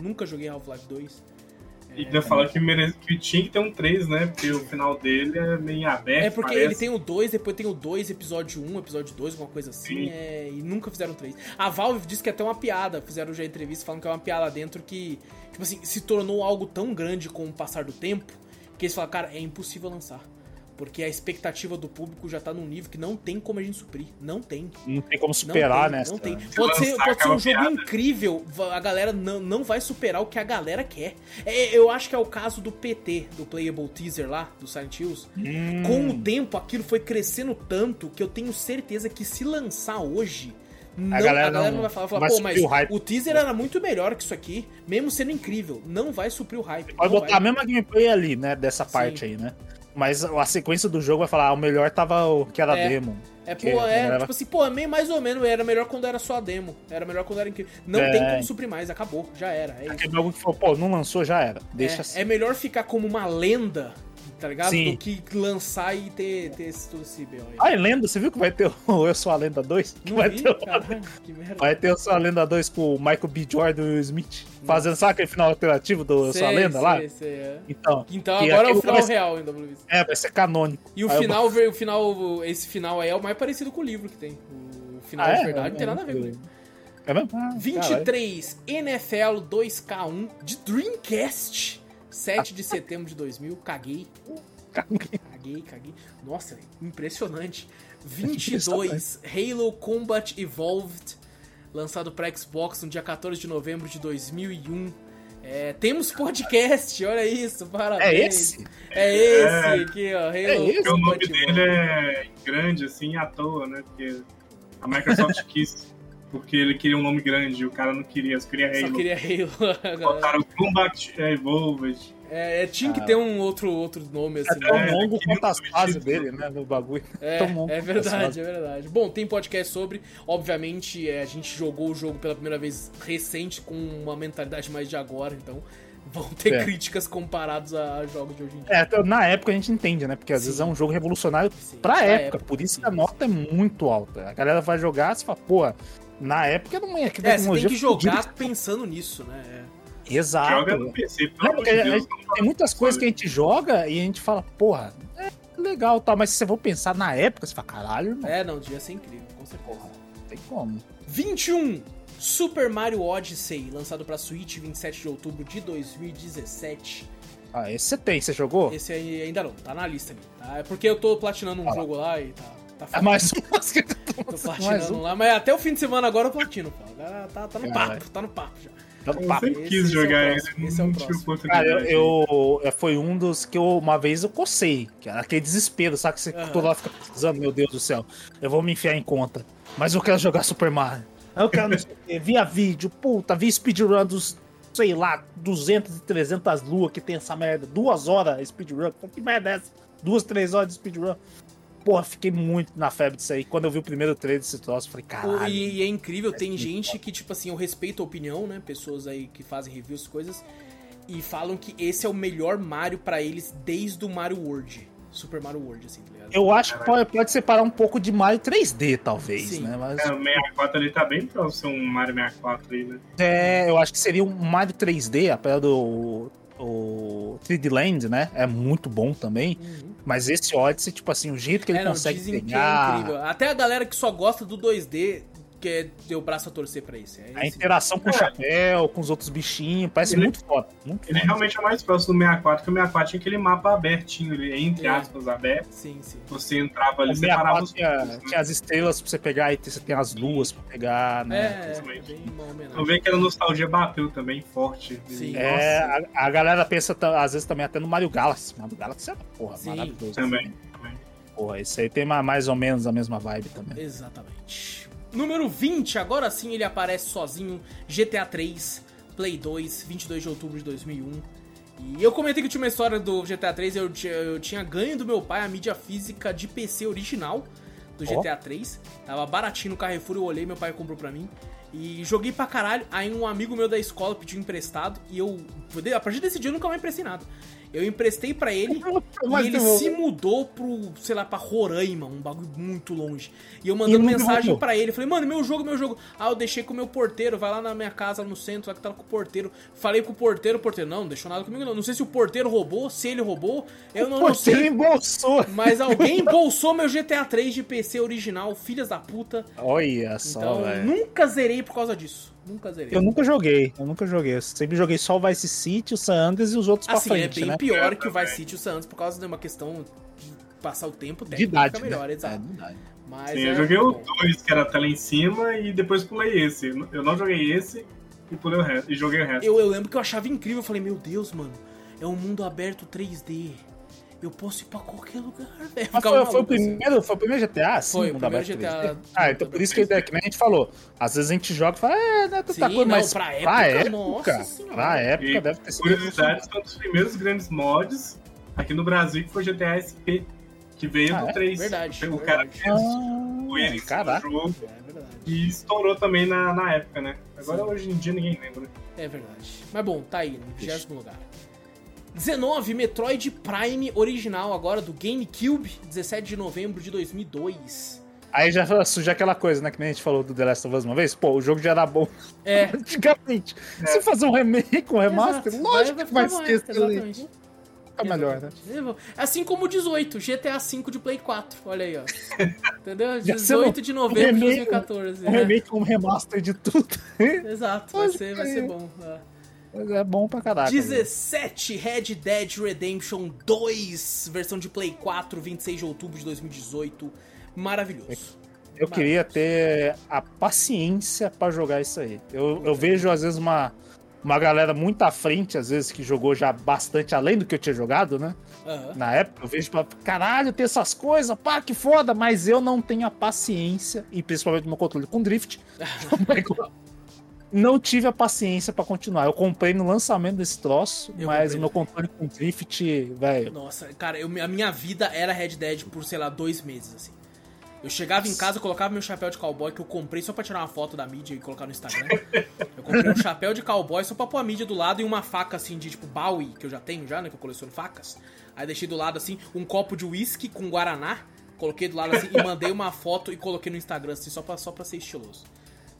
Nunca joguei Half-Life 2. E ainda falar que, mere... que tinha que ter um 3, né? Porque o final dele é meio aberto. É porque parece. ele tem o 2, depois tem o 2, episódio 1, episódio 2, alguma coisa assim, Sim. é, e nunca fizeram 3. A Valve disse que é até uma piada, fizeram já entrevista falando que é uma piada dentro que, tipo assim, se tornou algo tão grande com o passar do tempo, que eles falaram, cara, é impossível lançar. Porque a expectativa do público já tá num nível que não tem como a gente suprir. Não tem. Não tem como superar, né? Não tem. Pode ser, pode ser um jogo piada. incrível, a galera não, não vai superar o que a galera quer. É, eu acho que é o caso do PT, do Playable Teaser lá, do Silent Hills. Hum. Com o tempo, aquilo foi crescendo tanto que eu tenho certeza que se lançar hoje. Não, a, galera galera não, não- vai falar, falar pô, mas o hype." o teaser era muito melhor que isso aqui, mesmo sendo incrível. Não vai suprir o hype. Pode botar vai. a mesma gameplay ali, né? Dessa parte aí, né? Mas a sequência do jogo vai falar, ah, o melhor tava o que era É. demo. É, pô, é, galera- tipo assim, pô, é meio mais ou menos, era melhor quando era só a demo. Era melhor quando era incrível. Não É. tem como suprir mais, acabou, já era. É. Aquele jogo que falou, pô, não lançou, já era. Deixa é, assim. é melhor ficar como uma lenda, tá ligado? Sim. Do que lançar e ter, ter esse, todo esse B.O. Ah, é lenda, você viu que vai ter o Eu Sou a Lenda 2? Que Não vai, vi, ter, o- caralho, que merda. vai ter o Eu Sou a Lenda 2 com o Michael B. Jordan e o Smith. Fazendo, sabe aquele final alternativo do Eu Sou a Sei, Lenda lá? sei, sei, é. Então. Então agora é o final ser- real em WWC. É, vai ser canônico. E o Aí eu- final, o final, esse final aí é o mais parecido com o livro que tem. O final Ah, de é? verdade não tem nada a ver com o livro. É mesmo? Ah, caralho. 23, NFL 2K1 de Dreamcast. 7 de setembro de 2000, caguei. Caguei, caguei. Nossa, velho, impressionante. 22, Halo Combat Evolved, lançado para Xbox no dia 14 de novembro de 2001. É, temos podcast, olha isso, parabéns. É esse? É esse É. aqui, ó. Halo É esse? Porque o nome dele é grande, assim, à toa, né? Porque a Microsoft quis. Porque ele queria um nome grande, o cara não queria, só queria Só Halo. queria Halo. Botaram Combat Evolved. É, é, tinha que Ah. ter um outro, outro nome assim. É tão né? longo queria quanto as um fases dele, né? No bagulho. É, Tão longo é verdade, é verdade. Bom, tem podcast sobre. Obviamente, é, a gente jogou o jogo pela primeira vez recente com uma mentalidade mais de agora, então vão ter É. críticas comparadas a jogos de hoje em dia. É, na época a gente entende, né? Porque às Sim. vezes é um jogo revolucionário Sim, pra pra época. época, Por isso sim, que a nota é muito alta. A galera vai jogar e fala, pô, na época não é que É, você tem que jogar pensando nisso, né? Exato. Joga no PC, pelo Lembra amor que de a Deus. gente- tem muitas coisas que a gente joga e a gente fala, porra, é legal tal, mas se você for pensar na época, você fala, caralho, não É, não, devia ser incrível, com certeza. tem como. 21. Super Mario Odyssey, lançado pra Switch 27 de outubro de 2017. Ah, esse você tem, você jogou? Esse aí ainda não, tá na lista ali. Tá? É porque eu tô platinando um Ah jogo lá e tá. Tá É mais um. que eu Tô tô mais platinando um. lá, mas até o fim de semana agora eu platino, pô. Agora tá, tá no Caralho. papo, tá no papo já. Tá no Eu sempre Esse- quis é jogar esse é o próximo. Cara, eu, eu- é, foi um dos que eu, uma vez eu cocei. Que era aquele desespero, sabe? Que você Aham. toda hora fica precisando, meu Deus do céu. Eu vou me enfiar em conta. Mas eu quero jogar Super Mario. Eu quero não sei o quê. Via vídeo, puta, vi speedrun dos, sei lá, 200 e 300 luas que tem essa merda. Duas horas speedrun. Que merda é essa? Duas, três horas de speedrun. Porra, fiquei muito na febre disso aí. Quando eu vi o primeiro trailer desse troço, eu falei, caralho. E, e é incrível, tem muito gente que, tipo assim, eu respeito a opinião, né? Pessoas aí que fazem reviews, coisas, e falam que esse é o melhor Mario pra eles desde o Mario World. Super Mario World, assim, tá ligado? Eu acho que pode, pode separar um pouco de Mario 3D, talvez, Sim. né? Mas É, o 64 ali tá bem pra ser um Mario 64 aí, né? É, eu acho que seria um Mario 3D, apesar do o 3D Land, né? É muito bom também. Uhum. Mas esse Odyssey, tipo assim, o jeito que ele É, não, consegue pegar. é incrível. Até a galera que só gosta do 2D que deu o braço a torcer pra isso. É A interação com o chapéu, com os outros bichinhos, parece Ele- muito foda. Muito Ele foda. realmente é mais próximo do 64, que o 64 tinha aquele mapa abertinho, ele, entre É. aspas, aberto. Sim, sim. Você entrava ali, separava 64 os tinha, pontos, né? tinha as estrelas pra você pegar e você tem as luas pra pegar, né? É, é, exatamente. bem uma. Eu vejo que a nostalgia bateu também forte. Sim. É, a, a galera pensa às vezes também até no Mario Galaxy. Mario Galaxy é porra, Sim. maravilhoso. também. também. Porra, esse aí tem ma- mais ou menos a mesma vibe também. Exatamente. Número 20, agora sim ele aparece sozinho. GTA 3, Play 2, 22 de outubro de 2001. E eu comentei que tinha uma história do GTA 3, eu tinha, eu tinha ganho do meu pai a mídia física de PC original do. GTA 3. Tava baratinho no Carrefour, eu olhei, meu pai comprou pra mim. E joguei pra caralho. Aí um amigo meu da escola pediu emprestado e eu. A partir desse dia eu nunca mais emprestei nada. Eu emprestei pra ele Mas e ele se mudou pro, sei lá, pra Roraima, um bagulho muito longe. E eu mandando mensagem pra ele, falei, mano, meu jogo, meu jogo. Ah, eu deixei com o meu porteiro, vai lá na minha casa, no centro, lá que tava com o porteiro. Falei com o porteiro, o porteiro, não, não deixou nada comigo não. Não sei se o porteiro roubou, se ele roubou, eu não, não sei. embolsou. Mas alguém embolsou meu GTA 3 de PC original, filhas da puta. Olha só, Então, velho. nunca zerei por causa disso. Nunca zerei. Eu nunca joguei, eu nunca joguei. Eu sempre joguei só o Vice City, o San Andreas e os outros Assim, pra é frente, bem né? pior É, que o Vice também. City e o Santos por causa de uma questão de passar o tempo De técnico idade, fica melhor, né? exato. É, de idade. Mas Sim, é eu joguei o bom. 2, que era a tela em cima, e depois pulei esse. Eu não joguei esse e pulei o resto. E joguei o resto. Eu, eu lembro que eu achava incrível, eu falei, meu Deus, mano, é um mundo aberto 3D. Eu posso ir pra qualquer lugar, velho. Mas foi, foi o assim. primeiro, foi o primeiro GTA, assim, Foi, o mundo primeiro aberto GTA 3D? Ah, então por isso que, é, que nem a gente falou. Às vezes a gente joga e fala, é, não é tanta Sim, coisa, não, mas pra pra época, época, nossa senhora. pra época E deve ter sido... curiosidade, foi um dos primeiros grandes mods aqui no Brasil, que foi GTA SP, que veio Ah, do é? 3. Verdade, O cara verdade. fez Ah, o Iris caraca. jogo É verdade. e estourou também na, na época, né? Agora, Sim. hoje em dia, ninguém lembra. É verdade. Mas bom, tá aí, no 20 lugar. 19, Metroid Prime original agora, do GameCube, 17 de novembro de 2002. Aí já surge aquela coisa, né, que nem a gente falou do The Last of Us uma vez. Pô, o jogo já era bom É, antigamente. Se fazer um remake, um remaster, Exato. lógico que vai ficar ser mais, exatamente. excelente. Fica melhor, né? Exatamente. Assim como o 18, GTA V de Play 4. Olha aí, ó. Entendeu? Já 18 de um novembro de remake, 2014. Um né? remake, um remaster de tudo. Exato, vai ser, vai ser crer. bom. é. Mas é bom pra caraca. velho. 17 Red Dead Redemption 2, versão de Play 4, 26 de outubro de 2018. Maravilhoso. Eu queria ter a paciência pra jogar isso aí. Eu, eu vejo, às vezes, uma, uma galera muito à frente, às vezes, que jogou já bastante além do que eu tinha jogado, né? Aham. Na época, eu vejo, pra, caralho, tem essas coisas, pá, que foda, mas eu não tenho a paciência, e principalmente no meu controle com drift, não tive a paciência pra continuar. Eu comprei no lançamento desse troço, Eu mas o meu controle com drift, velho, Nossa, cara, eu, a minha vida era Red Dead por, sei lá, dois meses, assim. Eu chegava em casa, colocava meu chapéu de cowboy que eu comprei só pra tirar uma foto da mídia e colocar no Instagram. Eu comprei um chapéu de cowboy só pra pôr a mídia do lado e uma faca assim de tipo Bowie, que eu já tenho já, né? Que eu coleciono facas. Aí deixei do lado assim um copo de uísque com guaraná. Coloquei do lado assim e mandei uma foto e coloquei no Instagram assim só pra, só pra ser estiloso.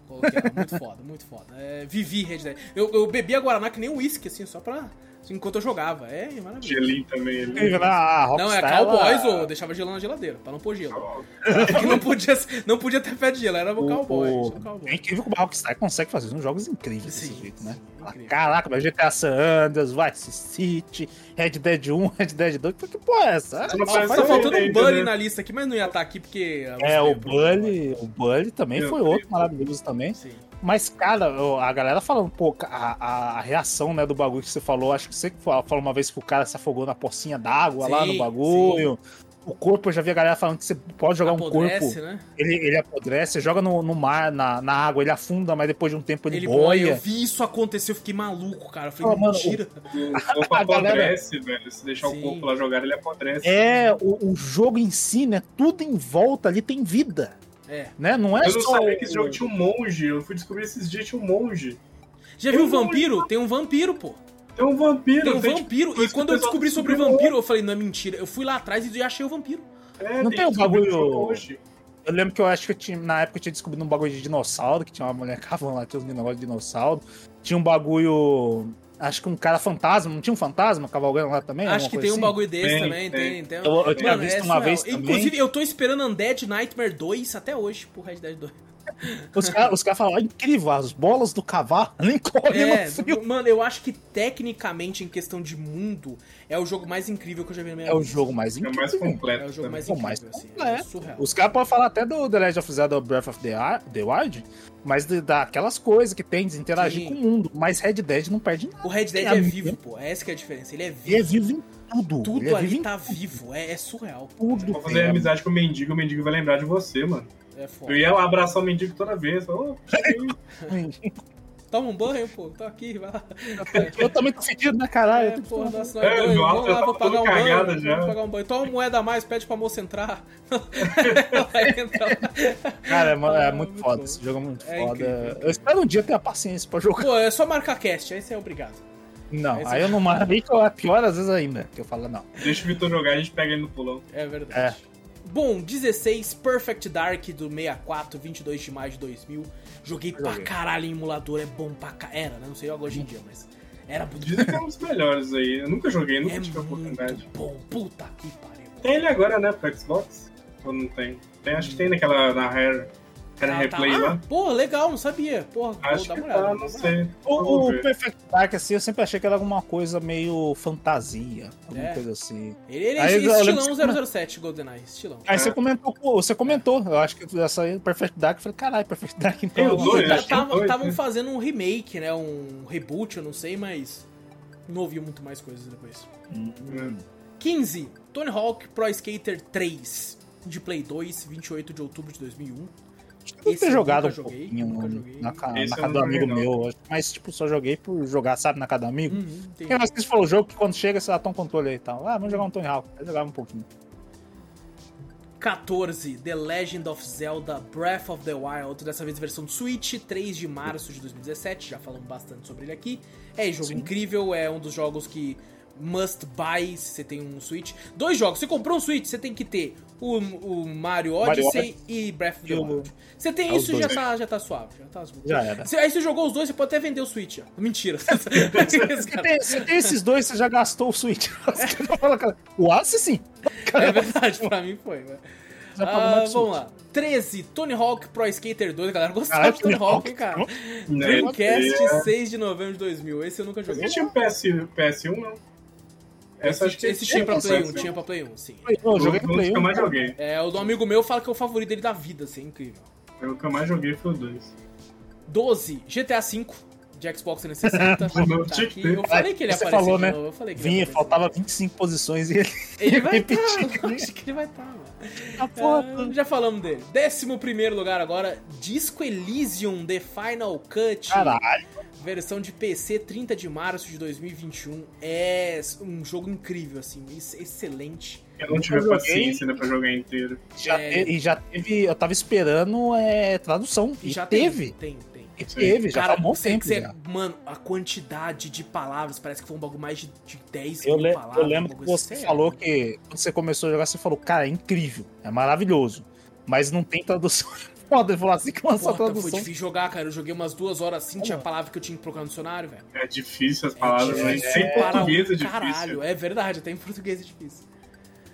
Coloquei lá, muito foda, muito foda. É, vivi Red Dead. Eu, eu bebia guaraná que nem uísque, assim, só pra. Enquanto eu jogava. É, maravilhoso. Gelinho também. ali. incrível, né? A Não, é cowboys, ela- ou deixava gelo na geladeira, pra não pôr gelo. Não podia, não podia ter pé de gelo, era o cowboy. O- era o cowboy. É incrível como a Rockstar consegue fazer uns jogos incríveis Sim, desse jeito, né? incrível. Caraca, mas GTA San Andreas, Vice City, Red Dead 1, Red Dead 2, que porra é essa? Só tá Red faltando um Bully né? na lista aqui, mas não ia estar aqui porque. É, o Bully, o Bully também Meu foi Deus. outro maravilhoso também. Sim. Mas, cara, o- a galera falando, pô, a, a, a reação, né, do bagulho que você falou, acho que você que falou uma vez que o cara se afogou na pocinha d'água lá Sim, no bagulho. O corpo, eu já vi a galera falando que você pode jogar um Apodrece, corpo, né? ele, ele apodrece, você joga no, no mar, na, na água, ele afunda, mas depois de um tempo ele, Ele boia. Eu vi isso acontecer, eu fiquei maluco, cara. Eu falei, Ah, mano, mentira. O corpo A galera- apodrece, velho. Se deixar Sim. o corpo lá jogar, ele apodrece. É, o, o jogo em si, né? Tudo em volta ali tem vida. É. Né? Não é Eu não só. sabia que esse o- jogo tinha um monge. Eu fui descobrir esses dias tinha um monge. Já viu o Eu não- vampiro? Tem um vampiro, pô. Tem um vampiro. Tem um tipo, vampiro. coisa E quando o eu descobri sobre descobriu vampiro, eu falei, não é mentira. Eu fui lá atrás e achei o vampiro. É, Não tem tem um bagulho- o hoje. Eu lembro que eu acho que eu tinha, na época eu tinha descobrido um bagulho de dinossauro, que tinha uma mulher cavando lá, tinha uns negócios de dinossauro. Tinha um bagulho. Acho que um cara fantasma, não tinha um fantasma cavalgando lá também? Acho que tem um assim? bagulho desse Tem, também, tem. tem. tem. Eu- eu tinha Mano, visto é uma vez surreal. também. Inclusive, eu tô esperando Undead Nightmare 2 até hoje pro Red Dead 2. Os caras cara falam, "Ah, incrível, as bolas do cavalo nem correm É, mano, eu acho que tecnicamente, em questão de mundo, é o jogo mais incrível que eu já vi na minha É o vida. jogo mais É o incrível. mais completo. É o jogo também. mais O incrível, mais assim. É. Os caras podem falar até do The Legend of Zelda Breath of the, Ar- the Wild, mas de- daquelas coisas que tem de interagir Sim. com o mundo. Mas Red Dead não perde nada. O Red Dead É é, vivo, pô. Essa que é a diferença. Ele é vivo. Ele é vivo em tudo. Tudo ele é ali vivo tá vivo. É, é surreal. tudo. Vou fazer amizade com o mendigo, o mendigo vai lembrar de você, mano. É foda. Eu ia lá abraçar o mendigo toda vez. Cheguei. Toma um banho, pô. Tô aqui, vai lá. Eu também tô fedido, né, caralho? É, porra, falando- nossa, É, banho. Vamos alto lá, já vou tá pagar um banho. já. Vou pagar um banho. Toma uma moeda a mais, pede pra moça entrar. Ela entra lá. Cara, é, é Ah, muito muito foda. bom. Esse jogo é muito É foda. incrível. Eu espero um dia ter a paciência pra jogar. Pô, é só marcar cast, aí você é obrigado. Não, Esse- aí eu não marco. Aí que é pior às vezes ainda. Que eu falo, não. Deixa o Vitor jogar, a gente pega ele no pulão. É verdade. Bom, 16, Perfect Dark do 64, 22 de maio de 2000. Joguei pra Joguei. caralho em emulador, é bom pra caralho. Era, né? Não sei agora hoje em dia, mas era muito Dizem que é um dos melhores aí. Eu nunca joguei, nunca É tive a oportunidade. bom. Puta que pariu. Tem ele agora, né, pro Xbox? Ou não tem? tem acho que tem naquela na Rare, Rare Ah, Replay tá. lá. Ah, Porra, legal, não sabia. Porra, Acho vou dar que uma olhada. tá, não sei. O. Perfect Dark, assim, eu sempre achei que era alguma coisa meio fantasia. Alguma É. coisa assim. Ele, ele é Aí eu estilão que- 007, GoldenEye, estilão. Aí É. você comentou, pô, você comentou, eu acho que essa aí, Perfect Dark, eu falei, caralho, Perfect Dark então. Uma dois, tem dois, Estavam né? fazendo um remake, né? Um reboot, eu não sei, mas não ouvi muito mais coisas depois. Hum. 15. Tony Hawk Pro Skater 3 de Play 2, 28 de outubro de 2001. Eu Esse ter eu jogado um nunca joguei, pouquinho nunca no- joguei. na, na eu casa do amigo não. meu, mas tipo, só joguei por jogar, sabe, na casa do amigo. Uhum, entendi. Porque nós falou o jogo que quando chega você dá um controle aí e tal. Ah, vamos jogar um Tony Hawk. Aí jogava um pouquinho. 14. The Legend of Zelda Breath of the Wild, dessa vez versão de Switch, 3 de março de 2017, já falamos bastante sobre ele aqui. É jogo Sim. incrível, é um dos jogos que must buy se você tem um Switch. Dois jogos, você comprou um Switch, você tem que ter o, o Mario Mario Odyssey e Breath of the Wild. Você tem É, isso já tá, já tá suave, já tá suave. Já era. Você- Aí você jogou os dois, você pode até vender o Switch. ó. Mentira. Você tem, você tem esses dois, você já gastou o Switch. Não cara, o Odyssey sim. é verdade, pra mim foi, Ah, vamos lá. 13. Tony Hawk Pro Skater 2. Galera, gostava Caralho, de Tony Hawk, hein, cara? Dreamcast, É. 6 de novembro de 2000. Esse eu nunca joguei. Esse tinha um PS, PS1, não? Essa acho que Esse tinha pra Play 1, tinha pra Play 1, sim. Eu joguei no Play que 1. eu mais joguei. É, o do amigo meu fala que é o favorito dele da vida, assim, é incrível. O que eu mais joguei foi o 2. 12. GTA V de Xbox 360. Não, tá aqui. Eu falei que ele ia Você aparecer falou, de né? novo, Eu falei que Vinha, faltava 25 posições e ele. Ele vai estar, tá, acho que ele vai estar, mano. Ah, porra, Ah, já falamos dele. Décimo primeiro lugar agora, Disco Elysium The Final Cut. Caralho. Versão de PC, 30 de março de 2021. É um jogo incrível, assim, ex- excelente. Eu não tive Eu paciência ainda pra jogar inteiro. Já É. te- e já teve. Eu tava esperando é, tradução. E, já teve. Tem, tem. tem. Teve, já Cara, tá há bom tempo. você- já. mano, a quantidade de palavras, parece que foi um bagulho mais de, de 10 Eu, mil le- palavras. eu um lembro que você assim. falou É, que quando você começou a jogar, você falou, cara, é incrível, é maravilhoso. Mas não tem tradução. Foda, ele falou assim que lançou a Porra, foi tradução. difícil jogar, cara. Eu joguei umas duas horas assim, tinha palavra que eu tinha que procurar no dicionário, velho. É difícil as palavras, É né? difícil Sem para português é difícil. Caralho, é verdade, até em português é difícil.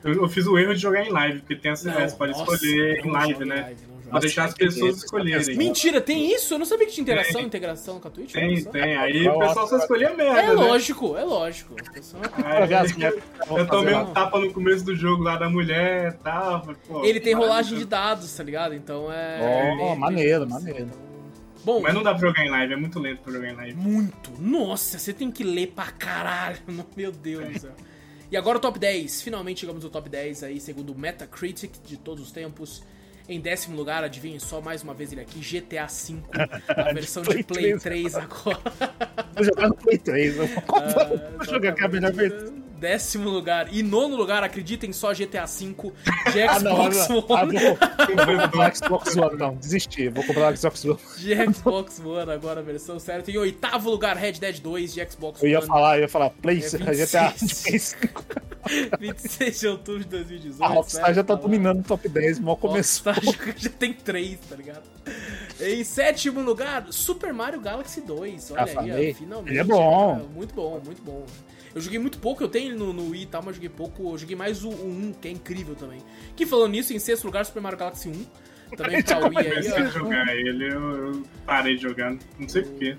Eu, eu fiz o erro de jogar em live, porque tem essa. Não, você pode nossa, escolher em live, em né? live. Pra deixar as pessoas escolherem. Mentira, tem isso? Eu não sabia que tinha interação, Tem. integração com a Twitch. Tem, tem. Aí o pessoal só escolhia merda, É né? lógico, é lógico. Pessoal- eu tomei um tapa no começo do jogo lá da mulher e tal. pô, Ele tem rolagem de dados, tá ligado? Então é. Bem maneiro, maneiro. Bom, Mas não dá pra jogar em live, é muito lento pra jogar em live. muito. Nossa, você tem que ler pra caralho. Meu Deus do céu. E agora o top 10. Finalmente chegamos no top 10 aí, segundo o Metacritic de todos os tempos. Em décimo lugar, adivinhem só mais uma vez ele aqui, GTA V, a versão de Play Play 3 3 agora. Vou jogar no Play 3. Eu vou, Ah, vou jogar com a melhor versão. Décimo lugar. E nono lugar, acreditem só, GTA V de Ah, não, Xbox ah, One. não. Eu vou comprar Xbox One, não. Desisti, vou comprar o Xbox One. De Xbox One, agora a versão certa. Em oitavo lugar, Red Dead 2 de Xbox Eu ia One. falar, eu ia falar, Play, É GTA 26. Play 5. 26 de outubro de 2018. A Rockstar sério, já tá lá. dominando o top 10, mal começou. Rockstar já, já tem 3, tá ligado? Em sétimo lugar, Super Mario Galaxy 2. Olha Já aí, ó, finalmente. Ele é bom. cara, muito bom, muito bom. Eu joguei muito pouco, eu tenho ele no, no Wii e tal, mas joguei pouco. Eu joguei mais o, o 1, que é incrível também. Que falando nisso, em sexto lugar, Super Mario Galaxy 1. também pra Wii aí, Comecei a ó. jogar ele, eu, eu parei de jogar. Não sei porquê.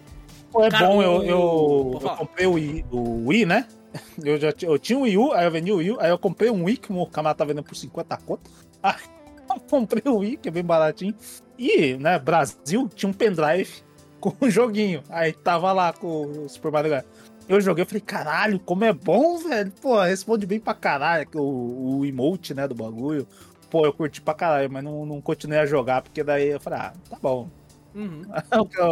É Cara, bom, eu, o- eu, eu comprei o Wii, o Wii, né? Eu, já, eu tinha o Wii U, aí eu vendi o Wii U, aí eu comprei um Wii que o camarada tá vendendo por 50 conto. Aí eu comprei o Wii, que é bem baratinho. E, né, Brasil tinha um pendrive com um joguinho. Aí tava lá com o Super Mario Galaxy. Eu joguei, eu falei, caralho, como é bom, velho. Pô, responde bem pra caralho o, o emote, né, do bagulho. Pô, eu curti pra caralho, mas não, não continuei a jogar, porque daí eu falei, ah, tá bom. Uhum,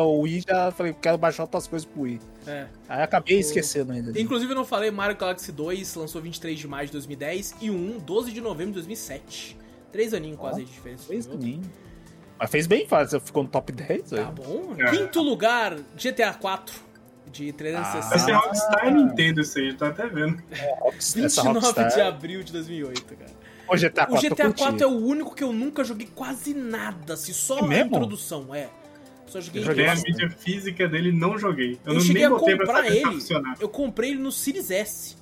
O Wii já falei, quero baixar outras coisas pro Wii. é. Aí acabei O- esquecendo ainda. Inclusive, eu não falei, Mario Galaxy 2 lançou 23 de maio de 2010 e o 1, 12 de novembro de 2007. Três aninhos quase aí de diferença. Fez entendeu? bem. Mas fez bem, fácil. Ficou no top 10. Tá velho. bom. É. Quinto lugar, GTA 4 de 360. Vai ser Ah. Rockstar Nintendo isso aí, tá até vendo. Rockstar- essa 29 Rockstar. de abril de 2008, cara. O GTA 4 O GTA eu 4 curti. é o único que eu nunca joguei quase nada, assim, só É a mesmo? introdução, é. Só joguei Eu joguei a mídia física dele não joguei. Eu, Eu não cheguei nem a comprar tá ele. funcionando. Eu comprei ele no Series S.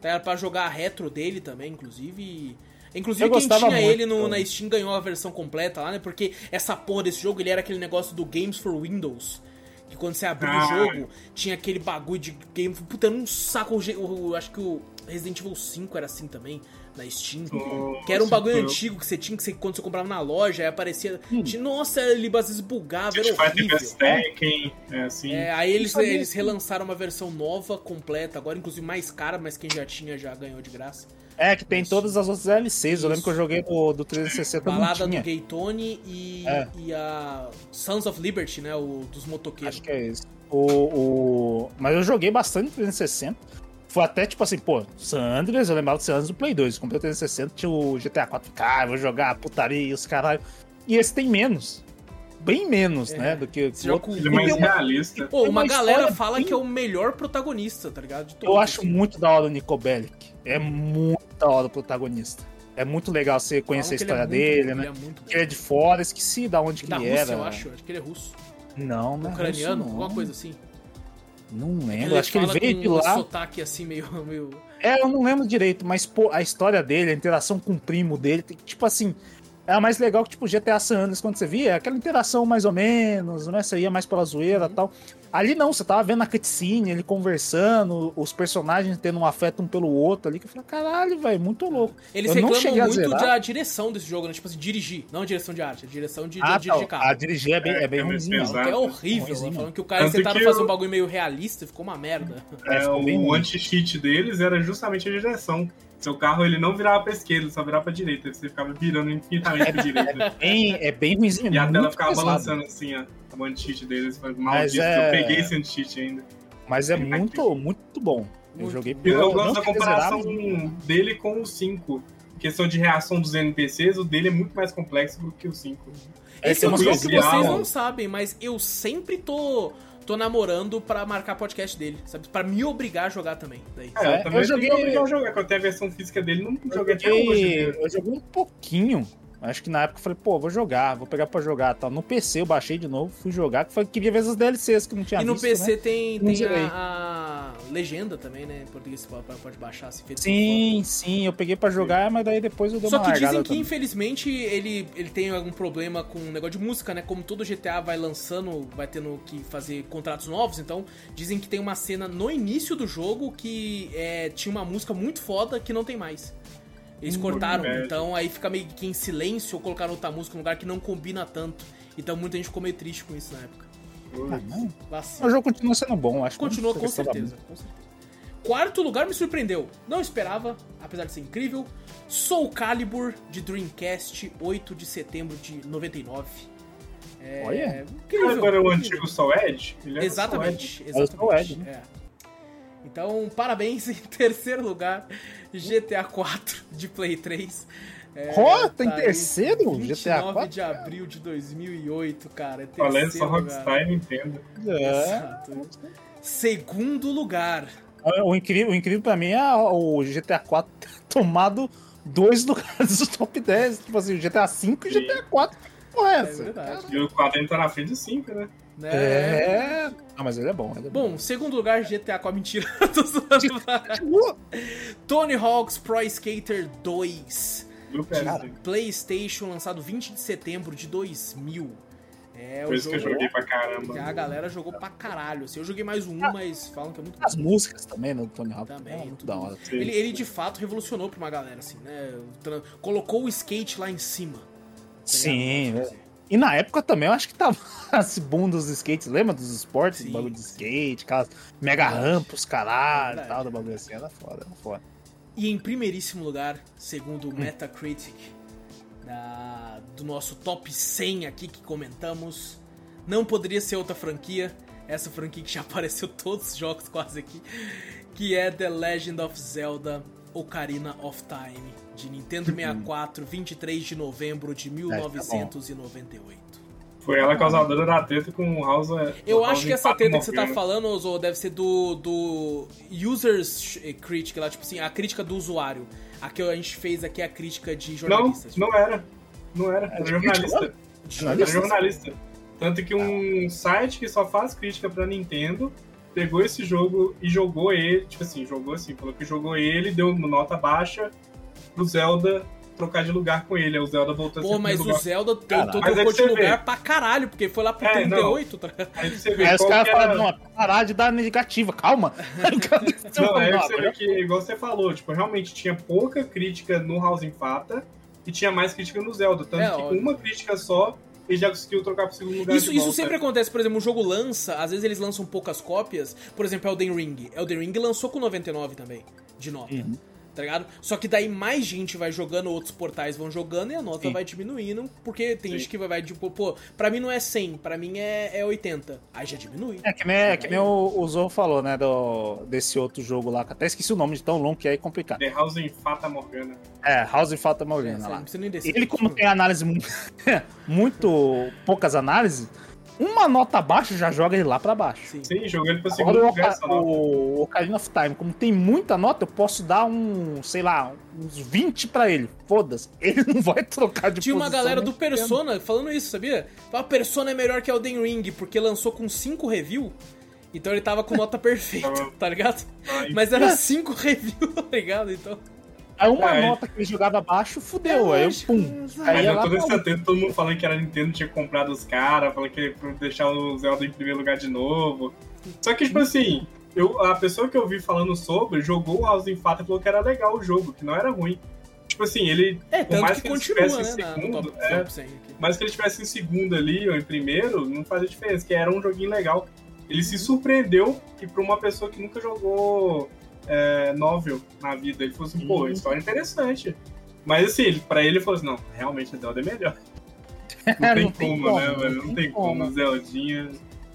Tá? Era pra jogar a retro dele também, inclusive. e- Inclusive, Eu quem tinha muito, ele no, na Steam ganhou a versão completa lá, né? Porque essa porra desse jogo, ele era aquele negócio do Games for Windows. Que quando você abria Ah. o jogo, tinha aquele bagulho de game. Puta, era um saco. o- o- acho que o Resident Evil 5 era assim também, na Steam. Nossa, Que era um bagulho eu- antigo que você tinha, que você, quando você comprava na loja, aí aparecia. tinha- nossa, ele às vezes bugava, era horrível. Tekken, é assim. É, aí eles, eles relançaram uma versão nova, completa, agora inclusive mais cara, mas quem já tinha já ganhou de graça. É, que tem todas as outras DLCs. Eu lembro Isso. que eu joguei do, do 360 não Balada do tinha. Gay Tony e, É. e a Sons of Liberty, né? O dos motoqueiros. Acho que é isso. O, o... Mas eu joguei bastante no 360. Foi até tipo assim, pô, San Andreas, eu lembrava do San Andreas do Play 2. Comprei o 360, tinha o GTA 4. Cara, vou jogar putaria e os caralho. E esse tem menos. Bem menos, É. né? Do que Esse jogo outro. Ele é mais tem uma- realista. Pô, uma, uma galera fala bem- que é o melhor protagonista, tá ligado? Eu acho assim. muito da hora o Nico Bellic. É muito da hora o protagonista. É muito legal você Falam conhecer a é história muito dele, bom, né? Ele é muito. Ele é de fora, esqueci da onde que da ele Rússia, era. eu acho. Acho que ele é russo. Não, não é Ucraniano, russo, não. alguma coisa assim. Não lembro, Ele acho que ele veio de um lá. sotaque assim meio. meio... É, eu não lembro direito, mas pô, a história dele, a interação com o primo dele, tipo assim, é a mais legal que tipo GTA San Andreas quando você via, é aquela interação mais ou menos, né? Você ia mais pela zoeira e Uhum. tal. Ali não, você tava vendo a cutscene, ele conversando, os personagens tendo um afeto um pelo outro ali, que eu falei, caralho, velho, muito louco. Eles Eu não reclamam cheguei a muito da direção desse jogo, né? Tipo assim, dirigir. Não a direção de arte, a direção de, de Ah, dirigir tá, carro. a dirigir é bem, é, É, bem é ruimzinho. é horrível, Ruimzinho. falando que o cara que fazer eu- um bagulho meio realista, ficou uma merda. É, É, o anti-cheat deles era justamente a direção. Seu carro ele não virava pra esquerda, ele só virava pra direita. Você ficava virando infinitamente pra direita. Bem, é bem ruimzinho. E a tela ficava pesado. balançando assim, ó. O anti-cheat deles. Maldito. é- Eu peguei esse anti-cheat ainda. Mas é tá muito, muito bom. Eu joguei. Eu, não gosto da comparação zerar, mas- dele com o 5. Em questão de reação dos NPCs, o dele é muito mais complexo do que o 5. É, Esse é um umas jogo que vocês não sabem, mas eu sempre tô, tô namorando pra marcar podcast dele, sabe? Pra me obrigar a jogar também. Daí. É, É, eu também eu joguei- jogar, tem a versão física dele, não Eu joguei até hoje. né? eu joguei um pouquinho. Acho que na época eu falei, pô, vou jogar, vou pegar pra jogar tal. No PC eu baixei de novo, fui jogar, que foi queria ver as DLCs que não tinha E no visto, PC né? tem, Não tem a, a legenda também, né? Em português você pode, pode baixar, assim, feito Sim, sim, eu peguei pra jogar, mas daí depois eu dei Só uma que largada dizem que, também. infelizmente, ele, ele tem algum problema com o negócio de música, né? Como todo GTA vai lançando, vai tendo que fazer contratos novos, então dizem que tem uma cena no início do jogo que é, tinha uma música muito foda que não tem mais. Eles cortaram, é. então aí fica meio que em silêncio ou colocaram outra música num lugar que não combina tanto. Então muita gente ficou meio triste com isso na época. Ah, não. O jogo continua sendo bom, acho que Continua com certeza, com certeza. Quarto lugar me surpreendeu. Não esperava, apesar de ser incrível. Soul Calibur de Dreamcast, 8 de setembro de 99. É, Olha. incrível. Agora o antigo Soul Edge? Ele era Exatamente, É o Soul exatamente. Edge, é. Então, parabéns em terceiro lugar, GTA 4 de Play 3. É, Ó, tá em aí, terceiro? 29 GTA 4? de abril de 2008, cara. É Falando só. Rockstar e Nintendo. É. Exato. Segundo lugar. O incrível, o incrível pra mim é o GTA 4 ter tomado dois lugares do top 10. Tipo assim, o GTA 5 e o. GTA 4. Que porra é É essa? verdade. E o 4 ainda tá na frente do 5, né? Né? É. Ah, mas ele é bom. Ele é bom. Bom, segundo lugar, GTA com a mentira. Tô zoando. Tony Hawk's Pro Skater 2. Mil PS5. Cara, PlayStation, lançado 20 de setembro de 2000. É Foi o isso que eu joguei pra caramba. a galera jogou pra caralho. Assim, eu joguei mais um, mas falam que é muito bom. As músicas também, né, do Tony Hawk. Também, é muito da hora. Ele, ele de fato revolucionou pra uma galera, assim, né? Colocou o skate lá em cima. tá Sim, ligado? E na época também, eu acho que tava esse boom dos skates, lembra dos esportes, Sim, bagulho de skate, aquelas mega rampas, caralho, e tal, do bagulho assim, era foda, era foda. E em primeiríssimo lugar, segundo o Hum. Metacritic, da- do nosso top 100 aqui que comentamos, não poderia ser outra franquia, essa franquia que já apareceu todos os jogos quase aqui, que é The Legend of Zelda Ocarina of Time, de Nintendo 64, 23 de novembro de tá bom. 1998. Foi ela causadora da treta com o House. Eu o acho House que essa treta que você tá falando, Zo, deve ser do, do Users Critic, lá, tipo assim, a crítica do usuário. A que a gente fez aqui é a crítica de Não, jornalistas. não era. Não era. Era de jornalista. Era Jornalista? jornalista. Tanto que um site que só faz crítica pra Nintendo pegou esse jogo e jogou ele. Tipo assim, jogou assim, falou que jogou ele, deu uma nota baixa pro Zelda trocar de lugar com ele. Aí o Zelda voltou a Pô, ser mas lugar. o Zelda é trocou que de lugar vê. pra caralho, porque foi lá pro É, 38, tá? Aí você vê Aí os caras era- falaram, não, parar de dar negativa, calma. Aí o Não, é Não, que você vê que, igual você falou, tipo, realmente tinha pouca crítica no House Fata e tinha mais crítica no Zelda. Tanto É, que com óbvio. uma crítica só, ele já conseguiu trocar pro segundo lugar Isso, de isso volta. sempre acontece, por exemplo, um jogo lança, às vezes eles lançam poucas cópias, por exemplo, Elden Ring. Elden Ring lançou com 99 também, de nota. Uhum. Tá ligado? Só que daí mais gente vai jogando, outros portais vão jogando e a nota Sim. vai diminuindo, porque tem Sim. gente que vai, vai tipo, pô, pra mim não é 100, pra mim é, é 80. Aí já diminui. É que nem, é que nem o, o Zorro falou, né, do, desse outro jogo lá, que até esqueci o nome de tão longo que é complicado. The House Fata Morgana. É, House of Fata É, Morgana você lá. não precisa nem descer. Ele, como tem análise muito, muito poucas análises, uma nota abaixo já joga ele lá pra baixo. Sim. Sim, jogou ele Agora segundo o, lugar nota. o Ocarina of Time, como tem muita nota, eu posso dar um, sei lá, uns 20 pra ele. Foda-se. Ele não vai trocar de Tinha uma galera do. Persona falando isso, sabia? Fala, Persona é melhor que Elden Ring, porque lançou com 5 review. Então ele tava com nota perfeita, tá ligado? Mas era 5 review, tá ligado? Então. Aí uma É. nota que ele jogava abaixo, fudeu. aí eu, lógico, pum. Aí Mas ia eu lá tô pra nesse atento, todo mundo falando que era Nintendo tinha comprado os caras, falando que pra deixar o Zelda em primeiro lugar de novo. Só que, tipo assim, eu, a pessoa que eu vi falando sobre jogou o House Fata e falou que era legal o jogo, que não era ruim. Tipo assim, ele. É, por mais que ele continua, estivesse né? em segundo, top, é, top 100 aqui. mas que ele estivesse em segundo ali ou em primeiro, não fazia diferença, que era um joguinho legal. Ele se surpreendeu que pra uma pessoa que nunca jogou é, novel na vida, ele falou assim, pô, Uhum. história interessante. Mas assim, ele, pra ele ele falou assim, não, realmente a Zelda é melhor. Não tem, Não tem como, né, velho? não Não tem como, como. Zeldinha.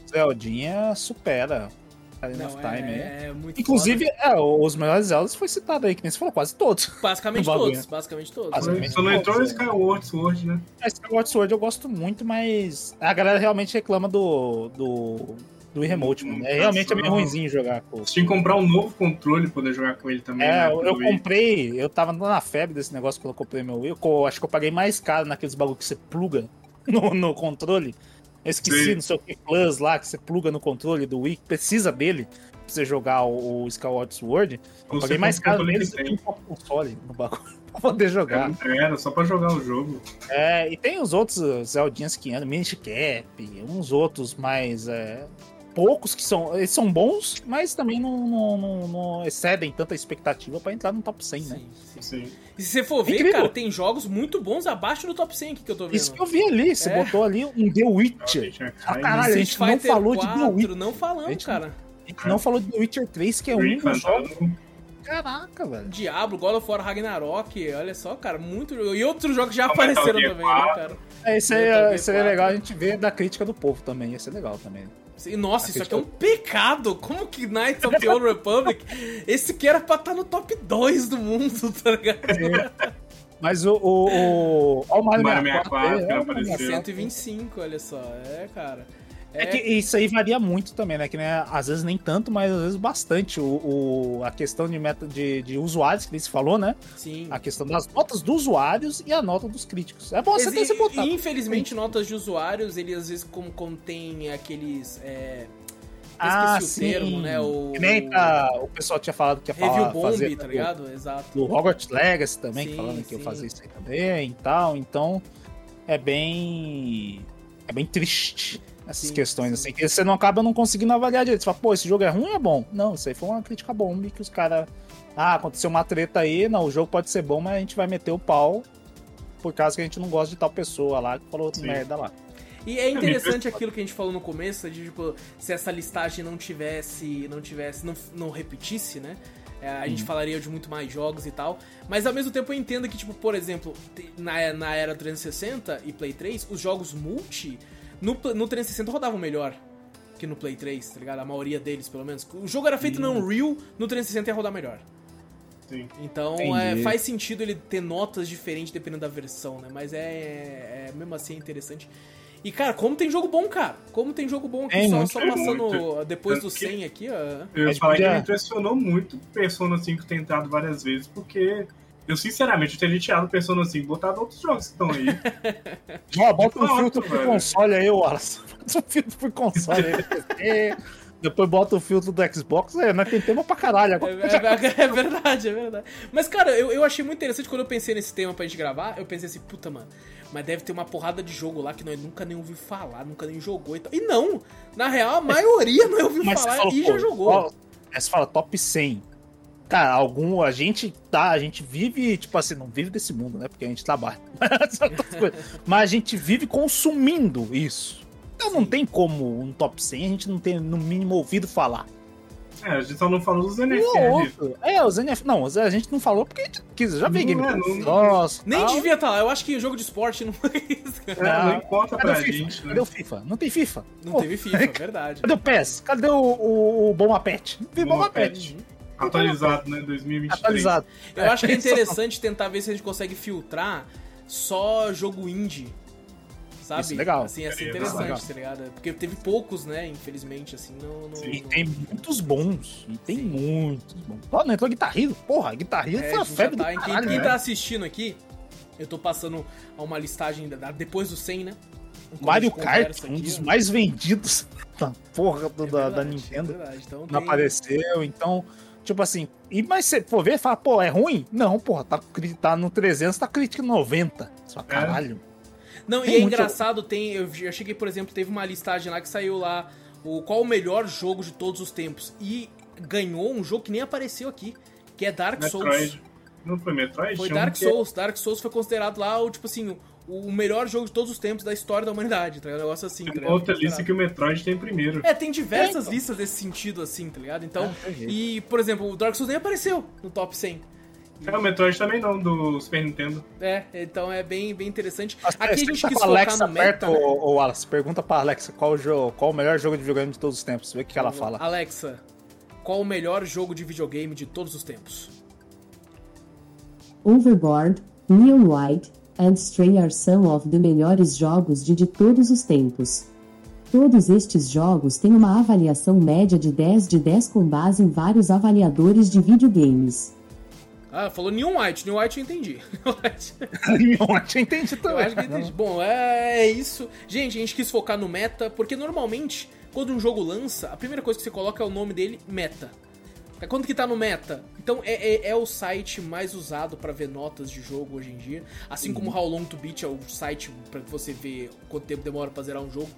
Zeldinha supera. Não, of Time, é. é, é muito Inclusive, é, os melhores Zeldas foi citado aí, que nem você falou, quase todos. Basicamente todos, basicamente todos. Basicamente. Só não entrou o todos, Skyward Sword, né? Esse Skyward Sword eu gosto muito, mas a galera realmente reclama do. do. Do remote, mano. É, realmente é meio ruimzinho jogar com. Você tinha que comprar um novo controle pra poder jogar com ele também. É, né, eu, eu comprei, eu tava na febre desse negócio quando eu comprei meu Wii. Eu acho que eu paguei mais caro naqueles bagulho que você pluga no, no controle. Eu esqueci, Sim. não sei o que, Plus lá, que você pluga no controle do Wii, precisa dele pra você jogar o, o Skyward Sword. Eu Ou paguei mais caro neles do que tem. um console no bagulho pra poder jogar. É, Era, só pra jogar o jogo. É, e tem os outros uh, Zeldinhas que andam, Minish Cap, uns outros mais. é, poucos que são. Eles são bons, mas também não, não, não- não excedem tanta expectativa pra entrar no top 100, né? Sim, sim. Assim. E se você for ver, Incrível. cara, tem jogos muito bons abaixo do top 100 aqui que eu tô vendo. Isso que eu vi ali, você É. botou ali um The Witcher. Tinha Ah, caralho, a gente não falou de The 4, Witcher. Não falamos, A gente- cara. A gente não falou de The Witcher 3, que é um. Fandango. Caraca, velho. Diablo, God of War, Ragnarok, olha só, cara, muito. E outros jogos já apareceram também, né, 4. cara? É, isso aí, isso aí é 4. legal a gente ver da crítica do povo também. Ia ser legal também. E, Nossa, isso aqui é um pecado. Como que Knights of the Old Republic? Esse aqui era pra estar no top 2 do mundo, tá ligado? Mas o. o, o... Ó, o Mario, Mario 64, 64 que é, o apareceu. Mario 125, olha só. É, cara. É que isso aí varia muito também, né? Que né, às vezes nem tanto, mas às vezes bastante. O, o- a questão de, meta, de, de usuários que você falou, né? Sim. A questão das notas dos usuários e a nota dos críticos. É bom você ter esse botão. infelizmente, notas de usuários, ele às vezes como contém aqueles. é, Ah, esqueci sim. o termo, né? O, nem tá, o pessoal tinha falado que ia Review falar, Bomb, fazer tá do- ligado? Exato. do Hogwarts Legacy também, Sim, falando que eu sim. fazia isso aí também e tal. Então, é bem. É bem triste essas Sim, questões, sim. assim, que você não acaba não conseguindo avaliar direito. Você fala, pô, esse jogo é ruim ou é bom? Não, isso aí foi uma crítica bomba que os caras. Ah, aconteceu uma treta aí, não, o jogo pode ser bom, mas a gente vai meter o pau por causa que a gente não gosta de tal pessoa lá que falou Sim. merda lá. E é interessante aquilo que a gente falou no começo, de tipo, se essa listagem não tivesse, não tivesse, não, não repetisse, né? É, a gente falaria de muito mais jogos e tal. Mas ao mesmo tempo eu entendo que, tipo, por exemplo, na, na era 360 e Play 3, os jogos multi no, no 360 rodavam melhor que no Play 3, tá ligado? A maioria deles, pelo menos. O jogo era feito no Unreal, no 360 ia rodar melhor. Sim. Então é, faz sentido ele ter notas diferentes dependendo da versão, né? Mas é, é- mesmo assim é interessante. E cara, como tem jogo bom, cara? Como tem jogo bom aqui, Tem só, só passando muito. depois do Tanto que- 100 aqui, ó. Eu ia falar que me impressionou muito o Persona 5 ter entrado várias vezes, porque eu, sinceramente, eu teria tirado o Persona 5 e botado outros jogos que estão aí. Ó, bota um filtro pro velho. console aí, Wallace. Bota um filtro pro console aí. Depois bota o filtro do Xbox, é, nós tem tema pra caralho É, agora. é- é verdade, é verdade. Mas, cara, eu, eu achei muito interessante quando eu pensei nesse tema pra gente gravar. Eu pensei assim, puta, mano, mas deve ter uma porrada de jogo lá que nós nunca nem ouviu falar, nunca nem jogou e tal. E não! Na real, a maioria não ouviu falar fala, e pô, já jogou. ó, Aí você fala top 100. Cara, algum. A gente tá. A gente vive, tipo assim, não vive desse mundo, né? Porque a gente trabalha. Mas a gente vive consumindo isso. Então não Sim. tem como um top 100 a gente não ter, no mínimo, ouvido falar. É, a gente só não falou dos NFL. outro. É, os NF. Não, a gente não falou porque a gente quis. Eu já vi game. é, não- Nossa. Nem tal. devia estar lá. Eu acho que jogo de esporte não foi isso, cara. É, Não. não importa Cadê pra FIFA? gente, né? Cadê o FIFA? Não tem FIFA. Não Pô, teve FIFA, é verdade. Cadê o PES? Cadê o, o, o Bomba Pet? Não tem Bomba Bomba Pet. Atualizado, né? 2023. Atualizado. Eu acho que é interessante tentar ver se a gente consegue filtrar só jogo indie. Sabe? Isso é legal. Assim, assim, Seria interessante, legal. tá ligado? Porque teve poucos, né? Infelizmente, assim, não. não E não- tem muitos bons. E tem Sim. muitos bons. Ó, não entrou guitarrista. Porra, guitarrista É, foi a febre tá, do quem, caralho, quem né? tá assistindo aqui, eu tô passando a uma listagem da- depois do 100, né? A Mario Kart, conversa um aqui, dos ó. mais vendidos da porra do- É da, da verdade, Nintendo. É verdade. Então, Não tem- apareceu, então... Tipo assim, e mas você for ver, fala, pô, é ruim? Não, porra, tá, tá no 300, tá crítica 90. Só caralho. Não, Tem e é muito engraçado, tem. Eu, eu cheguei, por exemplo, teve uma listagem lá que saiu lá o qual o melhor jogo de todos os tempos. E ganhou um jogo que nem apareceu aqui, que é Dark Souls. Metroid. Não foi Metroid? Foi Tinha um Dark que- Souls. Dark Souls foi considerado lá o, tipo assim, o, melhor jogo de todos os tempos da história da humanidade, tá ligado? Um negócio assim, tá ligado? outra lista que o Metroid tem primeiro. É, tem diversas É, então. listas desse sentido, assim, tá ligado? Então, É, jeito. e, por exemplo, o Dark Souls nem apareceu no top 100. É, o Metroid também não, do Super Nintendo. É, então é bem, bem interessante. Mas, Aqui a gente tá quis com a focar Alexa no perto, meta, né? ô, ô, Wallace, pergunta pra Alexa qual o, jogo, qual o melhor jogo de videogame de todos os tempos. Vê o que, que ela fala. Alexa, qual o melhor jogo de videogame de todos os tempos? Overboard, Neon White, and Stray are some of the melhores jogos de, de todos os tempos. Todos estes jogos têm uma avaliação média de 10 de 10 com base em vários avaliadores de videogames. Ah, falou Neon White. Neon White eu entendi. Neon White. Eu tinha entendido Eu também. acho que entendi. Bom, é, é isso. Gente, a gente quis focar no meta, porque normalmente, quando um jogo lança, a primeira coisa que você coloca é o nome dele, meta. É quando que tá no meta? Então é, é, é o site mais usado pra ver notas de jogo hoje em dia. Assim como How Long to Beat é o site pra você ver quanto tempo demora pra zerar um jogo.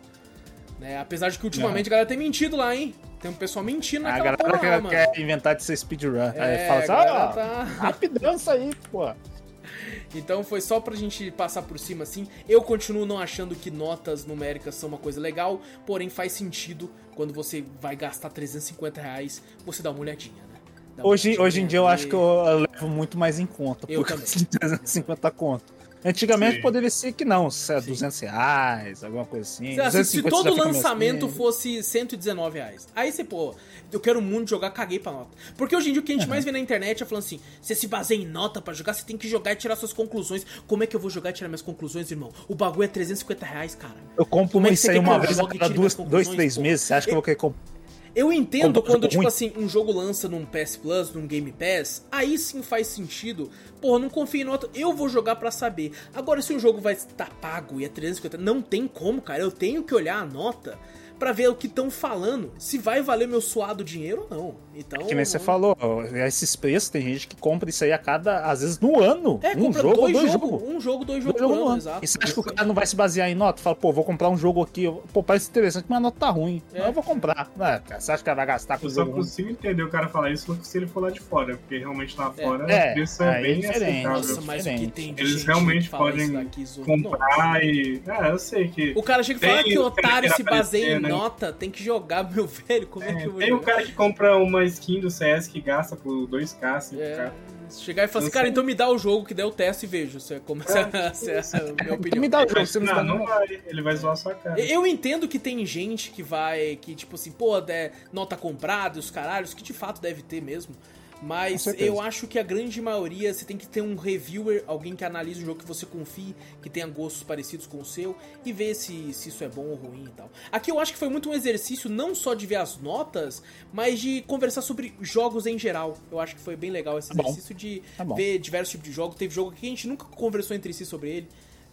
Né? Apesar de que ultimamente a galera tem mentido lá, hein? Tem um pessoal mentindo A naquela galera porra quer, mano. quer inventar de ser speedrun. É, aí fala assim, a ah, tá- rapidão isso aí, pô. Então foi só pra gente passar por cima assim. Eu continuo não achando que notas numéricas são uma coisa legal, porém faz sentido quando você vai gastar 350 reais, você dá uma olhadinha, né? Uma Hoje, olhadinha hoje em dia eu acho que eu levo muito mais em conta. Eu também. causa de 350 conto. Antigamente Sim. poderia ser que não, se é Sim. 200 reais, alguma coisa assim. Lá, se, se 250 todo lançamento fosse 119 reais, aí você, pô, eu quero muito jogar, caguei pra nota. Porque hoje em dia o que a gente mais vê na internet é falando assim: você se baseia em nota pra jogar, você tem que jogar e tirar suas conclusões. Como é que eu vou jogar e tirar minhas conclusões, irmão? O bagulho é 350 reais, cara. Eu compro Como é que isso você aí uma eu vez a cada duas, dois, três pô? meses. Você acha que eu vou querer comprar? Eu entendo quando, tipo ruim. assim, um jogo lança num PS Plus, num Game Pass, aí sim faz sentido. Porra, não confio em nota, eu vou jogar pra saber. Agora, se o jogo vai estar pago e é 350, não tem como, cara. Eu tenho que olhar a nota pra ver o que estão falando, se vai valer meu suado dinheiro ou não. Então, que nem você falou, esses preços, tem gente que compra isso aí a cada, às vezes no ano. É, um jogo, dois, dois jogos. jogos. Um jogo, dois jogos jogo no ano, ano. exato. E você acha que o cara não vai se basear em nota? Fala, pô, vou comprar um jogo aqui, pô, parece interessante, mas a nota tá ruim. É. Não, eu vou comprar. É, você acha que ela vai gastar com Eu o só jogo ruim? consigo entender o cara falar isso se ele for lá de fora, porque realmente lá É. fora É, o preço é é bem diferente. aceitável. Nossa, mas o que tem de Eles gente realmente podem daqui, comprar e. Ah, eu sei que. O cara chega e fala que o otário se baseia em né? Nota, tem que jogar, meu velho. Como é, É, que eu vou tem o jogar? cara que compra uma skin do CS que gasta por 2k, 5k. É, chegar e falar assim, cara, então me dá o jogo que der o teste e vejo. Você começa a ser essa é a minha opinião. Me dá o jogo, você não Não, não vai, ele vai zoar sua cara. Eu entendo que tem gente que vai, que tipo assim, pô, é, nota comprada, os caralhos, que de fato deve ter mesmo. Mas eu acho que a grande maioria você tem que ter um reviewer, alguém que analise um jogo que você confie, que tenha gostos parecidos com o seu e ver se, se isso é bom ou ruim e tal. Aqui eu acho que foi muito um exercício não só de ver as notas, mas de conversar sobre jogos em geral. Eu acho que foi bem legal esse Tá bom. exercício de Tá ver diversos tipos de jogos. Teve jogo aqui que a gente nunca conversou entre si sobre ele.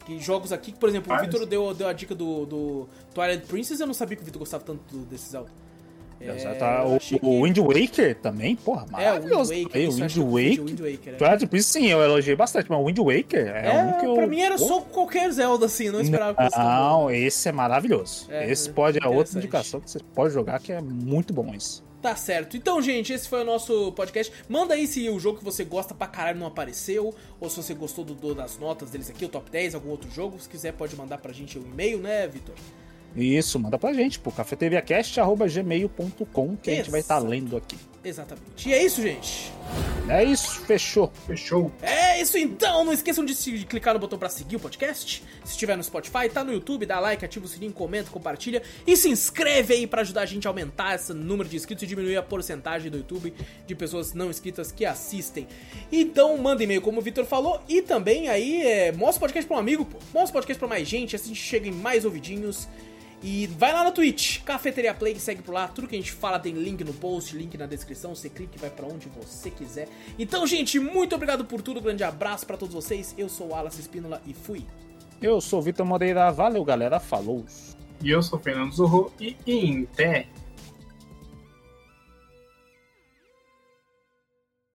Que jogos aqui, que, por exemplo, o. Vitor deu, deu a dica do, do Twilight Princess, eu não sabia que o Vitor gostava tanto do, desse Zelda. É, Tá, o, que- o Wind Waker também, porra, É, o Wind maravilhoso. Waker. Aí, o Wind Waker. o Wind Waker, é. Twilight Princess, sim, eu elogiei bastante, mas o Wind Waker é, É, um que eu. pra mim era só qualquer Zelda, assim, não esperava que bom. Não, esse é maravilhoso. É, esse pode é outra indicação que você pode jogar que é muito bom isso. Tá certo. Então, gente, esse foi o nosso podcast. Manda aí se o jogo que você gosta pra caralho não apareceu, ou se você gostou do, do- das notas deles aqui, o top 10, algum outro jogo. Se quiser, pode mandar pra gente o e-mail, né, Vitor? Isso, manda pra gente, pô, cafeteriacast.gmail.com que a gente vai estar Exato. lendo aqui. Exatamente. E é isso, gente. É isso, fechou. Fechou. É isso então, não esqueçam de, se- de clicar no botão pra seguir o podcast. Se estiver no Spotify, tá no YouTube, dá like, ativa o sininho, comenta, compartilha e se inscreve aí pra ajudar a gente a aumentar esse número de inscritos e diminuir a porcentagem do YouTube de pessoas não inscritas que assistem. Então manda e-mail, como o Vitor falou, e também aí é, mostra o podcast pra um amigo, pô. Mostra o podcast pra mais gente, assim a gente chega em mais ouvidinhos. E vai lá na Twitch, Cafeteria Play, segue por lá. Tudo que a gente fala tem link no post, link na descrição. Você clica e vai pra onde você quiser. Então, gente, muito obrigado por tudo. Grande abraço pra todos vocês. Eu sou o Wallace Espínola e fui. Eu sou o Vitor Moreira, valeu galera, falou. E eu sou o Fernando Zorro e em pé.